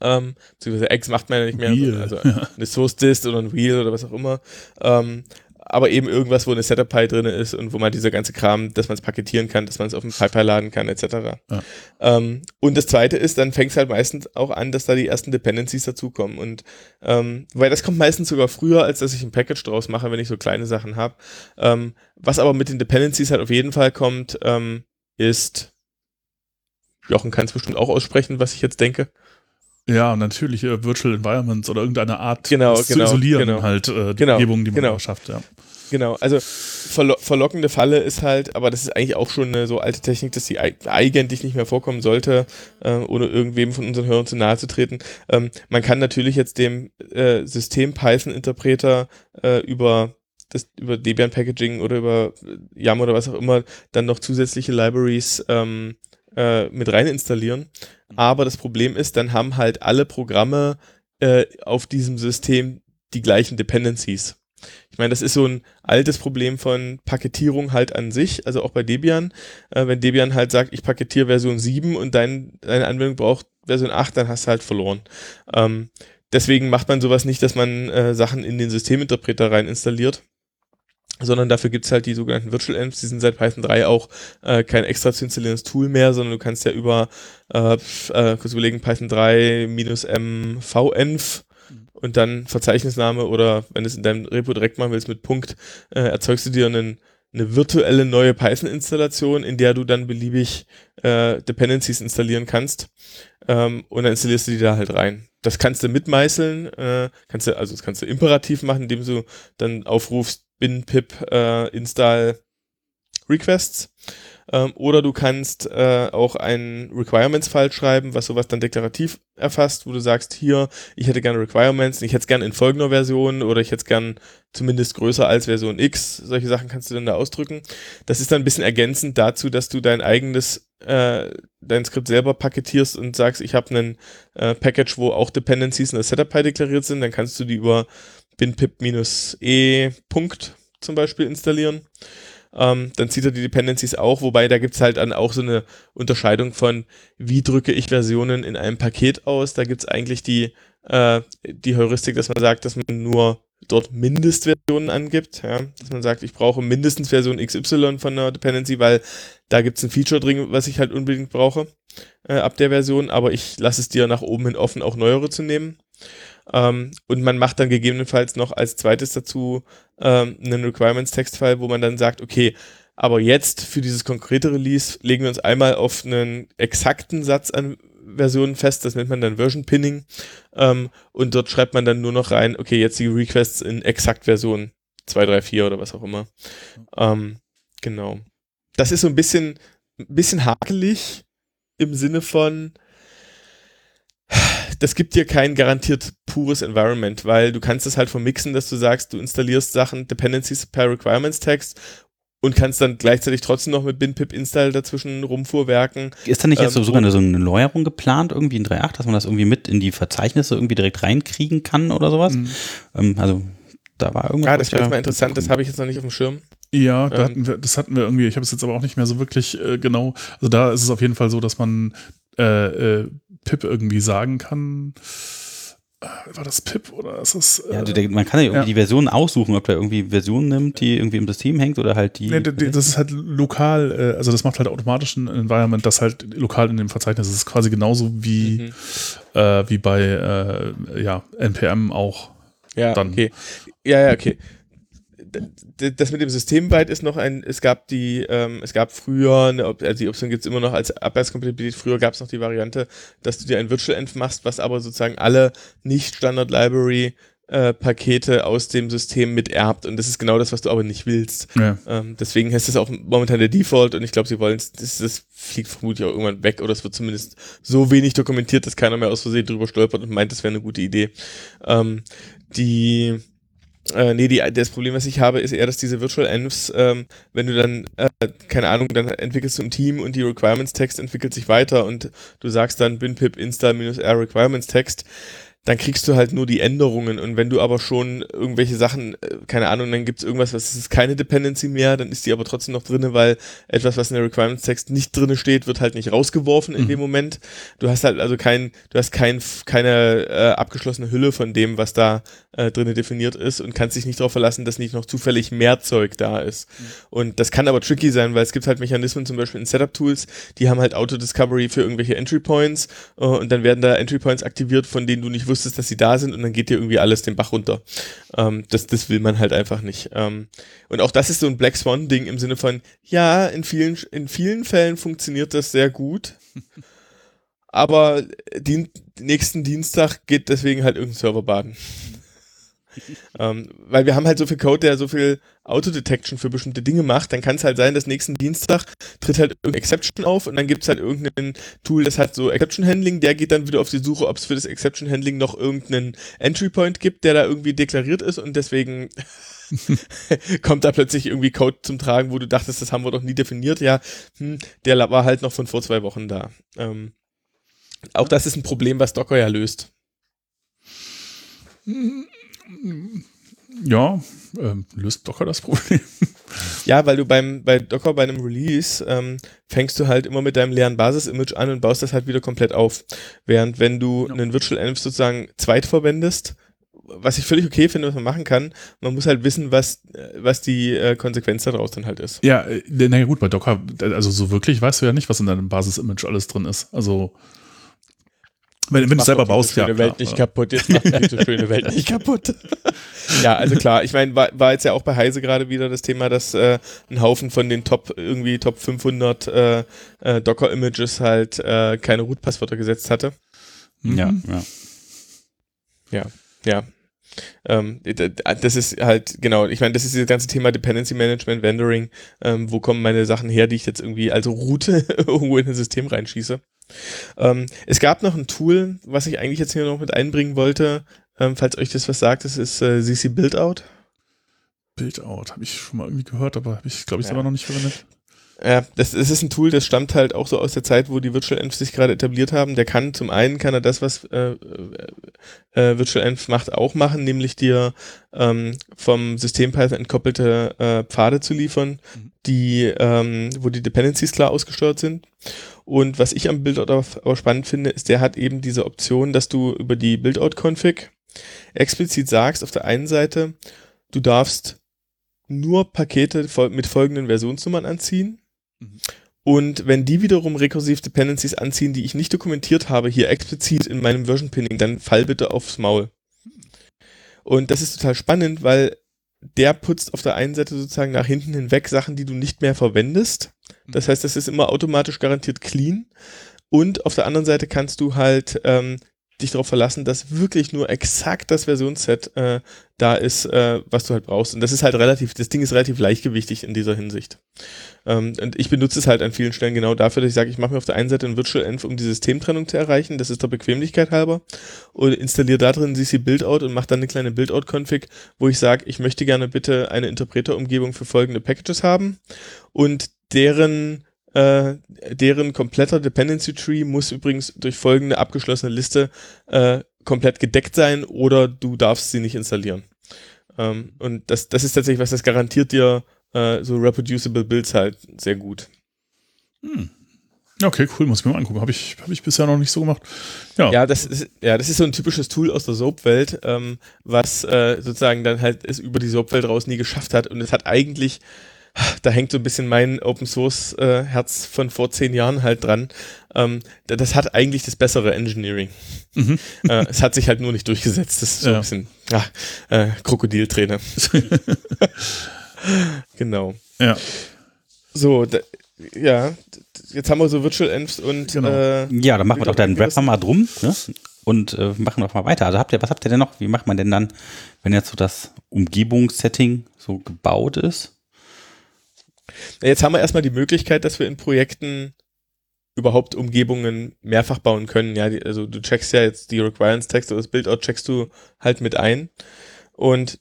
ähm, beziehungsweise Eggs macht man ja nicht mehr, Wheel. also eine Source Dist oder ein Wheel oder was auch immer. Ähm, aber eben irgendwas, wo eine Setup-Pile drin ist und wo man dieser ganze Kram, dass man es paketieren kann, dass man es auf den Pipe laden kann, etc. Ja. Ähm, und das zweite ist, dann fängt es halt meistens auch an, dass da die ersten Dependencies dazukommen. Und ähm, weil das kommt meistens sogar früher, als dass ich ein Package draus mache, wenn ich so kleine Sachen habe. Ähm, was aber mit den Dependencies halt auf jeden Fall kommt, ähm, ist, Jochen kann es bestimmt auch aussprechen, was ich jetzt denke. Ja, natürliche Virtual Environments oder irgendeine Art genau, genau, zu isolieren genau, halt äh, die genau, Umgebung, die man genau. schafft, ja. Genau, also verlo verlockende Falle ist halt, aber das ist eigentlich auch schon eine so alte Technik, dass die eigentlich nicht mehr vorkommen sollte, äh, ohne irgendwem von unseren Hörern zu nahe zu treten. Ähm, man kann natürlich jetzt dem äh, System Python-Interpreter äh, über das über Debian Packaging oder über YAM oder was auch immer dann noch zusätzliche Libraries ähm, äh, mit rein installieren. Mhm. Aber das Problem ist, dann haben halt alle Programme äh, auf diesem System die gleichen Dependencies. Ich meine, das ist so ein altes Problem von Paketierung halt an sich, also auch bei Debian. Äh, wenn Debian halt sagt, ich paketiere Version 7 und dein, deine Anwendung braucht Version 8, dann hast du halt verloren. Ähm, deswegen macht man sowas nicht, dass man äh, Sachen in den Systeminterpreter rein installiert, sondern dafür gibt's halt die sogenannten Virtual Envs, die sind seit Python 3 auch äh, kein extra zu installierendes Tool mehr, sondern du kannst ja über, äh, äh, kurz überlegen, Python 3 minus m venv und dann Verzeichnisname oder wenn du es in deinem Repo direkt machen willst mit Punkt, äh, erzeugst du dir einen, eine virtuelle neue Python-Installation, in der du dann beliebig äh, Dependencies installieren kannst ähm, und dann installierst du die da halt rein. Das kannst du mitmeißeln, äh, kannst du, also das kannst du imperativ machen, indem du dann aufrufst bin pip äh, install requests ähm, oder du kannst äh, auch einen Requirements-File schreiben, was sowas dann deklarativ erfasst, wo du sagst, hier, ich hätte gerne Requirements, ich hätte es gerne in folgender Version oder ich hätte es gern zumindest größer als Version X. Solche Sachen kannst du dann da ausdrücken. Das ist dann ein bisschen ergänzend dazu, dass du dein eigenes, äh, dein Skript selber paketierst und sagst, ich habe einen äh, Package, wo auch Dependencies in der Setup-Py deklariert sind, dann kannst du die über binpip-e Punkt zum Beispiel installieren. Ähm, dann zieht er die Dependencies auch, wobei da gibt's halt dann auch so eine Unterscheidung von, wie drücke ich Versionen in einem Paket aus. Da gibt's eigentlich die, äh, die Heuristik, dass man sagt, dass man nur dort Mindestversionen angibt. Ja? Dass man sagt, ich brauche mindestens Version XY von einer Dependency, weil da gibt's ein Feature drin, was ich halt unbedingt brauche äh, ab der Version, aber ich lasse es dir nach oben hin offen, auch neuere zu nehmen. Ähm, und man macht dann gegebenenfalls noch als zweites dazu ähm, einen Requirements-Text-File, wo man dann sagt, okay, aber jetzt für dieses konkrete Release legen wir uns einmal auf einen exakten Satz an Versionen fest, das nennt man dann Version Pinning. Ähm, und dort schreibt man dann nur noch rein, okay, jetzt die Requests in exakt Version 2, 3, 4 oder was auch immer. Ähm, genau. Das ist so ein bisschen, ein bisschen hakelig im Sinne von, das gibt dir kein garantiert pures Environment, weil du kannst es halt vermixen, dass du sagst, du installierst Sachen, Dependencies per Requirements Text und kannst dann gleichzeitig trotzdem noch mit binpip install dazwischen rumfuhrwerken. Ist da nicht jetzt Ähm, so sogar eine, so eine Neuerung geplant, irgendwie in 3.8, dass man das irgendwie mit in die Verzeichnisse irgendwie direkt reinkriegen kann oder sowas? Mhm. Ähm, also da war irgendwas. Ja, das was wäre ja- jetzt mal interessant, das habe ich jetzt noch nicht auf dem Schirm. Ja, da Ähm, hatten wir, das hatten wir irgendwie, ich habe es jetzt aber auch nicht mehr so wirklich äh, genau. Also da ist es auf jeden Fall so, dass man äh, äh, Pip irgendwie sagen kann. Äh, war das Pip oder ist das. Äh, Ja, also der, man kann ja irgendwie Ja. die Version aussuchen, ob der irgendwie Version nimmt, die irgendwie im System hängt oder halt die. Nee, das ist halt lokal, äh, also das macht halt automatisch ein Environment, das halt lokal in dem Verzeichnis ist. Das ist quasi genauso wie, Mhm. äh, wie bei äh, ja, NPM auch. Ja, Dann- okay. Ja, ja, okay. Das mit dem Systembyte ist noch ein, es gab die, ähm, es gab früher, also die Option gibt's immer noch als Abwärtskompatibilität, früher gab's noch die Variante, dass du dir ein Virtual Env machst, was aber sozusagen alle nicht-Standard-Library äh, Pakete aus dem System miterbt und das ist genau das, was du aber nicht willst. Ja. Ähm, deswegen ist das auch momentan der Default und ich glaube, sie wollen es, das, das fliegt vermutlich auch irgendwann weg oder es wird zumindest so wenig dokumentiert, dass keiner mehr aus Versehen drüber stolpert und meint, das wäre eine gute Idee. Ähm, die äh, nee, die, das Problem, was ich habe, ist eher, dass diese Virtual Envs, ähm, wenn du dann, äh, keine Ahnung, dann entwickelst du ein Team und die Requirements-Text entwickelt sich weiter und du sagst dann bin pip install-r Requirements-Text, dann kriegst du halt nur die Änderungen und wenn du aber schon irgendwelche Sachen, äh, keine Ahnung, dann gibt's irgendwas, was ist keine Dependency mehr, dann ist die aber trotzdem noch drinne, weil etwas, was in der Requirements-Text nicht drinne steht, wird halt nicht rausgeworfen in Mhm. dem Moment. Du hast halt also kein, du hast kein, keine äh, abgeschlossene Hülle von dem, was da äh, drinne definiert ist und kannst dich nicht darauf verlassen, dass nicht noch zufällig mehr Zeug da ist. Und das kann aber tricky sein, weil es gibt halt Mechanismen, zum Beispiel in Setup-Tools, die haben halt Auto-Discovery für irgendwelche Entry-Points äh, und dann werden da Entry-Points aktiviert, von denen du nicht wusstest, dass sie da sind und dann geht dir irgendwie alles den Bach runter. Ähm, das, das will man halt einfach nicht. Ähm, und auch das ist so ein Black Swan-Ding im Sinne von, ja, in vielen, in vielen Fällen funktioniert das sehr gut. Aber den nächsten Dienstag geht deswegen halt irgendein Server baden. ähm, weil wir haben halt so viel Code, der so viel Autodetection für bestimmte Dinge macht, dann kann es halt sein, dass nächsten Dienstag tritt halt irgendeine Exception auf und dann gibt es halt irgendein Tool, das hat so Exception Handling, der geht dann wieder auf die Suche, ob es für das Exception Handling noch irgendeinen Entry Point gibt, der da irgendwie deklariert ist und deswegen kommt da plötzlich irgendwie Code zum Tragen, wo du dachtest, das haben wir doch nie definiert. Ja, hm, der war halt noch von vor zwei Wochen da. Ähm, auch das ist ein Problem, was Docker ja löst. Ja, ähm, löst Docker das Problem. Ja, weil du beim bei Docker bei einem Release ähm, fängst du halt immer mit deinem leeren Basis-Image an und baust das halt wieder komplett auf. Während wenn du Ja. einen Virtual Env sozusagen zweit verwendest, was ich völlig okay finde, was man machen kann. Man muss halt wissen, was, äh, was die äh, Konsequenz daraus dann halt ist. Ja, äh, naja gut, bei Docker, also so wirklich weißt du ja nicht, was in deinem Basis-Image alles drin ist. Also wenn, wenn du selber baust, ja. Welt nicht kaputt. Jetzt macht diese schöne Welt nicht kaputt. ja, also klar. Ich meine, war, war, jetzt ja auch bei Heise gerade wieder das Thema, dass äh, ein Haufen von den Top irgendwie Top 500 äh, äh, Docker-Images halt äh, keine Root-Passwörter gesetzt hatte. Mhm. Ja, ja. Ja, ja. Ähm, das ist halt, genau, ich meine, das ist das ganze Thema Dependency Management, Vendoring, ähm, wo kommen meine Sachen her, die ich jetzt irgendwie als Route irgendwo in ein System reinschieße. Ähm, es gab noch ein Tool, was ich eigentlich jetzt hier noch mit einbringen wollte, ähm, falls euch das was sagt, das ist äh, CC Buildout. Buildout, habe ich schon mal irgendwie gehört, aber habe ich, glaube ich, ja. selber noch nicht verwendet. Ja, das, das ist ein Tool, das stammt halt auch so aus der Zeit, wo die Virtual Env sich gerade etabliert haben. Der kann zum einen kann er das, was äh, äh, Virtual Env macht, auch machen, nämlich dir ähm, vom System Python entkoppelte äh, Pfade zu liefern, mhm. die, ähm, wo die Dependencies klar ausgesteuert sind. Und was ich am Buildout auch spannend finde, ist, der hat eben diese Option, dass du über die Buildout-Config explizit sagst, auf der einen Seite, du darfst nur Pakete mit folgenden Versionsnummern anziehen und wenn die wiederum rekursiv Dependencies anziehen, die ich nicht dokumentiert habe, hier explizit in meinem Version Pinning, dann fall bitte aufs Maul. Und das ist total spannend, weil der putzt auf der einen Seite sozusagen nach hinten hinweg Sachen, die du nicht mehr verwendest. Das heißt, das ist immer automatisch garantiert clean. Und auf der anderen Seite kannst du halt ähm, dich darauf verlassen, dass wirklich nur exakt das Versionsset äh, da ist, äh, was du halt brauchst. Und das ist halt relativ, das Ding ist relativ leichtgewichtig in dieser Hinsicht. Ähm, und ich benutze es halt an vielen Stellen genau dafür, dass ich sage, ich mache mir auf der einen Seite ein Virtual Env, um die Systemtrennung zu erreichen, das ist der Bequemlichkeit halber, und installiere da drin CC Buildout und mache dann eine kleine Buildout-Config, wo ich sage, ich möchte gerne bitte eine Interpreter-Umgebung für folgende Packages haben und deren äh, deren kompletter Dependency Tree muss übrigens durch folgende abgeschlossene Liste äh, komplett gedeckt sein oder du darfst sie nicht installieren. Ähm, und das, das ist tatsächlich was, das garantiert dir äh, so reproducible Builds halt sehr gut. Hm. Okay, cool, muss ich mir mal angucken. Habe ich, hab ich bisher noch nicht so gemacht. Ja, ja, das, ist, ja das ist so ein typisches Tool aus der Soap-Welt, ähm, was äh, sozusagen dann halt es über die Soap-Welt raus nie geschafft hat. Und es hat eigentlich da hängt so ein bisschen mein Open Source äh, Herz von vor zehn Jahren halt dran. Ähm, das hat eigentlich das bessere Engineering. Mhm. Äh, es hat sich halt nur nicht durchgesetzt. Das ist so ja. ein bisschen ah, äh, Krokodilträne. genau. Ja. So, da, ja, jetzt haben wir so Virtual Envs und genau. äh, ja, dann machen wir doch deinen Rapper mal drum ne? und äh, machen doch mal weiter. Also habt ihr, was habt ihr denn noch? Wie macht man denn dann, wenn jetzt so das Umgebungssetting so gebaut ist? Jetzt haben wir erstmal die Möglichkeit, dass wir in Projekten überhaupt Umgebungen mehrfach bauen können. Ja, die, also du checkst ja jetzt die Requirements-Text oder das Buildout checkst du halt mit ein. Und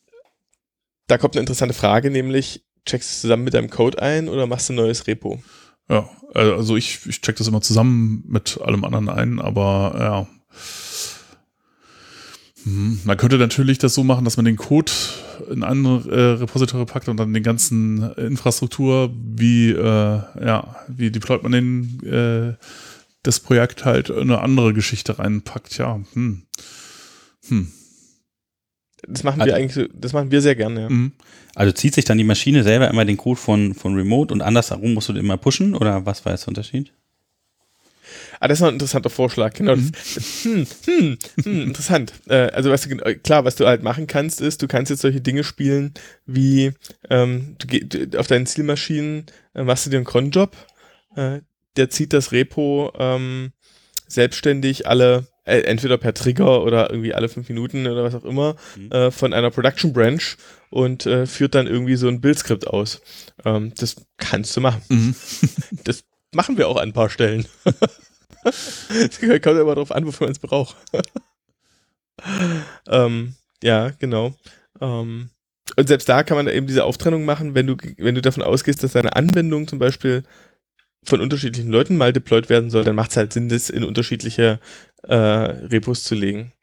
da kommt eine interessante Frage, nämlich checkst du es zusammen mit deinem Code ein oder machst du ein neues Repo? Ja, also ich, ich check das immer zusammen mit allem anderen ein, aber ja. Man könnte natürlich das so machen, dass man den Code in andere äh, Repository packt und dann den ganzen Infrastruktur, wie, äh, ja, wie deployt man den, äh, das Projekt halt in eine andere Geschichte reinpackt. Ja, hm. Hm. Das machen wir also, eigentlich, das machen wir sehr gerne, ja. Mhm. Also zieht sich dann die Maschine selber immer den Code von, von Remote und andersherum musst du den immer pushen oder was war jetzt der Unterschied? Ah, das ist noch ein interessanter Vorschlag, genau. Mhm. Hm, hm, hm, interessant. Äh, also, was du, klar, was du halt machen kannst, ist, du kannst jetzt solche Dinge spielen, wie ähm, du, du, auf deinen Zielmaschinen äh, machst du dir einen Cronjob, äh, der zieht das Repo ähm, selbstständig alle äh, entweder per Trigger oder irgendwie alle fünf Minuten oder was auch immer, mhm. äh, von einer Production Branch und äh, führt dann irgendwie so ein Bildskript aus. Ähm, das kannst du machen. Mhm. das machen wir auch an ein paar Stellen. Kommt immer darauf an, wofür man es braucht. ähm, ja, genau. Ähm, und selbst da kann man eben diese Auftrennung machen, wenn du, wenn du davon ausgehst, dass deine Anwendung zum Beispiel von unterschiedlichen Leuten mal deployed werden soll, dann macht es halt Sinn, das in unterschiedliche äh, Repos zu legen.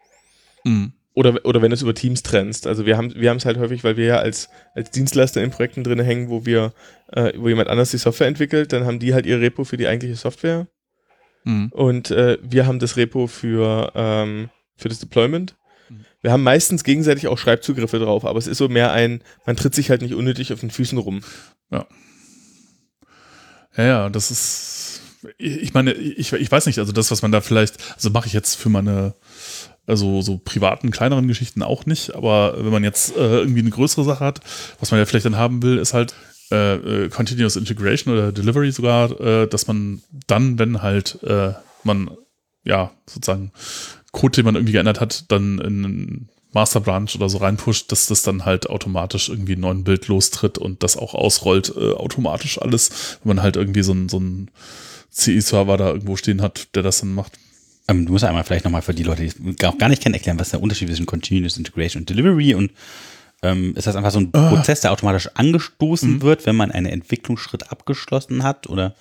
Mhm. Oder, oder wenn du es über Teams trennst. Also wir haben wir es halt häufig, weil wir ja als, als Dienstleister in Projekten drin hängen, wo wir, äh, wo jemand anders die Software entwickelt, dann haben die halt ihr Repo für die eigentliche Software. Mhm. Und äh, wir haben das Repo für, ähm, für das Deployment. Wir haben meistens gegenseitig auch Schreibzugriffe drauf, aber es ist so mehr ein, man tritt sich halt nicht unnötig auf den Füßen rum. Ja. Ja, ja, das ist, ich meine, ich, ich weiß nicht, also das, was man da vielleicht, also mache ich jetzt für meine, also so privaten, kleineren Geschichten auch nicht, aber wenn man jetzt äh, irgendwie eine größere Sache hat, was man ja vielleicht dann haben will, ist halt äh, äh, Continuous Integration oder Delivery sogar, äh, dass man dann, wenn halt äh, man ja sozusagen Code, den man irgendwie geändert hat, dann in einen Master Branch oder so reinpusht, dass das dann halt automatisch irgendwie einen neuen Bild lostritt und das auch ausrollt, äh, automatisch alles, wenn man halt irgendwie so einen so CI-Server da irgendwo stehen hat, der das dann macht. Ähm, du musst einmal vielleicht nochmal für die Leute, die auch gar nicht kennen, erklären, was der Unterschied zwischen Continuous Integration und Delivery und ähm, ist das einfach so ein Ah. Prozess, der automatisch angestoßen Mhm. wird, wenn man einen Entwicklungsschritt abgeschlossen hat? Oder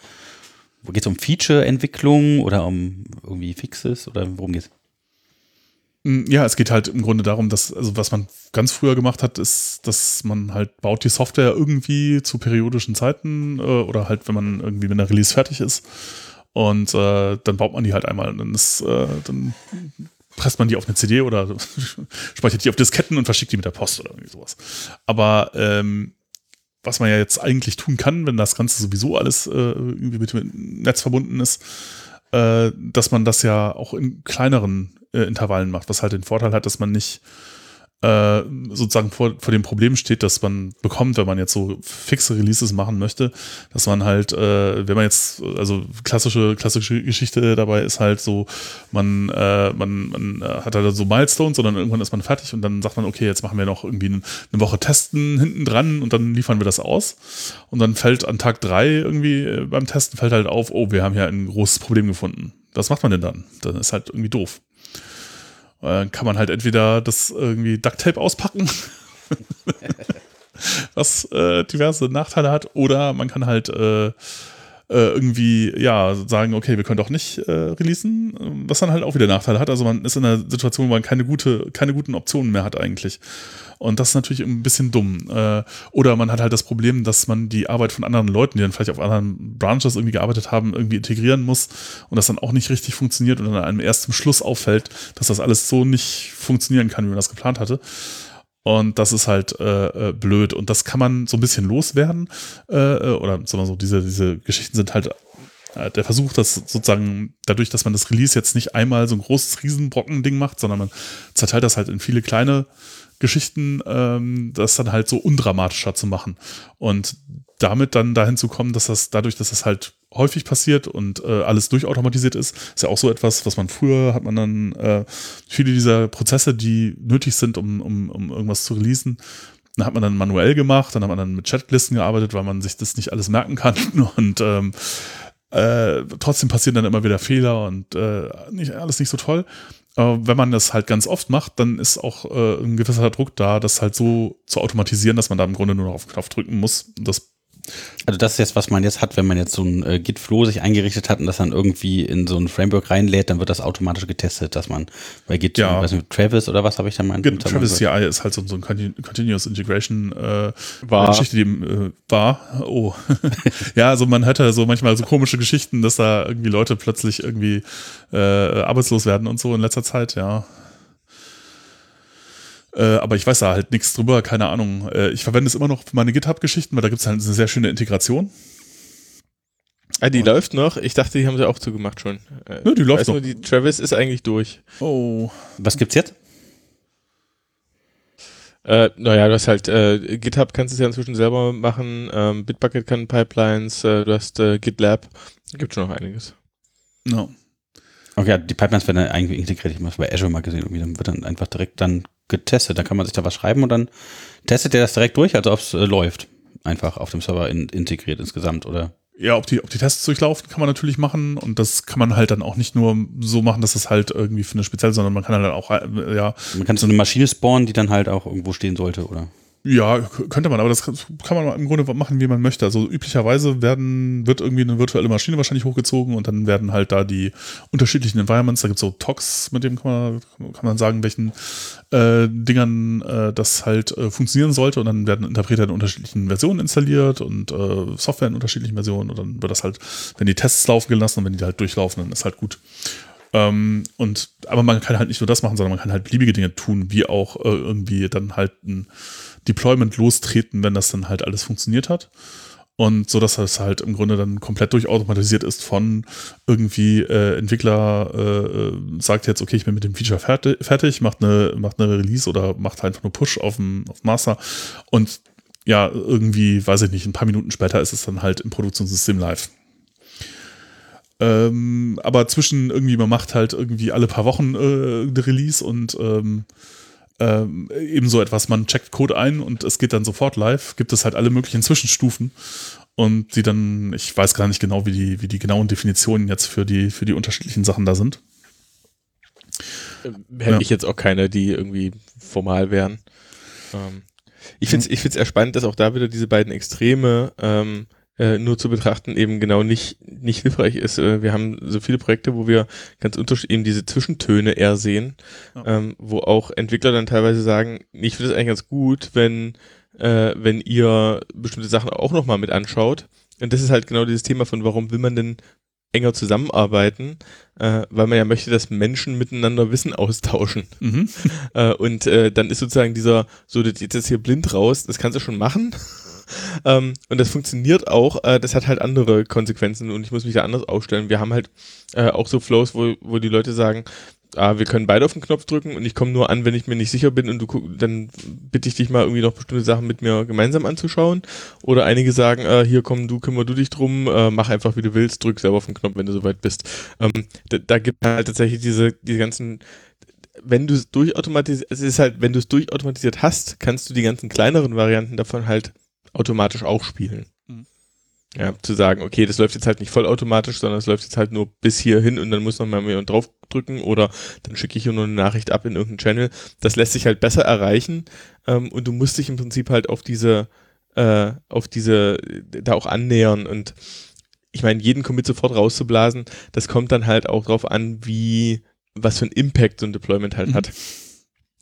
geht es um Feature-Entwicklung oder um irgendwie Fixes oder worum geht's? Mm, Ja, es geht halt im Grunde darum, dass, also was man ganz früher gemacht hat, ist, dass man halt baut die Software irgendwie zu periodischen Zeiten äh, oder halt, wenn man irgendwie, wenn der Release fertig ist. Und äh, dann baut man die halt einmal und dann ist, äh, dann presst man die auf eine CD oder speichert die auf Disketten und verschickt die mit der Post oder irgendwie sowas. Aber ähm, was man ja jetzt eigentlich tun kann, wenn das Ganze sowieso alles äh, irgendwie mit dem Netz verbunden ist, äh, dass man das ja auch in kleineren äh, Intervallen macht, was halt den Vorteil hat, dass man nicht äh, sozusagen vor, vor dem Problem steht, dass man bekommt, wenn man jetzt so fixe Releases machen möchte, dass man halt, äh, wenn man jetzt, also klassische, klassische Geschichte dabei ist halt so, man, äh, man, man äh, hat halt so Milestones, sondern irgendwann ist man fertig und dann sagt man, okay, jetzt machen wir noch irgendwie eine, eine Woche Testen hinten dran und dann liefern wir das aus. Und dann fällt an Tag drei irgendwie äh, beim Testen fällt halt auf, oh, wir haben hier ein großes Problem gefunden. Was macht man denn dann? Dann ist halt irgendwie doof. Äh, kann man halt entweder das irgendwie Ducktape auspacken, was äh, diverse Nachteile hat, oder man kann halt äh, irgendwie ja sagen, okay, wir können doch nicht äh, releasen, was dann halt auch wieder Nachteile hat. Also man ist in einer Situation, wo man keine gute, keine guten Optionen mehr hat eigentlich. Und das ist natürlich ein bisschen dumm. Äh, oder man hat halt das Problem, dass man die Arbeit von anderen Leuten, die dann vielleicht auf anderen Branches irgendwie gearbeitet haben, irgendwie integrieren muss und das dann auch nicht richtig funktioniert und dann einem erst zum Schluss auffällt, dass das alles so nicht funktionieren kann, wie man das geplant hatte. Und das ist halt äh, äh, blöd. Und das kann man so ein bisschen loswerden. Äh, äh, oder sagen wir so, diese, diese Geschichten sind halt äh, der Versuch, dass sozusagen dadurch, dass man das Release jetzt nicht einmal so ein großes Riesenbrocken-Ding macht, sondern man zerteilt das halt in viele kleine Geschichten, ähm, das dann halt so undramatischer zu machen. Und damit dann dahin zu kommen, dass das dadurch, dass das halt häufig passiert und äh, alles durchautomatisiert ist, ist ja auch so etwas, was man früher hat man dann äh, viele dieser Prozesse, die nötig sind, um, um, um irgendwas zu releasen, dann hat man dann manuell gemacht, dann hat man dann mit Chatlisten gearbeitet, weil man sich das nicht alles merken kann und ähm, äh, trotzdem passieren dann immer wieder Fehler und äh, nicht, alles nicht so toll. Wenn man das halt ganz oft macht, dann ist auch äh, ein gewisser Druck da, das halt so zu automatisieren, dass man da im Grunde nur noch auf den Knopf drücken muss. Das Also das ist jetzt, was man jetzt hat, wenn man jetzt so ein äh, Git-Flow sich eingerichtet hat und das dann irgendwie in so ein Framework reinlädt, dann wird das automatisch getestet, dass man bei Git, Ja. weiß nicht, Travis oder was habe ich da mal Git Travis CI ist halt so, so ein Continu- Continuous Integration äh, War. Geschichte, die äh, war. Oh. ja, also man hört ja so manchmal so komische Geschichten, dass da irgendwie Leute plötzlich irgendwie äh, arbeitslos werden und so in letzter Zeit, ja. Äh, aber ich weiß da halt nichts drüber, keine Ahnung. Äh, ich verwende es immer noch für meine GitHub-Geschichten, weil da gibt es halt eine sehr schöne Integration. Ah, die läuft noch. Ich dachte, die haben sie auch zugemacht schon. Äh, Ja, die läuft weiß noch. Nur, die Travis ist eigentlich durch. Oh. Was gibt's jetzt? Äh, naja, du hast halt äh, GitHub kannst du es ja inzwischen selber machen. Ähm, Bitbucket kann Pipelines. Äh, du hast äh, GitLab. Gibt schon noch einiges. No. Okay, ja, die Pipelines werden dann eigentlich integriert. Ich habe das bei Azure mal gesehen. Irgendwie, dann wird dann einfach direkt dann getestet. Da kann man sich da was schreiben und dann testet der das direkt durch, also ob es äh, läuft. Einfach auf dem Server in, integriert insgesamt, oder? Ja, ob die, ob die Tests durchlaufen, kann man natürlich machen. Und das kann man halt dann auch nicht nur so machen, dass es halt irgendwie für eine spezielle, sondern man kann halt auch, äh, ja, Man kann so eine Maschine spawnen, die dann halt auch irgendwo stehen sollte, oder? Ja, könnte man, aber das kann kann man im Grunde machen, wie man möchte. Also üblicherweise werden, wird irgendwie eine virtuelle Maschine wahrscheinlich hochgezogen und dann werden halt da die unterschiedlichen Environments, da gibt es so Tox, mit dem kann man, kann man sagen, welchen äh, Dingern äh, das halt äh, funktionieren sollte und dann werden Interpreter in unterschiedlichen Versionen installiert und äh, Software in unterschiedlichen Versionen und dann wird das halt, wenn die Tests laufen gelassen und wenn die halt durchlaufen, dann ist halt gut. Ähm, und, aber man kann halt nicht nur das machen, sondern man kann halt beliebige Dinge tun, wie auch äh, irgendwie dann halt ein Deployment lostreten, wenn das dann halt alles funktioniert hat. Und so, dass das halt im Grunde dann komplett durchautomatisiert ist von irgendwie äh, Entwickler äh, sagt jetzt, okay, ich bin mit dem Feature fertig, fertig macht, eine, macht eine Release oder macht einfach nur Push auf dem auf Master und ja, irgendwie, weiß ich nicht, ein paar Minuten später ist es dann halt im Produktionssystem live. Ähm, aber zwischen irgendwie, man macht halt irgendwie alle paar Wochen äh, eine Release und ähm, ähm, ebenso etwas, man checkt Code ein und es geht dann sofort live, gibt es halt alle möglichen Zwischenstufen und die dann, ich weiß gar nicht genau, wie die, wie die genauen Definitionen jetzt für die, für die unterschiedlichen Sachen da sind. Ähm, hätte ja. ich jetzt auch keine, die irgendwie formal wären. Ähm, ich finde es ich find's eher spannend, dass auch da wieder diese beiden Extreme ähm, äh, nur zu betrachten eben genau nicht, nicht hilfreich ist. Äh, wir haben so viele Projekte, wo wir ganz unterschiedlich eben diese Zwischentöne eher sehen, ja. ähm, wo auch Entwickler dann teilweise sagen, ich finde es eigentlich ganz gut, wenn, äh, wenn ihr bestimmte Sachen auch nochmal mit anschaut. Und das ist halt genau dieses Thema von, warum will man denn enger zusammenarbeiten, äh, weil man ja möchte, dass Menschen miteinander Wissen austauschen. Mhm. äh, und äh, dann ist sozusagen dieser, so, das jetzt hier blind raus, das kannst du schon machen. Ähm, und das funktioniert auch. Äh, das hat halt andere Konsequenzen und ich muss mich da anders aufstellen. Wir haben halt äh, auch so Flows, wo, wo die Leute sagen, ah, wir können beide auf den Knopf drücken und ich komme nur an, wenn ich mir nicht sicher bin und du dann bitte ich dich mal irgendwie noch bestimmte Sachen mit mir gemeinsam anzuschauen. Oder einige sagen, äh, hier komm, du kümmer du dich drum, äh, mach einfach wie du willst, drück selber auf den Knopf, wenn du soweit bist. Ähm, da, da gibt halt tatsächlich diese, diese ganzen wenn du es durchautomatisiert, es ist halt, wenn du es durchautomatisiert hast, kannst du die ganzen kleineren Varianten davon halt automatisch auch spielen. Mhm. Ja, zu sagen, okay, das läuft jetzt halt nicht vollautomatisch, sondern es läuft jetzt halt nur bis hierhin und dann muss noch mal jemand draufdrücken oder dann schicke ich hier nur eine Nachricht ab in irgendeinen Channel. Das lässt sich halt besser erreichen ähm, und du musst dich im Prinzip halt auf diese, äh, auf diese, da auch annähern und ich meine, jeden Commit sofort rauszublasen, das kommt dann halt auch drauf an, wie, was für ein Impact so ein Deployment halt mhm. hat.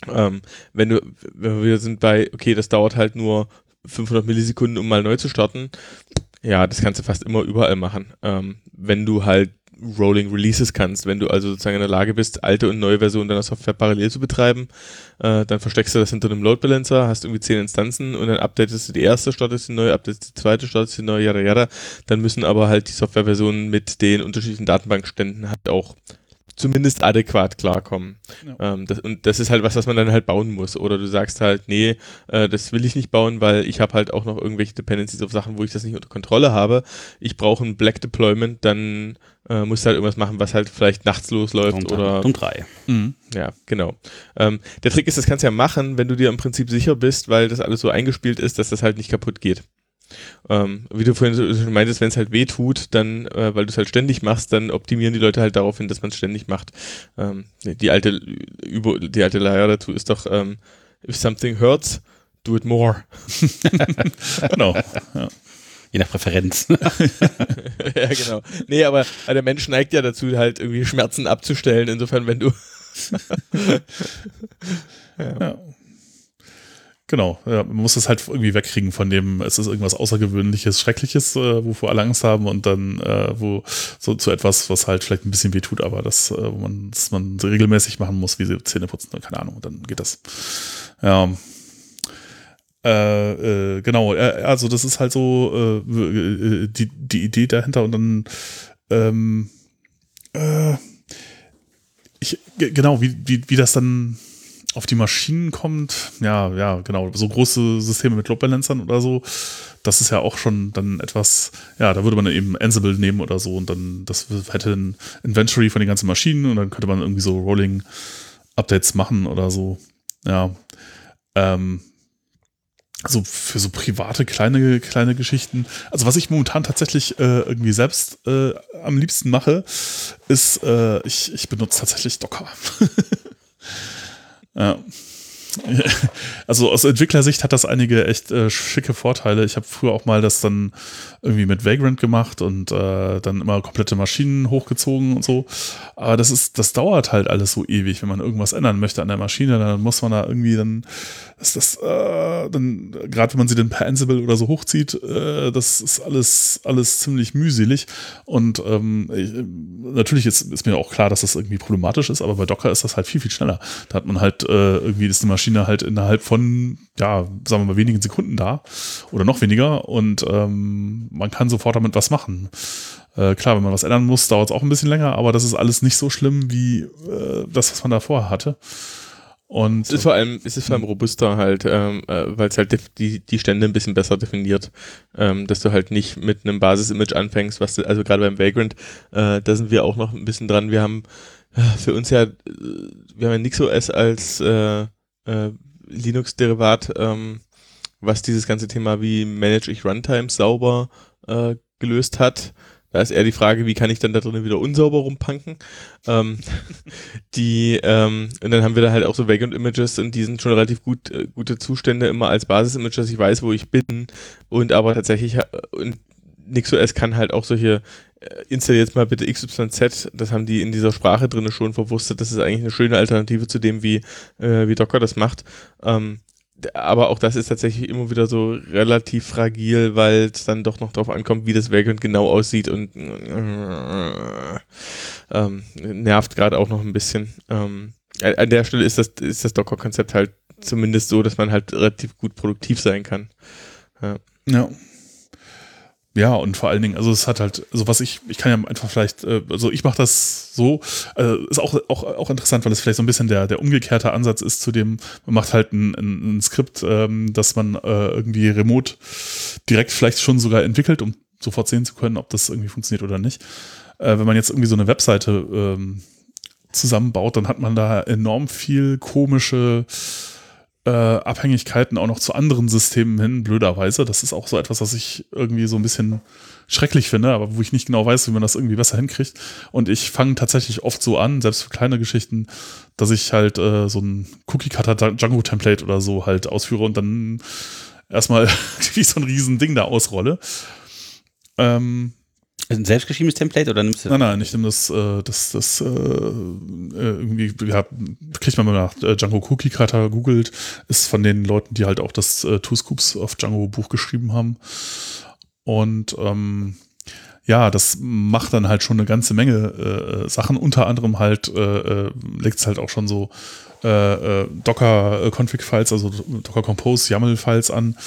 Ähm, wenn du, wenn wir sind bei, okay, das dauert halt nur 500 Millisekunden, um mal neu zu starten. Ja, das kannst du fast immer überall machen. Ähm, wenn du halt Rolling Releases kannst, wenn du also sozusagen in der Lage bist, alte und neue Versionen deiner Software parallel zu betreiben, äh, dann versteckst du das hinter einem Load Balancer, hast irgendwie zehn Instanzen und dann updatest du die erste, startest die neue, updatest die zweite, startest die neue, yada yada. Dann müssen aber halt die Softwareversionen mit den unterschiedlichen Datenbankständen halt auch zumindest adäquat klarkommen. Ja. Ähm, das, und das ist halt was, was man dann halt bauen muss. Oder du sagst halt, nee, äh, das will ich nicht bauen, weil ich habe halt auch noch irgendwelche Dependencies auf Sachen, wo ich das nicht unter Kontrolle habe. Ich brauche ein Black Deployment, dann äh, musst du halt irgendwas machen, was halt vielleicht nachts losläuft Punkt oder. Punkt drei. Mhm. Ja, genau. Ähm, der Trick ist, das kannst du ja machen, wenn du dir im Prinzip sicher bist, weil das alles so eingespielt ist, dass das halt nicht kaputt geht. Ähm, wie du vorhin schon meintest, wenn es halt weh tut, dann, äh, weil du es halt ständig machst, dann optimieren die Leute halt darauf hin, dass man es ständig macht. Ähm, die alte Übung, die alte Leier dazu ist doch, ähm, if something hurts, do it more. genau. Ja. Je nach Präferenz. ja, genau. Nee, aber der Mensch neigt ja dazu, halt irgendwie Schmerzen abzustellen. Insofern, wenn du. ja. ja. Genau, ja, man muss es halt irgendwie wegkriegen von dem, es ist irgendwas Außergewöhnliches, Schreckliches, äh, wovor alle Angst haben und dann äh, wo so zu etwas, was halt vielleicht ein bisschen weh tut, aber das, äh, wo man, das man regelmäßig machen muss, wie sie Zähne putzen, keine Ahnung, dann geht das. Ja. Äh, äh, genau, äh, also das ist halt so äh, äh, die, die Idee dahinter und dann ähm, äh, ich, genau, wie, wie, wie das dann auf die Maschinen kommt, ja, ja, genau, so große Systeme mit Load Balancern oder so, das ist ja auch schon dann etwas, ja, da würde man eben Ansible nehmen oder so und dann, das hätte ein Inventory von den ganzen Maschinen und dann könnte man irgendwie so Rolling Updates machen oder so, ja. Ähm, also für so private kleine kleine Geschichten. Also was ich momentan tatsächlich äh, irgendwie selbst äh, am liebsten mache, ist äh, ich ich benutze tatsächlich Docker. Ja. also aus Entwicklersicht hat das einige echt äh, schicke Vorteile. Ich habe früher auch mal das dann irgendwie mit Vagrant gemacht und äh, dann immer komplette Maschinen hochgezogen und so. Aber das ist, das dauert halt alles so ewig, wenn man irgendwas ändern möchte an der Maschine, dann muss man da irgendwie dann, ist das, äh, dann, gerade wenn man sie dann per Ansible oder so hochzieht, äh, das ist alles, alles ziemlich mühselig. Und ähm, ich, natürlich ist, ist mir auch klar, dass das irgendwie problematisch ist, aber bei Docker ist das halt viel, viel schneller. Da hat man halt äh, irgendwie, ist eine Maschine halt innerhalb von, ja, sagen wir mal, wenigen Sekunden da oder noch weniger und ähm, man kann sofort damit was machen. Äh, klar, wenn man was ändern muss, dauert es auch ein bisschen länger, aber das ist alles nicht so schlimm wie äh, das, was man da vorher hatte. Und es ist vor allem, es ist vor allem robuster halt, ähm, äh, weil es halt die, die Stände ein bisschen besser definiert, ähm, dass du halt nicht mit einem Basis-Image anfängst, was du, also gerade beim Vagrant, äh, da sind wir auch noch ein bisschen dran. Wir haben äh, für uns ja, äh, wir haben ja NixOS als äh, äh, Linux-Derivat, ähm, was dieses ganze Thema, wie manage ich Runtimes sauber äh, gelöst hat. Da ist eher die Frage, wie kann ich dann da drinnen wieder unsauber rumpanken? Ähm, die, ähm, und dann haben wir da halt auch so Vagrant Images und die sind schon relativ gut, äh, gute Zustände immer als Basis-Image, dass ich weiß, wo ich bin. Und aber tatsächlich, äh, und NixOS kann halt auch solche, äh, installiert jetzt mal bitte XYZ, das haben die in dieser Sprache drinne schon verwurstet. Das ist eigentlich eine schöne Alternative zu dem, wie, äh, wie Docker das macht. Ähm, aber auch das ist tatsächlich immer wieder so relativ fragil, weil es dann doch noch darauf ankommt, wie das Vagrant genau aussieht und äh, ähm, nervt gerade auch noch ein bisschen. Ähm, an der Stelle ist das, ist das Docker-Konzept halt zumindest so, dass man halt relativ gut produktiv sein kann. Ja. ja. Ja, und vor allen Dingen, also es hat halt, also was ich, ich kann ja einfach vielleicht, äh, also ich mache das so, äh, ist auch, auch, auch interessant, weil es vielleicht so ein bisschen der, der umgekehrte Ansatz ist zu dem, man macht halt ein, ein, ein Skript, ähm, das man äh, irgendwie remote direkt vielleicht schon sogar entwickelt, um sofort sehen zu können, ob das irgendwie funktioniert oder nicht. Äh, wenn man jetzt irgendwie so eine Webseite ähm, zusammenbaut, dann hat man da enorm viel komische äh, Abhängigkeiten auch noch zu anderen Systemen hin, blöderweise. Das ist auch so etwas, was ich irgendwie so ein bisschen schrecklich finde, aber wo ich nicht genau weiß, wie man das irgendwie besser hinkriegt. Und ich fange tatsächlich oft so an, selbst für kleine Geschichten, dass ich halt äh, so ein Cookie-Cutter Django-Template oder so halt ausführe und dann erstmal wie so ein riesen Ding da ausrolle. Ähm, ein selbstgeschriebenes Template oder nimmst du Nein, nein, ich nehme das, äh, das, das äh, äh, irgendwie, ja, kriegt man mal nach Django Cookie Cutter googelt, ist von den Leuten, die halt auch das äh, Two Scoops of Django Buch geschrieben haben. Und ähm, ja, das macht dann halt schon eine ganze Menge äh, Sachen. Unter anderem halt äh, legt es halt auch schon so äh, Docker Config Files, also Docker Compose YAML Files an.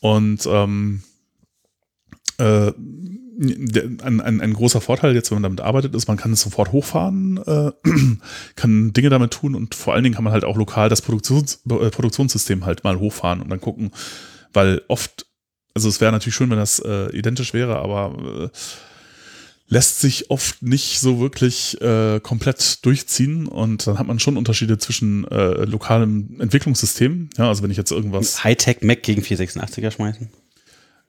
Und ähm, äh, ein, ein, ein großer Vorteil jetzt, wenn man damit arbeitet, ist, man kann es sofort hochfahren, äh, kann Dinge damit tun und vor allen Dingen kann man halt auch lokal das Produktions, äh, Produktionssystem halt mal hochfahren und dann gucken, weil oft, also es wäre natürlich schön, wenn das äh, identisch wäre, aber äh, lässt sich oft nicht so wirklich äh, komplett durchziehen und dann hat man schon Unterschiede zwischen äh, lokalem Entwicklungssystem, ja, also wenn ich jetzt irgendwas Hightech Mac gegen 486er schmeißen.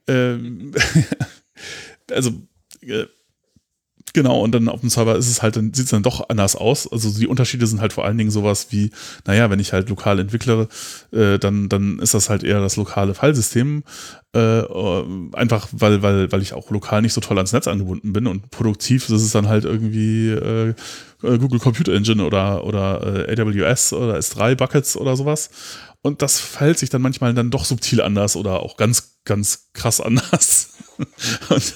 Ähm, also äh, Genau, und dann auf dem Server ist es halt, dann sieht es dann doch anders aus. Also die Unterschiede sind halt vor allen Dingen sowas wie, naja, wenn ich halt lokal entwickle, äh, dann, dann ist das halt eher das lokale Filesystem. Äh, einfach weil, weil, weil ich auch lokal nicht so toll ans Netz angebunden bin und produktiv ist es dann halt irgendwie äh, Google Computer Engine oder, oder äh, AWS oder S3 Buckets oder sowas. Und das verhält sich dann manchmal dann doch subtil anders oder auch ganz, ganz krass anders. Und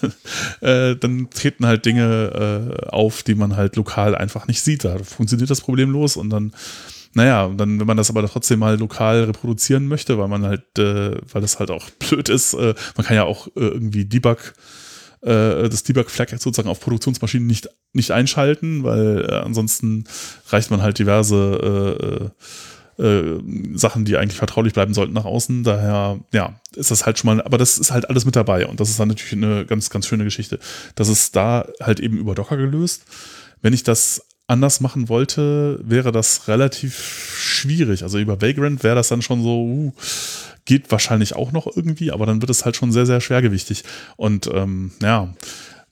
äh, dann treten halt Dinge äh, auf, die man halt lokal einfach nicht sieht. Da funktioniert das Problem los und dann, naja, dann, wenn man das aber trotzdem mal lokal reproduzieren möchte, weil man halt, äh, weil das halt auch blöd ist, äh, man kann ja auch äh, irgendwie Debug äh, das Debug-Flag sozusagen auf Produktionsmaschinen nicht, nicht einschalten, weil ansonsten reicht man halt diverse äh, Sachen, die eigentlich vertraulich bleiben sollten nach außen. Daher, ja, ist das halt schon mal, aber das ist halt alles mit dabei und das ist dann natürlich eine ganz, ganz schöne Geschichte. Das ist da halt eben über Docker gelöst. Wenn ich das anders machen wollte, wäre das relativ schwierig. Also über Vagrant wäre das dann schon so, uh, geht wahrscheinlich auch noch irgendwie, aber dann wird es halt schon sehr, sehr schwergewichtig. Und ähm, ja,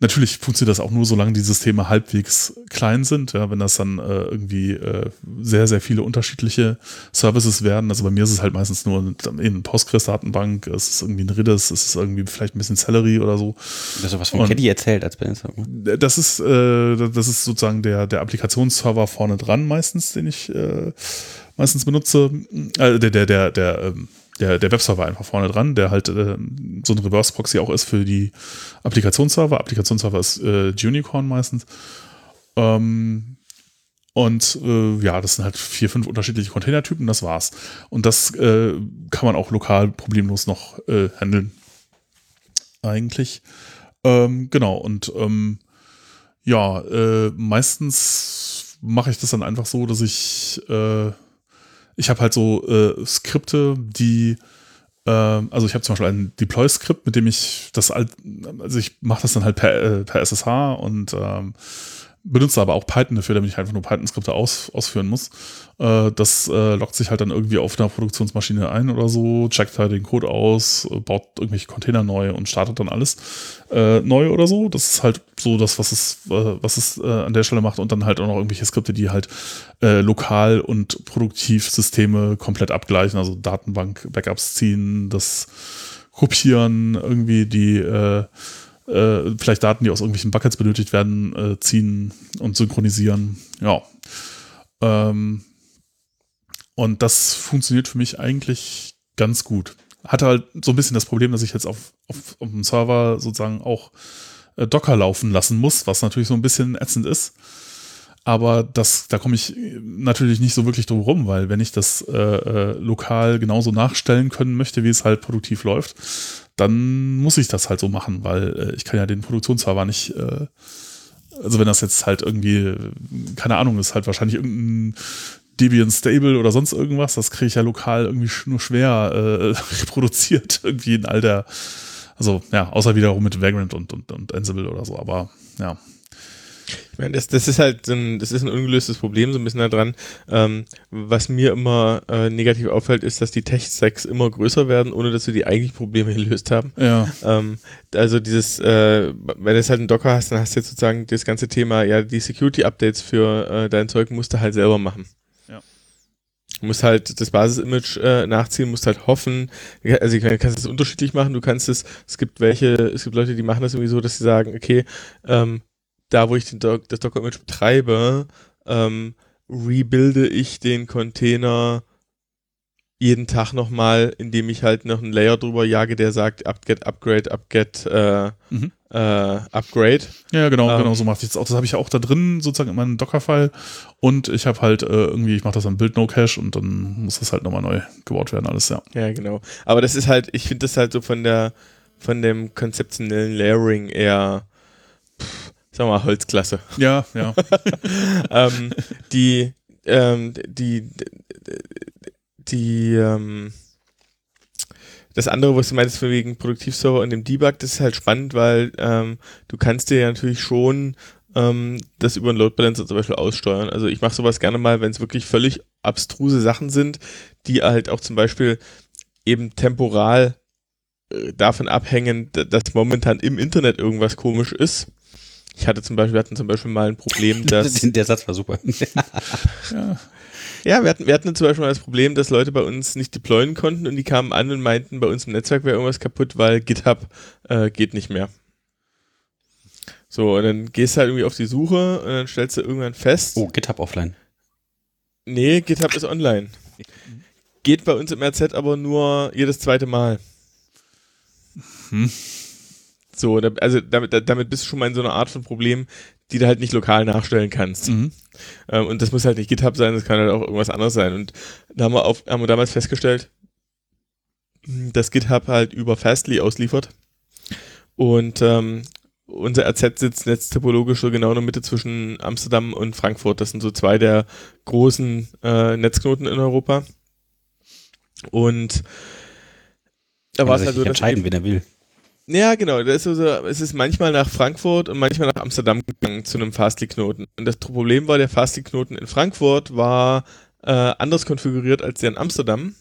Natürlich funktioniert das auch nur, solange die Systeme halbwegs klein sind. Ja, wenn das dann äh, irgendwie äh, sehr, sehr viele unterschiedliche Services werden. Also bei mir ist es halt meistens nur eine Postgres-Datenbank, es ist irgendwie ein Redis, es ist irgendwie vielleicht ein bisschen Celery oder so. Das ist was von Caddy erzählt als Benutzer. Das ist, äh, das ist sozusagen der, der Applikationsserver vorne dran meistens, den ich äh, meistens benutze. Äh, der, der, der, der, ähm, der, der Webserver einfach vorne dran, der halt äh, so ein Reverse-Proxy auch ist für die Applikationsserver. Applikationsserver ist äh, Unicorn meistens. Ähm, und äh, ja, das sind halt vier, fünf unterschiedliche Containertypen, das war's. Und das äh, kann man auch lokal problemlos noch äh, handeln. Eigentlich. Ähm, genau, und ähm, ja, äh, meistens mache ich das dann einfach so, dass ich äh, ich habe halt so äh, Skripte, die, äh, also ich habe zum Beispiel ein Deploy-Skript, mit dem ich das, also ich mache das dann halt per, äh, per SSH und ähm, benutze aber auch Python dafür, damit ich einfach nur Python-Skripte aus, ausführen muss. Äh, das äh, lockt sich halt dann irgendwie auf einer Produktionsmaschine ein oder so, checkt halt den Code aus, äh, baut irgendwelche Container neu und startet dann alles äh, neu oder so. Das ist halt so das, was es, äh, was es äh, an der Stelle macht und dann halt auch noch irgendwelche Skripte, die halt lokal und produktiv Systeme komplett abgleichen, also Datenbank-Backups ziehen, das kopieren, irgendwie die äh, vielleicht Daten, die aus irgendwelchen Buckets benötigt werden, äh, ziehen und synchronisieren. Ja. Ähm, und das funktioniert für mich eigentlich ganz gut. Hatte halt so ein bisschen das Problem, dass ich jetzt auf, auf, auf dem Server sozusagen auch äh, Docker laufen lassen muss, was natürlich so ein bisschen ätzend ist. Aber das, da komme ich natürlich nicht so wirklich drum rum, weil wenn ich das äh, äh, lokal genauso nachstellen können möchte, wie es halt produktiv läuft, dann muss ich das halt so machen, weil äh, ich kann ja den Produktionsserver nicht, äh, also wenn das jetzt halt irgendwie, keine Ahnung, ist halt wahrscheinlich irgendein Debian Stable oder sonst irgendwas, das kriege ich ja lokal irgendwie nur schwer äh, reproduziert, irgendwie in all der, also ja, außer wiederum mit Vagrant und, und, und Ansible oder so, aber ja, ich meine, das, das ist halt ein, das ist ein ungelöstes Problem so ein bisschen daran. Ähm, was mir immer äh, negativ auffällt, ist, dass die Tech-Stacks immer größer werden, ohne dass wir die eigentlichen Probleme gelöst haben. Ja. Ähm, also dieses, äh, wenn du jetzt halt einen Docker hast, dann hast du jetzt sozusagen das ganze Thema, ja, die Security-Updates für äh, dein Zeug musst du halt selber machen. Du musst halt das Basis-Image äh, nachziehen, musst halt hoffen. Also, du kannst es unterschiedlich machen. Du kannst es, es gibt welche, es gibt Leute, die machen das irgendwie so, dass sie sagen, okay, ähm, da wo ich den das Docker-Image betreibe, ähm, rebuilde ich den Container jeden Tag nochmal, indem ich halt noch einen Layer drüber jage, der sagt upget, upgrade, upget, äh, mhm. äh, upgrade. Ja, genau, ähm, genau so mache ich das auch. Das habe ich auch da drin, sozusagen in meinem Docker-File. Und ich habe halt äh, irgendwie, ich mache das am Build No Cache und dann muss das halt nochmal neu gebaut werden, alles, ja. Ja, genau. Aber das ist halt, ich finde das halt so von der, von dem konzeptionellen Layering eher, sagen wir mal, Holzklasse. Ja, ja. ähm, die, ähm, die, die, ähm, das andere, was du meinst, von wegen Produktivserver und dem Debug, das ist halt spannend, weil ähm, du kannst dir ja natürlich schon ähm, das über einen Load Balancer zum Beispiel aussteuern. Also ich mache sowas gerne mal, wenn es wirklich völlig abstruse Sachen sind, die halt auch zum Beispiel eben temporal äh, davon abhängen, dass momentan im Internet irgendwas komisch ist ich hatte zum Beispiel, wir hatten zum Beispiel mal ein Problem, dass. Der Satz war super. ja. Ja, wir hatten, wir hatten zum Beispiel mal das Problem, dass Leute bei uns nicht deployen konnten und die kamen an und meinten, bei uns im Netzwerk wäre irgendwas kaputt, weil GitHub äh, geht nicht mehr. So, und dann gehst du halt irgendwie auf die Suche und dann stellst du irgendwann fest. Oh, GitHub offline. Nee, GitHub ist online. Geht bei uns im RZ aber nur jedes zweite Mal. Hm. So, also damit, damit bist du schon mal in so einer Art von Problem, die du halt nicht lokal nachstellen kannst. Mhm. Ähm, und das muss halt nicht GitHub sein, das kann halt auch irgendwas anderes sein. Und da haben wir, auf, haben wir damals festgestellt, dass GitHub halt über Fastly ausliefert. Und ähm, unser RZ sitzt jetzt typologisch so genau in der Mitte zwischen Amsterdam und Frankfurt. Das sind so zwei der großen äh, Netzknoten in Europa. Und da war es halt so, entscheiden, wen er will. Ja, genau. Das ist also, es ist manchmal nach Frankfurt und manchmal nach Amsterdam gegangen zu einem Fastly-Knoten. Und das Problem war, der Fastly-Knoten in Frankfurt war äh, anders konfiguriert als der in Amsterdam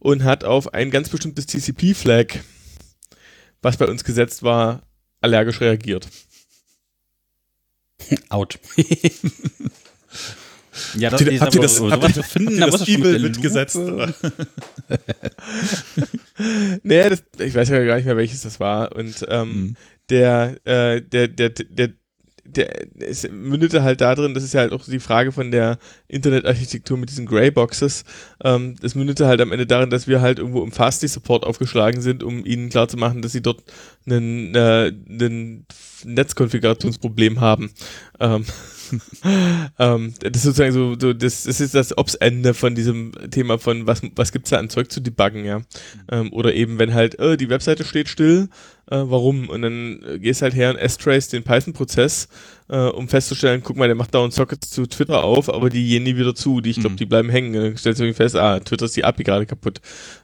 und hat auf ein ganz bestimmtes TCP-Flag, was bei uns gesetzt war, allergisch reagiert. Out. ja, Habt ihr, habt ihr das, so, habt ihr, zu finden, habt ihr da das Evil mitgesetzt? Nee, das, ich weiß ja gar nicht mehr, welches das war. Und ähm, Mhm. der, äh, der, der, der, der, es mündete halt darin, das ist ja halt auch die Frage von der Internetarchitektur mit diesen Greyboxes. Ähm, es mündete halt am Ende darin, dass wir halt irgendwo im Fastly-Support aufgeschlagen sind, um ihnen klarzumachen, dass sie dort einen, äh, einen Netzkonfigurationsproblem haben. Ähm, ähm, das ist sozusagen so, so das, das ist das Ops-Ende von diesem Thema von, was, was gibt's da an Zeug zu debuggen, ja. Ähm, oder eben, wenn halt, äh, die Webseite steht still, äh, warum? Und dann äh, gehst halt her und S-Trace den Python-Prozess, äh, um festzustellen, guck mal, der macht dauernd Sockets zu Twitter auf, aber die gehen nie wieder zu, die, ich glaube, Mhm. die bleiben hängen. Dann stellst du irgendwie fest, ah, Twitter ist die API gerade kaputt.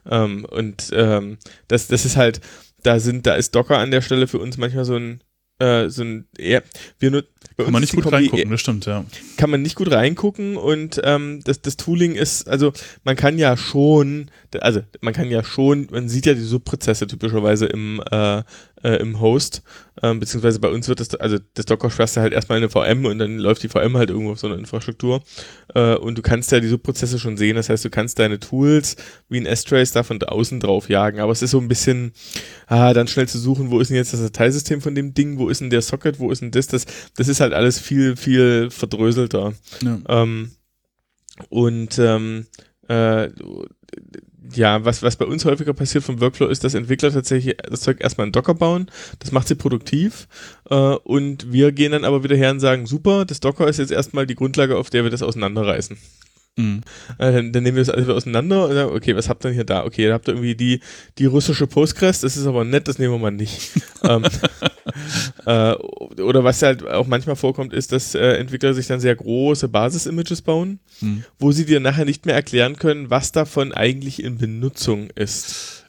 Ähm, und ähm, das, das ist halt, da sind, da ist Docker an der Stelle für uns manchmal so ein, äh, so ein, eher, wir nur, Kann man nicht gut Kombi reingucken, das stimmt, ja. kann man nicht gut reingucken und ähm, das, das Tooling ist, also man kann ja schon, also man kann ja schon, man sieht ja die Subprozesse typischerweise im, äh, äh, im Host, ähm, beziehungsweise bei uns wird das, also das Docker du halt erstmal in eine VM und dann läuft die VM halt irgendwo auf so einer Infrastruktur. Äh, und du kannst ja die Subprozesse schon sehen, das heißt, du kannst deine Tools wie ein S-Trace da von außen drauf jagen, aber es ist so ein bisschen, ah, dann schnell zu suchen, wo ist denn jetzt das Dateisystem von dem Ding, wo ist denn der Socket, wo ist denn das, das, das ist halt alles viel, viel verdröselter. ja. Ähm, und ähm, äh, ja, was, was bei uns häufiger passiert vom Workflow ist, dass Entwickler tatsächlich das Zeug erstmal in Docker bauen. Das macht sie produktiv. Äh, und wir gehen dann aber wieder her und sagen, super, das Docker ist jetzt erstmal die Grundlage, auf der wir das auseinanderreißen. Mhm. Äh, dann, dann nehmen wir das alles wieder auseinander und sagen, okay, was habt ihr denn hier da? Okay, da habt ihr irgendwie die, die russische Postgres, das ist aber nett, das nehmen wir mal nicht. ähm, äh, oder was halt auch manchmal vorkommt, ist, dass äh, Entwickler sich dann sehr große Basis-Images bauen, Mhm. wo sie dir nachher nicht mehr erklären können, was davon eigentlich in Benutzung ist.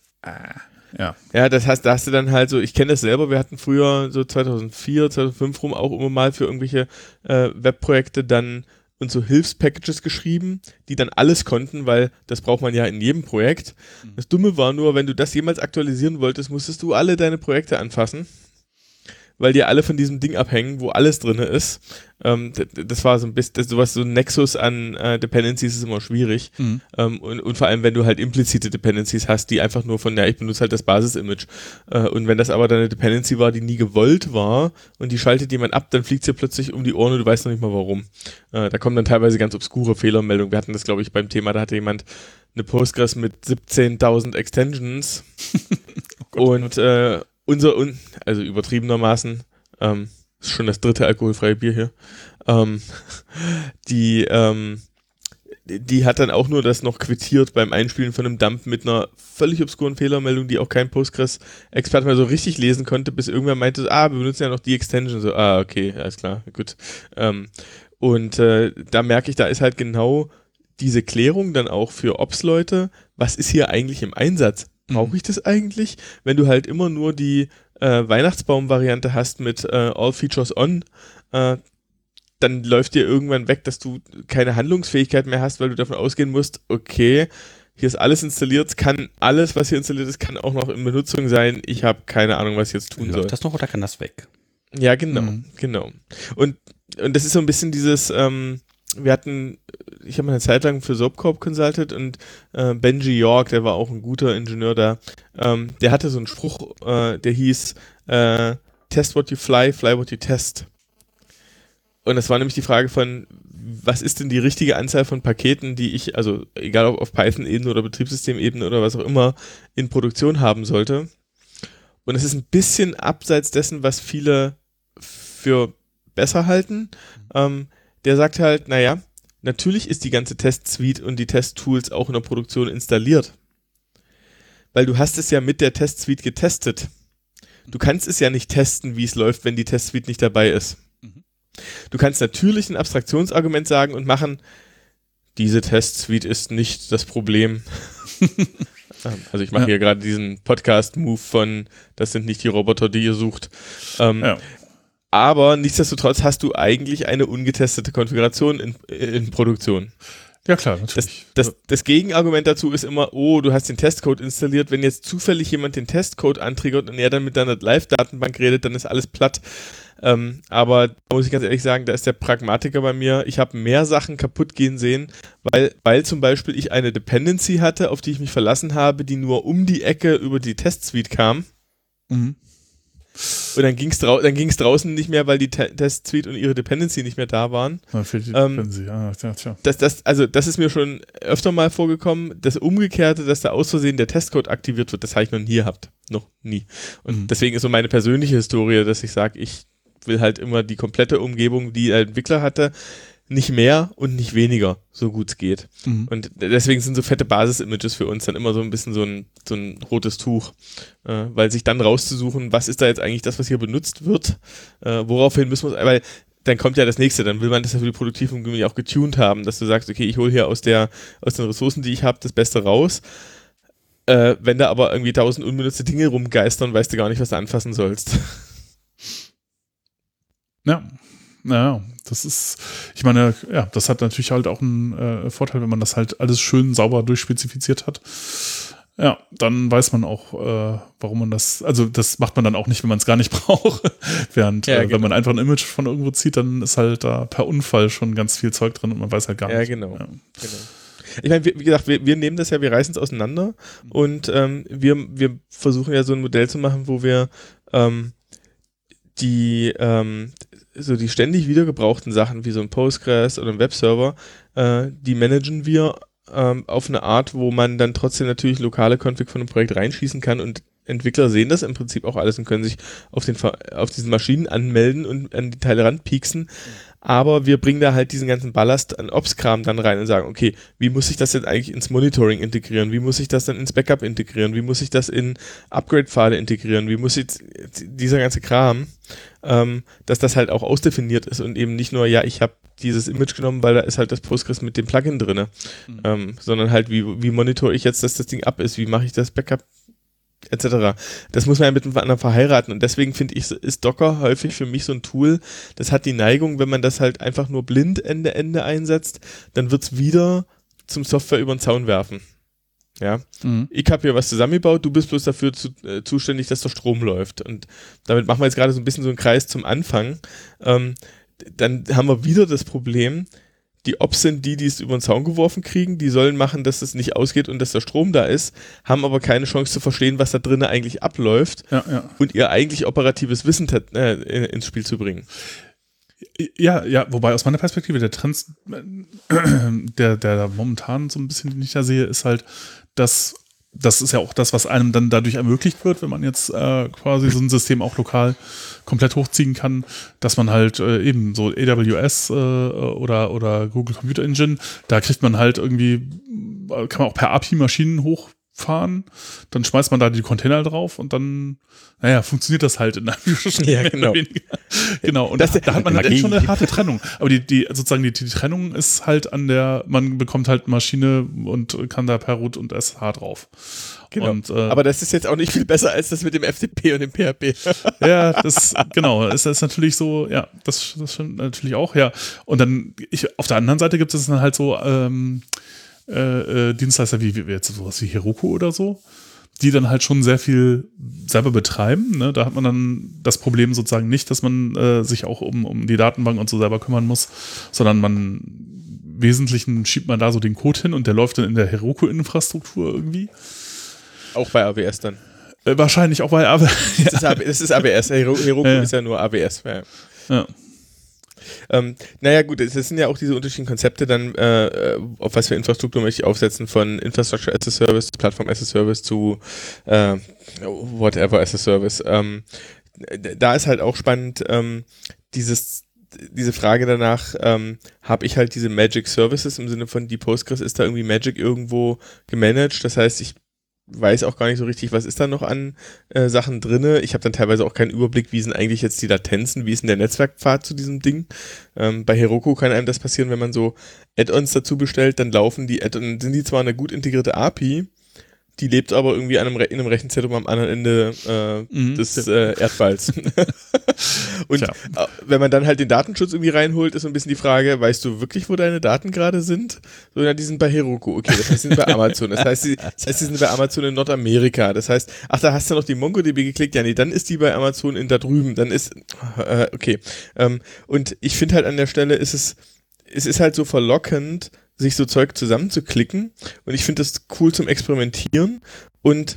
Ja. Ja, das heißt, da hast du dann halt so, ich kenne das selber, wir hatten früher so 2004, 2005 rum auch immer mal für irgendwelche äh, Webprojekte dann und so Hilfspackages geschrieben, die dann alles konnten, weil das braucht man ja in jedem Projekt. Das Dumme war nur, wenn du das jemals aktualisieren wolltest, musstest du alle deine Projekte anfassen, weil die alle von diesem Ding abhängen, wo alles drin ist. Ähm, d- d- das war so ein bisschen, das, sowas, so ein Nexus an äh, Dependencies ist immer schwierig. Mhm. Ähm, und, und vor allem, wenn du halt implizite Dependencies hast, die einfach nur von, ja, ich benutze halt das Basis-Image. Äh, und wenn das aber dann eine Dependency war, die nie gewollt war und die schaltet jemand ab, dann fliegt sie plötzlich um die Ohren und du weißt noch nicht mal warum. Äh, da kommen dann teilweise ganz obskure Fehlermeldungen. Wir hatten das, glaube ich, beim Thema, da hatte jemand eine Postgres mit 17.000 Extensions und äh, unser, un also übertriebenermaßen, ähm, ist schon das dritte alkoholfreie Bier hier, ähm, die, ähm, die- hat dann auch nur das noch quittiert beim Einspielen von einem Dump mit einer völlig obskuren Fehlermeldung, die auch kein Postgres-Experte mehr so richtig lesen konnte, bis irgendwer meinte, ah, wir benutzen ja noch die Extension. So, ah, okay, alles klar, gut. Ähm, und äh, da merke ich, da ist halt genau diese Klärung dann auch für Ops-Leute, was ist hier eigentlich im Einsatz? Brauche ich das eigentlich? Wenn du halt immer nur die äh, Weihnachtsbaum-Variante hast mit äh, All Features On, äh, dann läuft dir irgendwann weg, dass du keine Handlungsfähigkeit mehr hast, weil du davon ausgehen musst, okay, hier ist alles installiert, kann alles, was hier installiert ist, kann auch noch in Benutzung sein. Ich habe keine Ahnung, was ich jetzt tun soll. Läuft das noch oder kann das weg? Ja, genau, Mhm. genau. Und, und das ist so ein bisschen dieses, ähm, wir hatten, ich habe eine Zeit lang für Soapcorp consulted und äh, Benji York, der war auch ein guter Ingenieur da, ähm, der hatte so einen Spruch, äh, der hieß, äh, test what you fly, fly what you test. Und das war nämlich die Frage von, was ist denn die richtige Anzahl von Paketen, die ich, also egal ob auf Python-Ebene oder Betriebssystemebene oder was auch immer, in Produktion haben sollte. Und es ist ein bisschen abseits dessen, was viele für besser halten. Ähm, der sagt halt, naja, natürlich ist die ganze Test-Suite und die Test-Tools auch in der Produktion installiert. Weil du hast es ja mit der Test-Suite getestet. Du kannst es ja nicht testen, wie es läuft, wenn die Test-Suite nicht dabei ist. Du kannst natürlich ein Abstraktionsargument sagen und machen, diese Test-Suite ist nicht das Problem. Ähm, also ich mache Ja. hier gerade diesen Podcast-Move von, das sind nicht die Roboter, die ihr sucht. Ähm, Ja. Aber nichtsdestotrotz hast du eigentlich eine ungetestete Konfiguration in, in Produktion. Ja, klar, Das, natürlich. das, das Gegenargument dazu ist immer, oh, du hast den Testcode installiert. Wenn jetzt zufällig jemand den Testcode antriggert und er dann mit deiner Live-Datenbank redet, dann ist alles platt. Ähm, aber da muss ich ganz ehrlich sagen, da ist der Pragmatiker bei mir. Ich habe mehr Sachen kaputt gehen sehen, weil, weil zum Beispiel ich eine Dependency hatte, auf die ich mich verlassen habe, die nur um die Ecke über die Test-Suite kam. Mhm. Und dann ging es drau dann ging's draußen nicht mehr, weil die Te Test-Suite und ihre Dependency nicht mehr da waren. Fehlt die Ähm, Dependency. Ah, tja, tja. Das, das, also das ist mir schon öfter mal vorgekommen. Das Umgekehrte, dass da aus Versehen der Testcode aktiviert wird, das habe ich noch nie gehabt. Noch nie. Und Mhm. deswegen ist so meine persönliche Historie, dass ich sage, ich will halt immer die komplette Umgebung, die der Entwickler hatte, nicht mehr und nicht weniger, so gut es geht. Mhm. Und deswegen sind so fette Basis-Images für uns dann immer so ein bisschen so ein, so ein rotes Tuch. Äh, weil sich dann rauszusuchen, was ist da jetzt eigentlich das, was hier benutzt wird, äh, woraufhin müssen wir weil dann kommt ja das nächste, dann will man das ja für die Produktivumgebung auch getuned haben, dass du sagst, okay, ich hole hier aus der, aus den Ressourcen, die ich habe, das Beste raus. Äh, wenn da aber irgendwie tausend unbenutzte Dinge rumgeistern, weißt du gar nicht, was du anfassen sollst. Ja. Naja, das ist, ich meine, ja, das hat natürlich halt auch einen äh, Vorteil, wenn man das halt alles schön sauber durchspezifiziert hat. Ja, dann weiß man auch, äh, warum man das, also das macht man dann auch nicht, wenn man es gar nicht braucht. Während, Ja, äh, genau. wenn man einfach ein Image von irgendwo zieht, dann ist halt da per Unfall schon ganz viel Zeug drin und man weiß halt gar Ja, nicht. genau. Ja. Genau. Ich meine, wie, wie gesagt, wir, wir nehmen das ja, wir reißen es auseinander und ähm, wir, wir versuchen ja so ein Modell zu machen, wo wir ähm, die ähm, so die ständig wiedergebrauchten Sachen wie so ein Postgres oder ein Webserver, äh, die managen wir ähm, auf eine Art, wo man dann trotzdem natürlich lokale Config von einem Projekt reinschießen kann und Entwickler sehen das im Prinzip auch alles und können sich auf, den, auf diesen Maschinen anmelden und an die Teile ranpieksen. Aber wir bringen da halt diesen ganzen Ballast an Ops-Kram dann rein und sagen, okay, wie muss ich das jetzt eigentlich ins Monitoring integrieren? Wie muss ich das dann ins Backup integrieren? Wie muss ich das in Upgrade-Pfade integrieren? Wie muss ich dieser ganze Kram, ähm, dass das halt auch ausdefiniert ist und eben nicht nur, ja, ich habe dieses Image genommen, weil da ist halt das Postgres mit dem Plugin drinne, ähm, sondern halt, wie, wie monitor ich jetzt, dass das Ding ab ist? Wie mache ich das Backup? Etc. Das muss man ja miteinander verheiraten und deswegen finde ich, ist Docker häufig für mich so ein Tool, das hat die Neigung, wenn man das halt einfach nur blind Ende Ende einsetzt, dann wird's wieder zum Software über den Zaun werfen. Ja, Mhm. ich habe hier was zusammengebaut, du bist bloß dafür zu, äh, zuständig, dass der Strom läuft. Und damit machen wir jetzt gerade so ein bisschen so einen Kreis zum Anfang. Ähm, dann haben wir wieder das Problem, die Ops sind die, die es über den Zaun geworfen kriegen, die sollen machen, dass es nicht ausgeht und dass der Strom da ist, haben aber keine Chance zu verstehen, was da drinnen eigentlich abläuft Ja, ja. und ihr eigentlich operatives Wissen äh, in- ins Spiel zu bringen. Ja, ja, wobei aus meiner Perspektive der Trend, äh, der, der da momentan so ein bisschen, den ich da sehe, ist halt, dass das ist ja auch das, was einem dann dadurch ermöglicht wird, wenn man jetzt äh, quasi so ein System auch lokal komplett hochziehen kann, dass man halt äh, eben so AWS äh, oder, oder Google Computer Engine, da kriegt man halt irgendwie, äh, kann man auch per API Maschinen hochfahren, dann schmeißt man da die Container drauf und dann, naja, funktioniert das halt in Anführungsstrichen Ja, genau. Genau, und Das- da, da hat man halt schon eine harte Trennung. Aber die, die sozusagen die, die Trennung ist halt an der, man bekommt halt Maschine und kann da per Root und SH drauf. Genau. Und, äh, Aber das ist jetzt auch nicht viel besser als das mit dem FTP und dem PHP. ja, das, genau, ist das natürlich so, ja, das, das stimmt natürlich auch, ja. Und dann, ich, auf der anderen Seite gibt es dann halt so ähm, äh, äh, Dienstleister wie, wie jetzt sowas wie Heroku oder so, die dann halt schon sehr viel selber betreiben. Ne? Da hat man dann das Problem sozusagen nicht, dass man äh, sich auch um, um die Datenbank und so selber kümmern muss, sondern man im Wesentlichen schiebt man da so den Code hin und der läuft dann in der Heroku-Infrastruktur irgendwie. Auch bei AWS dann. Äh, wahrscheinlich auch bei aber Das ist, AB das ist AWS. Hero Heroku ja. ist ja nur AWS. Ja. ja. Ähm, naja, gut, das sind ja auch diese unterschiedlichen Konzepte dann, äh, äh, auf was für Infrastruktur möchte ich aufsetzen, von Infrastructure as a Service, Plattform as a Service zu äh, whatever as a Service. Ähm, da ist halt auch spannend, ähm, dieses diese Frage danach, ähm, habe ich halt diese Magic Services im Sinne von die Postgres ist da irgendwie Magic irgendwo gemanagt. Das heißt, ich weiß auch gar nicht so richtig, was ist da noch an äh, Sachen drinne. Ich habe dann teilweise auch keinen Überblick, wie sind eigentlich jetzt die Latenzen, wie ist denn der Netzwerkpfad zu diesem Ding. Ähm, bei Heroku kann einem das passieren, wenn man so Add-ons dazu bestellt, dann laufen die Add-ons, sind die zwar eine gut integrierte API, die lebt aber irgendwie einem in einem Rechenzentrum am anderen Ende äh, Mhm. des äh, Erdballs. und Tja. äh, wenn man dann halt den Datenschutz irgendwie reinholt, ist so ein bisschen die Frage, weißt du wirklich, wo deine Daten gerade sind? So, ja, die sind bei Heroku, okay, das heißt, die sind bei Amazon. Das heißt, die, das heißt, die sind bei Amazon in Nordamerika. Das heißt, ach, da hast du noch die MongoDB geklickt, ja, nee, dann ist die bei Amazon in da drüben. Dann ist, äh, okay. Ähm, und ich finde halt an der Stelle ist es, es ist halt so verlockend, sich so Zeug zusammenzuklicken. Und ich finde das cool zum Experimentieren. Und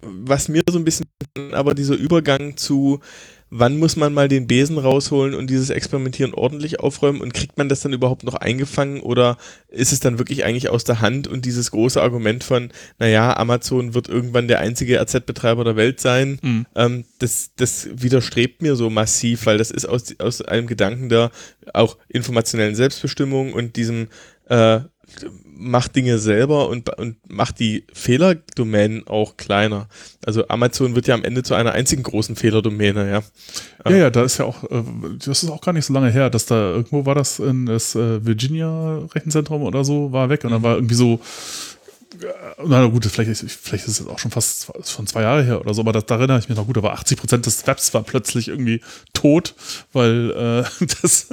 was mir so ein bisschen, aber dieser Übergang zu, wann muss man mal den Besen rausholen und dieses Experimentieren ordentlich aufräumen und kriegt man das dann überhaupt noch eingefangen oder ist es dann wirklich eigentlich aus der Hand und dieses große Argument von, naja, Amazon wird irgendwann der einzige RZ-Betreiber der Welt sein, Mhm. ähm, das, das widerstrebt mir so massiv, weil das ist aus, aus einem Gedanken der auch informationellen Selbstbestimmung und diesem äh, macht Dinge selber und, und macht die Fehlerdomänen auch kleiner. Also Amazon wird ja am Ende zu einer einzigen großen Fehlerdomäne, ja. Ja, ja, da ist ja auch, äh, das ist auch gar nicht so lange her, dass da irgendwo war das in das äh, Virginia Rechenzentrum oder so, war weg und dann war irgendwie so, na gut, vielleicht ist, vielleicht ist es auch schon fast schon zwei Jahre her oder so, aber das, da erinnere ich mich noch gut, aber 80 Prozent des Webs war plötzlich irgendwie tot, weil äh, das,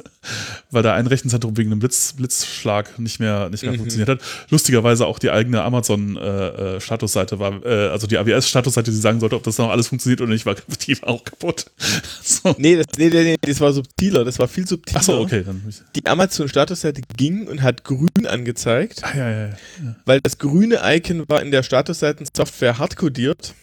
weil da ein Rechenzentrum wegen einem Blitz, Blitzschlag nicht mehr, nicht mehr Mhm. funktioniert hat. Lustigerweise auch die eigene Amazon-Statusseite war, äh, also die AWS-Statusseite, die sagen sollte, ob das noch alles funktioniert oder nicht, war die war auch kaputt. So. Nee, das, nee, nee, nee, das war subtiler, das war viel subtiler. Achso, okay, dann. Die Amazon-Statusseite ging und hat grün angezeigt, Ah, ja, ja, ja. weil das grüne Icon war in der Statusseiten-Software hardcodiert.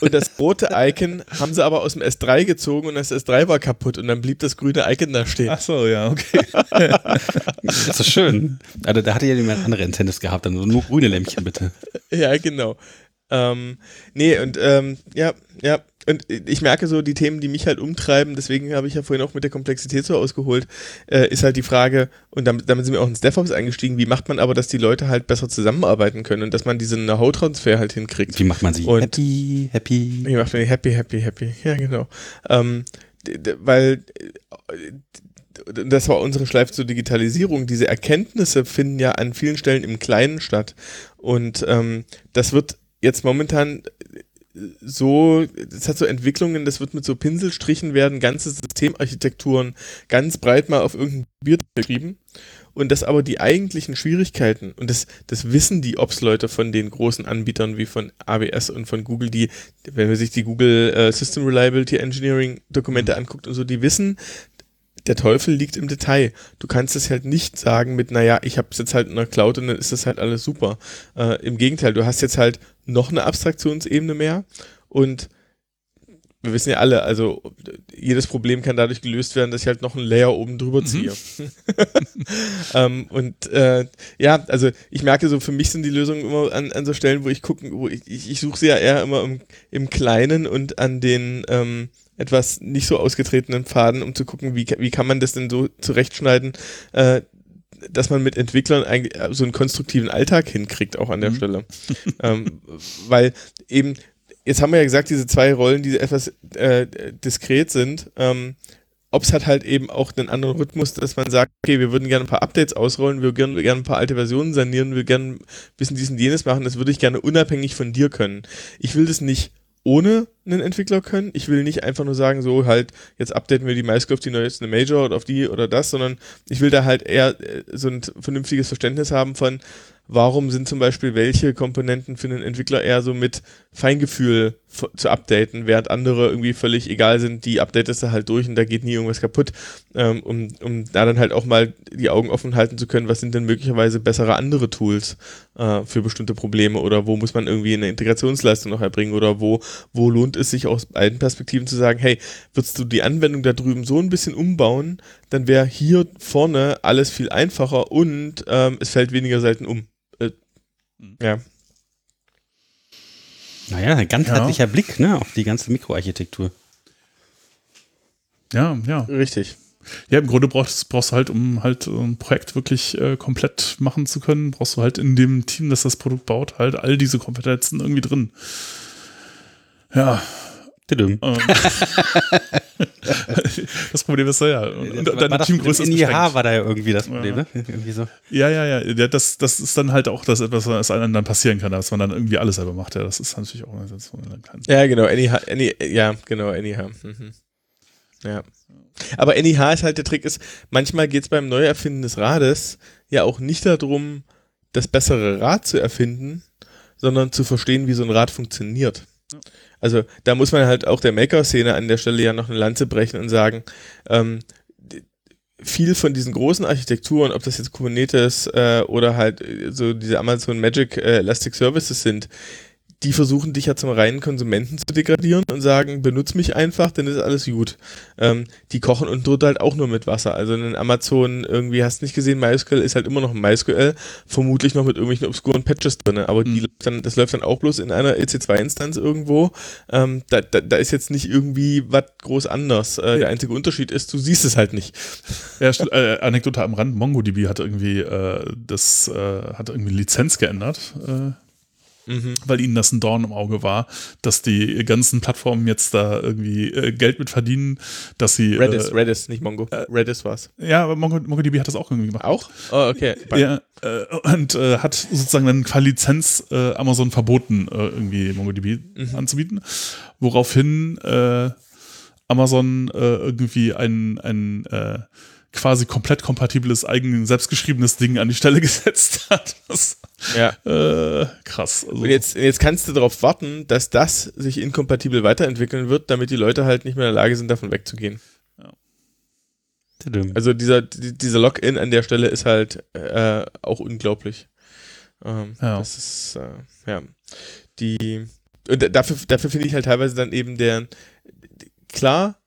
Und das rote Icon haben sie aber aus dem S3 gezogen und das S3 war kaputt und dann blieb das grüne Icon da stehen. Ach so, ja, okay. Das ist so schön. Also, da hatte ja jemand andere Incentives gehabt, dann nur grüne Lämpchen bitte. Ja, genau. Ähm, nee, und ähm, ja, ja. Und ich merke so, die Themen, die mich halt umtreiben, deswegen habe ich ja vorhin auch mit der Komplexität so ausgeholt, äh, ist halt die Frage, und damit, damit sind wir auch ins DevOps eingestiegen, wie macht man aber, dass die Leute halt besser zusammenarbeiten können und dass man diesen Know-how-Transfer halt hinkriegt. Wie macht man sie? Und- happy, happy. Wie macht man die happy, happy, happy? Ja, genau. Ähm, weil das war unsere Schleife zur Digitalisierung. Diese Erkenntnisse finden ja an vielen Stellen im Kleinen statt. Und ähm, das wird jetzt momentan so, das hat so Entwicklungen, das wird mit so Pinselstrichen werden, ganze Systemarchitekturen ganz breit mal auf irgendein Bier geschrieben. Und dass aber die eigentlichen Schwierigkeiten, und das, das wissen die Ops-Leute von den großen Anbietern wie von AWS und von Google, die, wenn man sich die Google äh, System Reliability Engineering Dokumente anguckt und so, die wissen, der Teufel liegt im Detail. Du kannst es halt nicht sagen mit, naja, ich habe es jetzt halt in der Cloud und dann ist das halt alles super. Äh, Im Gegenteil, du hast jetzt halt noch eine Abstraktionsebene mehr und wir wissen ja alle, also jedes Problem kann dadurch gelöst werden, dass ich halt noch einen Layer oben drüber ziehe. ähm, und äh, ja, also ich merke so, für mich sind die Lösungen immer an, an so Stellen, wo ich gucken, wo ich, ich, ich suche sie ja eher immer im, im Kleinen und an den ähm, etwas nicht so ausgetretenen Pfaden, um zu gucken, wie, wie kann man das denn so zurechtschneiden, äh, dass man mit Entwicklern eigentlich äh, so einen konstruktiven Alltag hinkriegt, auch an der Mhm. Stelle. ähm, weil eben, jetzt haben wir ja gesagt, diese zwei Rollen, die etwas äh, diskret sind, ähm, Ops hat halt eben auch einen anderen Rhythmus, dass man sagt, okay, wir würden gerne ein paar Updates ausrollen, wir würden gerne ein paar alte Versionen sanieren, wir gerne wissen dies und jenes machen, das würde ich gerne unabhängig von dir können. Ich will das nicht ohne einen Entwickler können. Ich will nicht einfach nur sagen, so halt, jetzt updaten wir die auf die neueste Major oder auf die oder das, sondern ich will da halt eher äh, so ein vernünftiges Verständnis haben von, warum sind zum Beispiel welche Komponenten für einen Entwickler eher so mit Feingefühl zu updaten, während andere irgendwie völlig egal sind, die updatest du halt durch und da geht nie irgendwas kaputt, ähm, um, um da dann halt auch mal die Augen offen halten zu können, was sind denn möglicherweise bessere andere Tools äh, für bestimmte Probleme oder wo muss man irgendwie eine Integrationsleistung noch erbringen oder wo, wo lohnt es sich aus beiden Perspektiven zu sagen, hey, würdest du die Anwendung da drüben so ein bisschen umbauen, dann wäre hier vorne alles viel einfacher und ähm, es fällt weniger selten um. Äh, ja. Naja, ein ganzheitlicher Blick ne, auf die ganze Mikroarchitektur. Ja, ja. Richtig. Ja, im Grunde brauchst, brauchst du halt, um halt so ein Projekt wirklich äh, komplett machen zu können, brauchst du halt in dem Team, das das Produkt baut, halt all diese Kompetenzen irgendwie drin. Ja. Ähm, das Problem ist ja, und, und war deine das Teamgröße in ist IH beschränkt. war da ja irgendwie das Problem, ne? Irgendwie so. Ja, ja, ja. ja das, das ist dann halt auch das etwas, was einem dann passieren kann, dass man dann irgendwie alles selber macht. Ja, das ist natürlich auch eine kann. Ja, genau, NIH, NI, ja, genau, NIH. Mhm. Ja. Aber NIH ist halt der Trick ist, manchmal geht es beim Neuerfinden des Rades ja auch nicht darum, das bessere Rad zu erfinden, sondern zu verstehen, wie so ein Rad funktioniert. Also da muss man halt auch der Maker-Szene an der Stelle ja noch eine Lanze brechen und sagen, ähm, viel von diesen großen Architekturen, ob das jetzt Kubernetes äh, oder halt äh, so diese Amazon Magic äh, Elastic Services sind, die versuchen dich ja zum reinen Konsumenten zu degradieren und sagen, benutz mich einfach, dann ist alles gut. Ähm, die kochen und drunter halt auch nur mit Wasser. Also in Amazon irgendwie hast du nicht gesehen, MySQL ist halt immer noch ein MySQL, vermutlich noch mit irgendwelchen obskuren Patches drin, aber die Mhm. läuft dann, das läuft dann auch bloß in einer EC2-Instanz irgendwo. Ähm, da, da, da ist jetzt nicht irgendwie was groß anders. Äh, der einzige Unterschied ist, du siehst es halt nicht. Ja, äh, Anekdote am Rand, MongoDB hat irgendwie äh, das äh, hat irgendwie Lizenz geändert, äh, Mhm. weil ihnen das ein Dorn im Auge war, dass die ganzen Plattformen jetzt da irgendwie äh, Geld mit verdienen, dass sie Redis, äh, Redis, nicht Mongo. Redis war's. ja, aber Mongo, MongoDB hat das auch irgendwie gemacht. Auch? Oh, okay. Ja, äh, und äh, hat sozusagen dann qua Lizenz äh, Amazon verboten, äh, irgendwie MongoDB anzubieten, woraufhin äh, Amazon äh, irgendwie ein, ein äh, quasi komplett kompatibles, eigen selbstgeschriebenes Ding an die Stelle gesetzt hat. Das, Ja. äh, krass. Also, Und jetzt, jetzt kannst du darauf warten, dass das sich inkompatibel weiterentwickeln wird, damit die Leute halt nicht mehr in der Lage sind, davon wegzugehen. Tudum. Also dieser, die- dieser Login an der Stelle ist halt äh, auch unglaublich. Ähm, Ja. Das ist, äh, ja. Die, und da- dafür, dafür finde ich halt teilweise dann eben der, klar,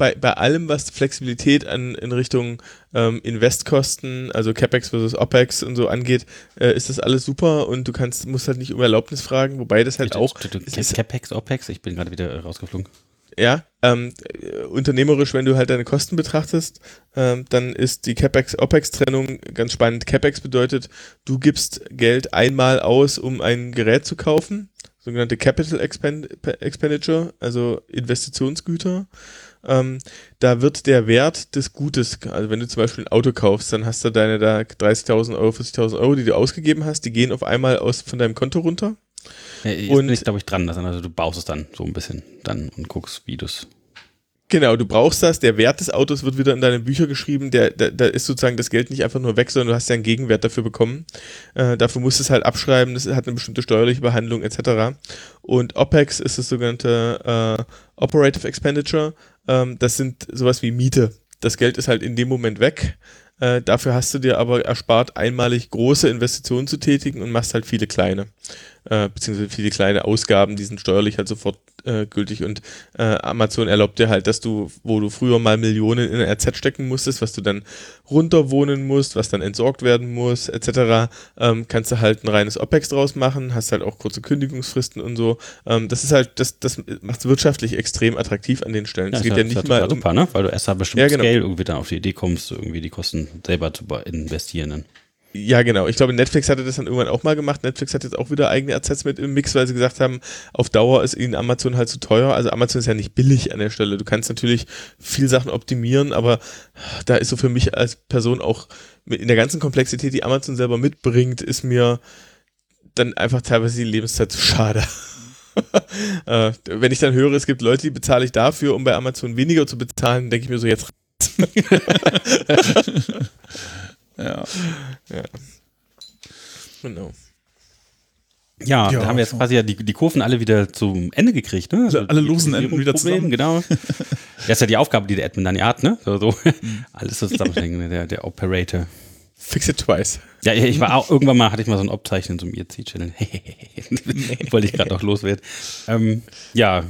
bei, bei allem, was Flexibilität an, in Richtung ähm, Investkosten, also CapEx versus OpEx und so angeht, äh, ist das alles super und du kannst, musst halt nicht um Erlaubnis fragen, wobei das halt auch ist- Capex, OPEX, ich bin gerade wieder äh, rausgeflogen. ja, ähm, äh, unternehmerisch, wenn du halt deine Kosten betrachtest, ähm, dann ist die CapEx-OpEx-Trennung ganz spannend. CapEx bedeutet, du gibst Geld einmal aus, um ein Gerät zu kaufen, sogenannte Capital Expend Expenditure, also Investitionsgüter. Ähm, da wird der Wert des Gutes, also wenn du zum Beispiel ein Auto kaufst, dann hast du deine da 30.000 Euro, 40.000 Euro, die du ausgegeben hast, die gehen auf einmal aus von deinem Konto runter. Ja, jetzt Und- bin ich, glaube ich, dran. Also du baust es dann so ein bisschen dann und guckst, wie du es. Genau, du brauchst das, der Wert des Autos wird wieder in deine Bücher geschrieben, der, da, da ist sozusagen das Geld nicht einfach nur weg, sondern du hast ja einen Gegenwert dafür bekommen. Äh, dafür musst du es halt abschreiben, das hat eine bestimmte steuerliche Behandlung etc. Und OPEX ist das sogenannte äh, Operative Expenditure, ähm, das sind sowas wie Miete. Das Geld ist halt in dem Moment weg. Äh, dafür hast du dir aber erspart, einmalig große Investitionen zu tätigen und machst halt viele kleine. Äh, beziehungsweise viele kleine Ausgaben, die sind steuerlich halt sofort äh, gültig und äh, Amazon erlaubt dir halt, dass du, wo du früher mal Millionen in ein RZ stecken musstest, was du dann runterwohnen musst, was dann entsorgt werden muss, etc., ähm, kannst du halt ein reines OPEX draus machen, hast halt auch kurze Kündigungsfristen und so. Ähm, das ist halt, das, das macht es wirtschaftlich extrem attraktiv an den Stellen. es ist geht ja nicht ist mal um, super, ne? Weil du erst da bestimmt Ja, genau. Scale irgendwie dann auf die Idee kommst, irgendwie die Kosten selber zu investieren. Dann. Ja, genau. Ich glaube, Netflix hatte das dann irgendwann auch mal gemacht. Netflix hat jetzt auch wieder eigene Assets mit im Mix, weil sie gesagt haben, auf Dauer ist ihnen Amazon halt zu teuer. Also Amazon ist ja nicht billig an der Stelle. Du kannst natürlich viel Sachen optimieren, aber da ist so für mich als Person auch in der ganzen Komplexität, die Amazon selber mitbringt, ist mir dann einfach teilweise die Lebenszeit zu schade. äh, wenn ich dann höre, es gibt Leute, die bezahle ich dafür, um bei Amazon weniger zu bezahlen, denke ich mir so, jetzt ja. genau. Ja, Ja, da haben wir jetzt quasi ja die, die Kurven alle wieder zum Ende gekriegt, ne? Alle- alle losen Enden wieder Problem, Genau. das ist ja die Aufgabe, die der Admin dann ja hat, ne? So, so. Alles so zusammenhängen, der, der Operator. Fix it twice. Ja, ich war auch, irgendwann mal hatte ich mal so ein Obzeichen in so einem IRC-Channel. Wollte ich gerade noch loswerden. Ähm, ja.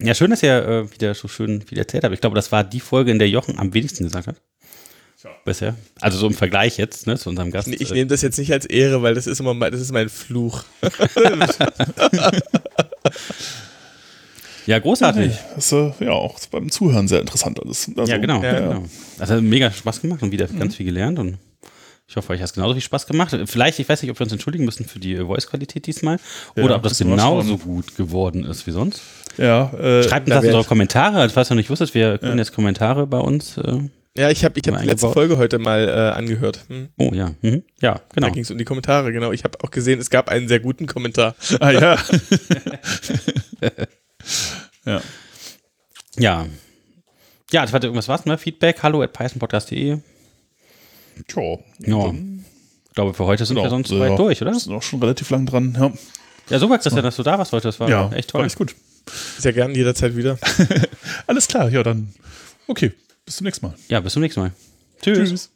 Ja, schön, dass ihr äh, wieder so schön viel erzählt habt. Ich glaube, das war die Folge, in der Jochen am wenigsten gesagt hat. Bisher. Also so im Vergleich jetzt, ne, zu unserem Gast. Ich Äh, nehme das jetzt nicht als Ehre, weil das ist immer mein, das ist mein Fluch. ja, großartig. Das ist äh, ja auch beim Zuhören sehr interessant alles. Also, ja, genau. ja. genau. Das hat mega Spaß gemacht und wieder ganz viel gelernt und Ich hoffe, euch hat es genauso viel Spaß gemacht. Vielleicht, ich weiß nicht, ob wir uns entschuldigen müssen für die äh, Voice-Qualität diesmal Ja, oder ob das genauso gut geworden ist wie sonst. Ja, äh, Schreibt uns da das in ich- Kommentare. Falls ihr noch nicht wusstet, wir können jetzt Kommentare bei uns. Äh, Ja, ich habe ich hab die letzte. Folge heute mal äh, angehört. Hm. oh ja, mhm. ja, genau. Da ging es um die Kommentare, genau. Ich habe auch gesehen, es gab einen sehr guten Kommentar. ah ja. ja. Ja. Ja, das war irgendwas was, ne? Feedback, hallo at pythonpodcast.de. Tja, Ja. Ich glaube, für heute sind wir sonst weit ja, durch, oder? Sind auch schon relativ lang dran. Ja, Ja, super, Christian, dass du da warst heute. Das war ja echt toll. Alles gut. Sehr gern, jederzeit wieder. Alles klar, ja, dann. Okay, bis zum nächsten Mal. Ja, bis zum nächsten Mal. Tschüss. Tschüss.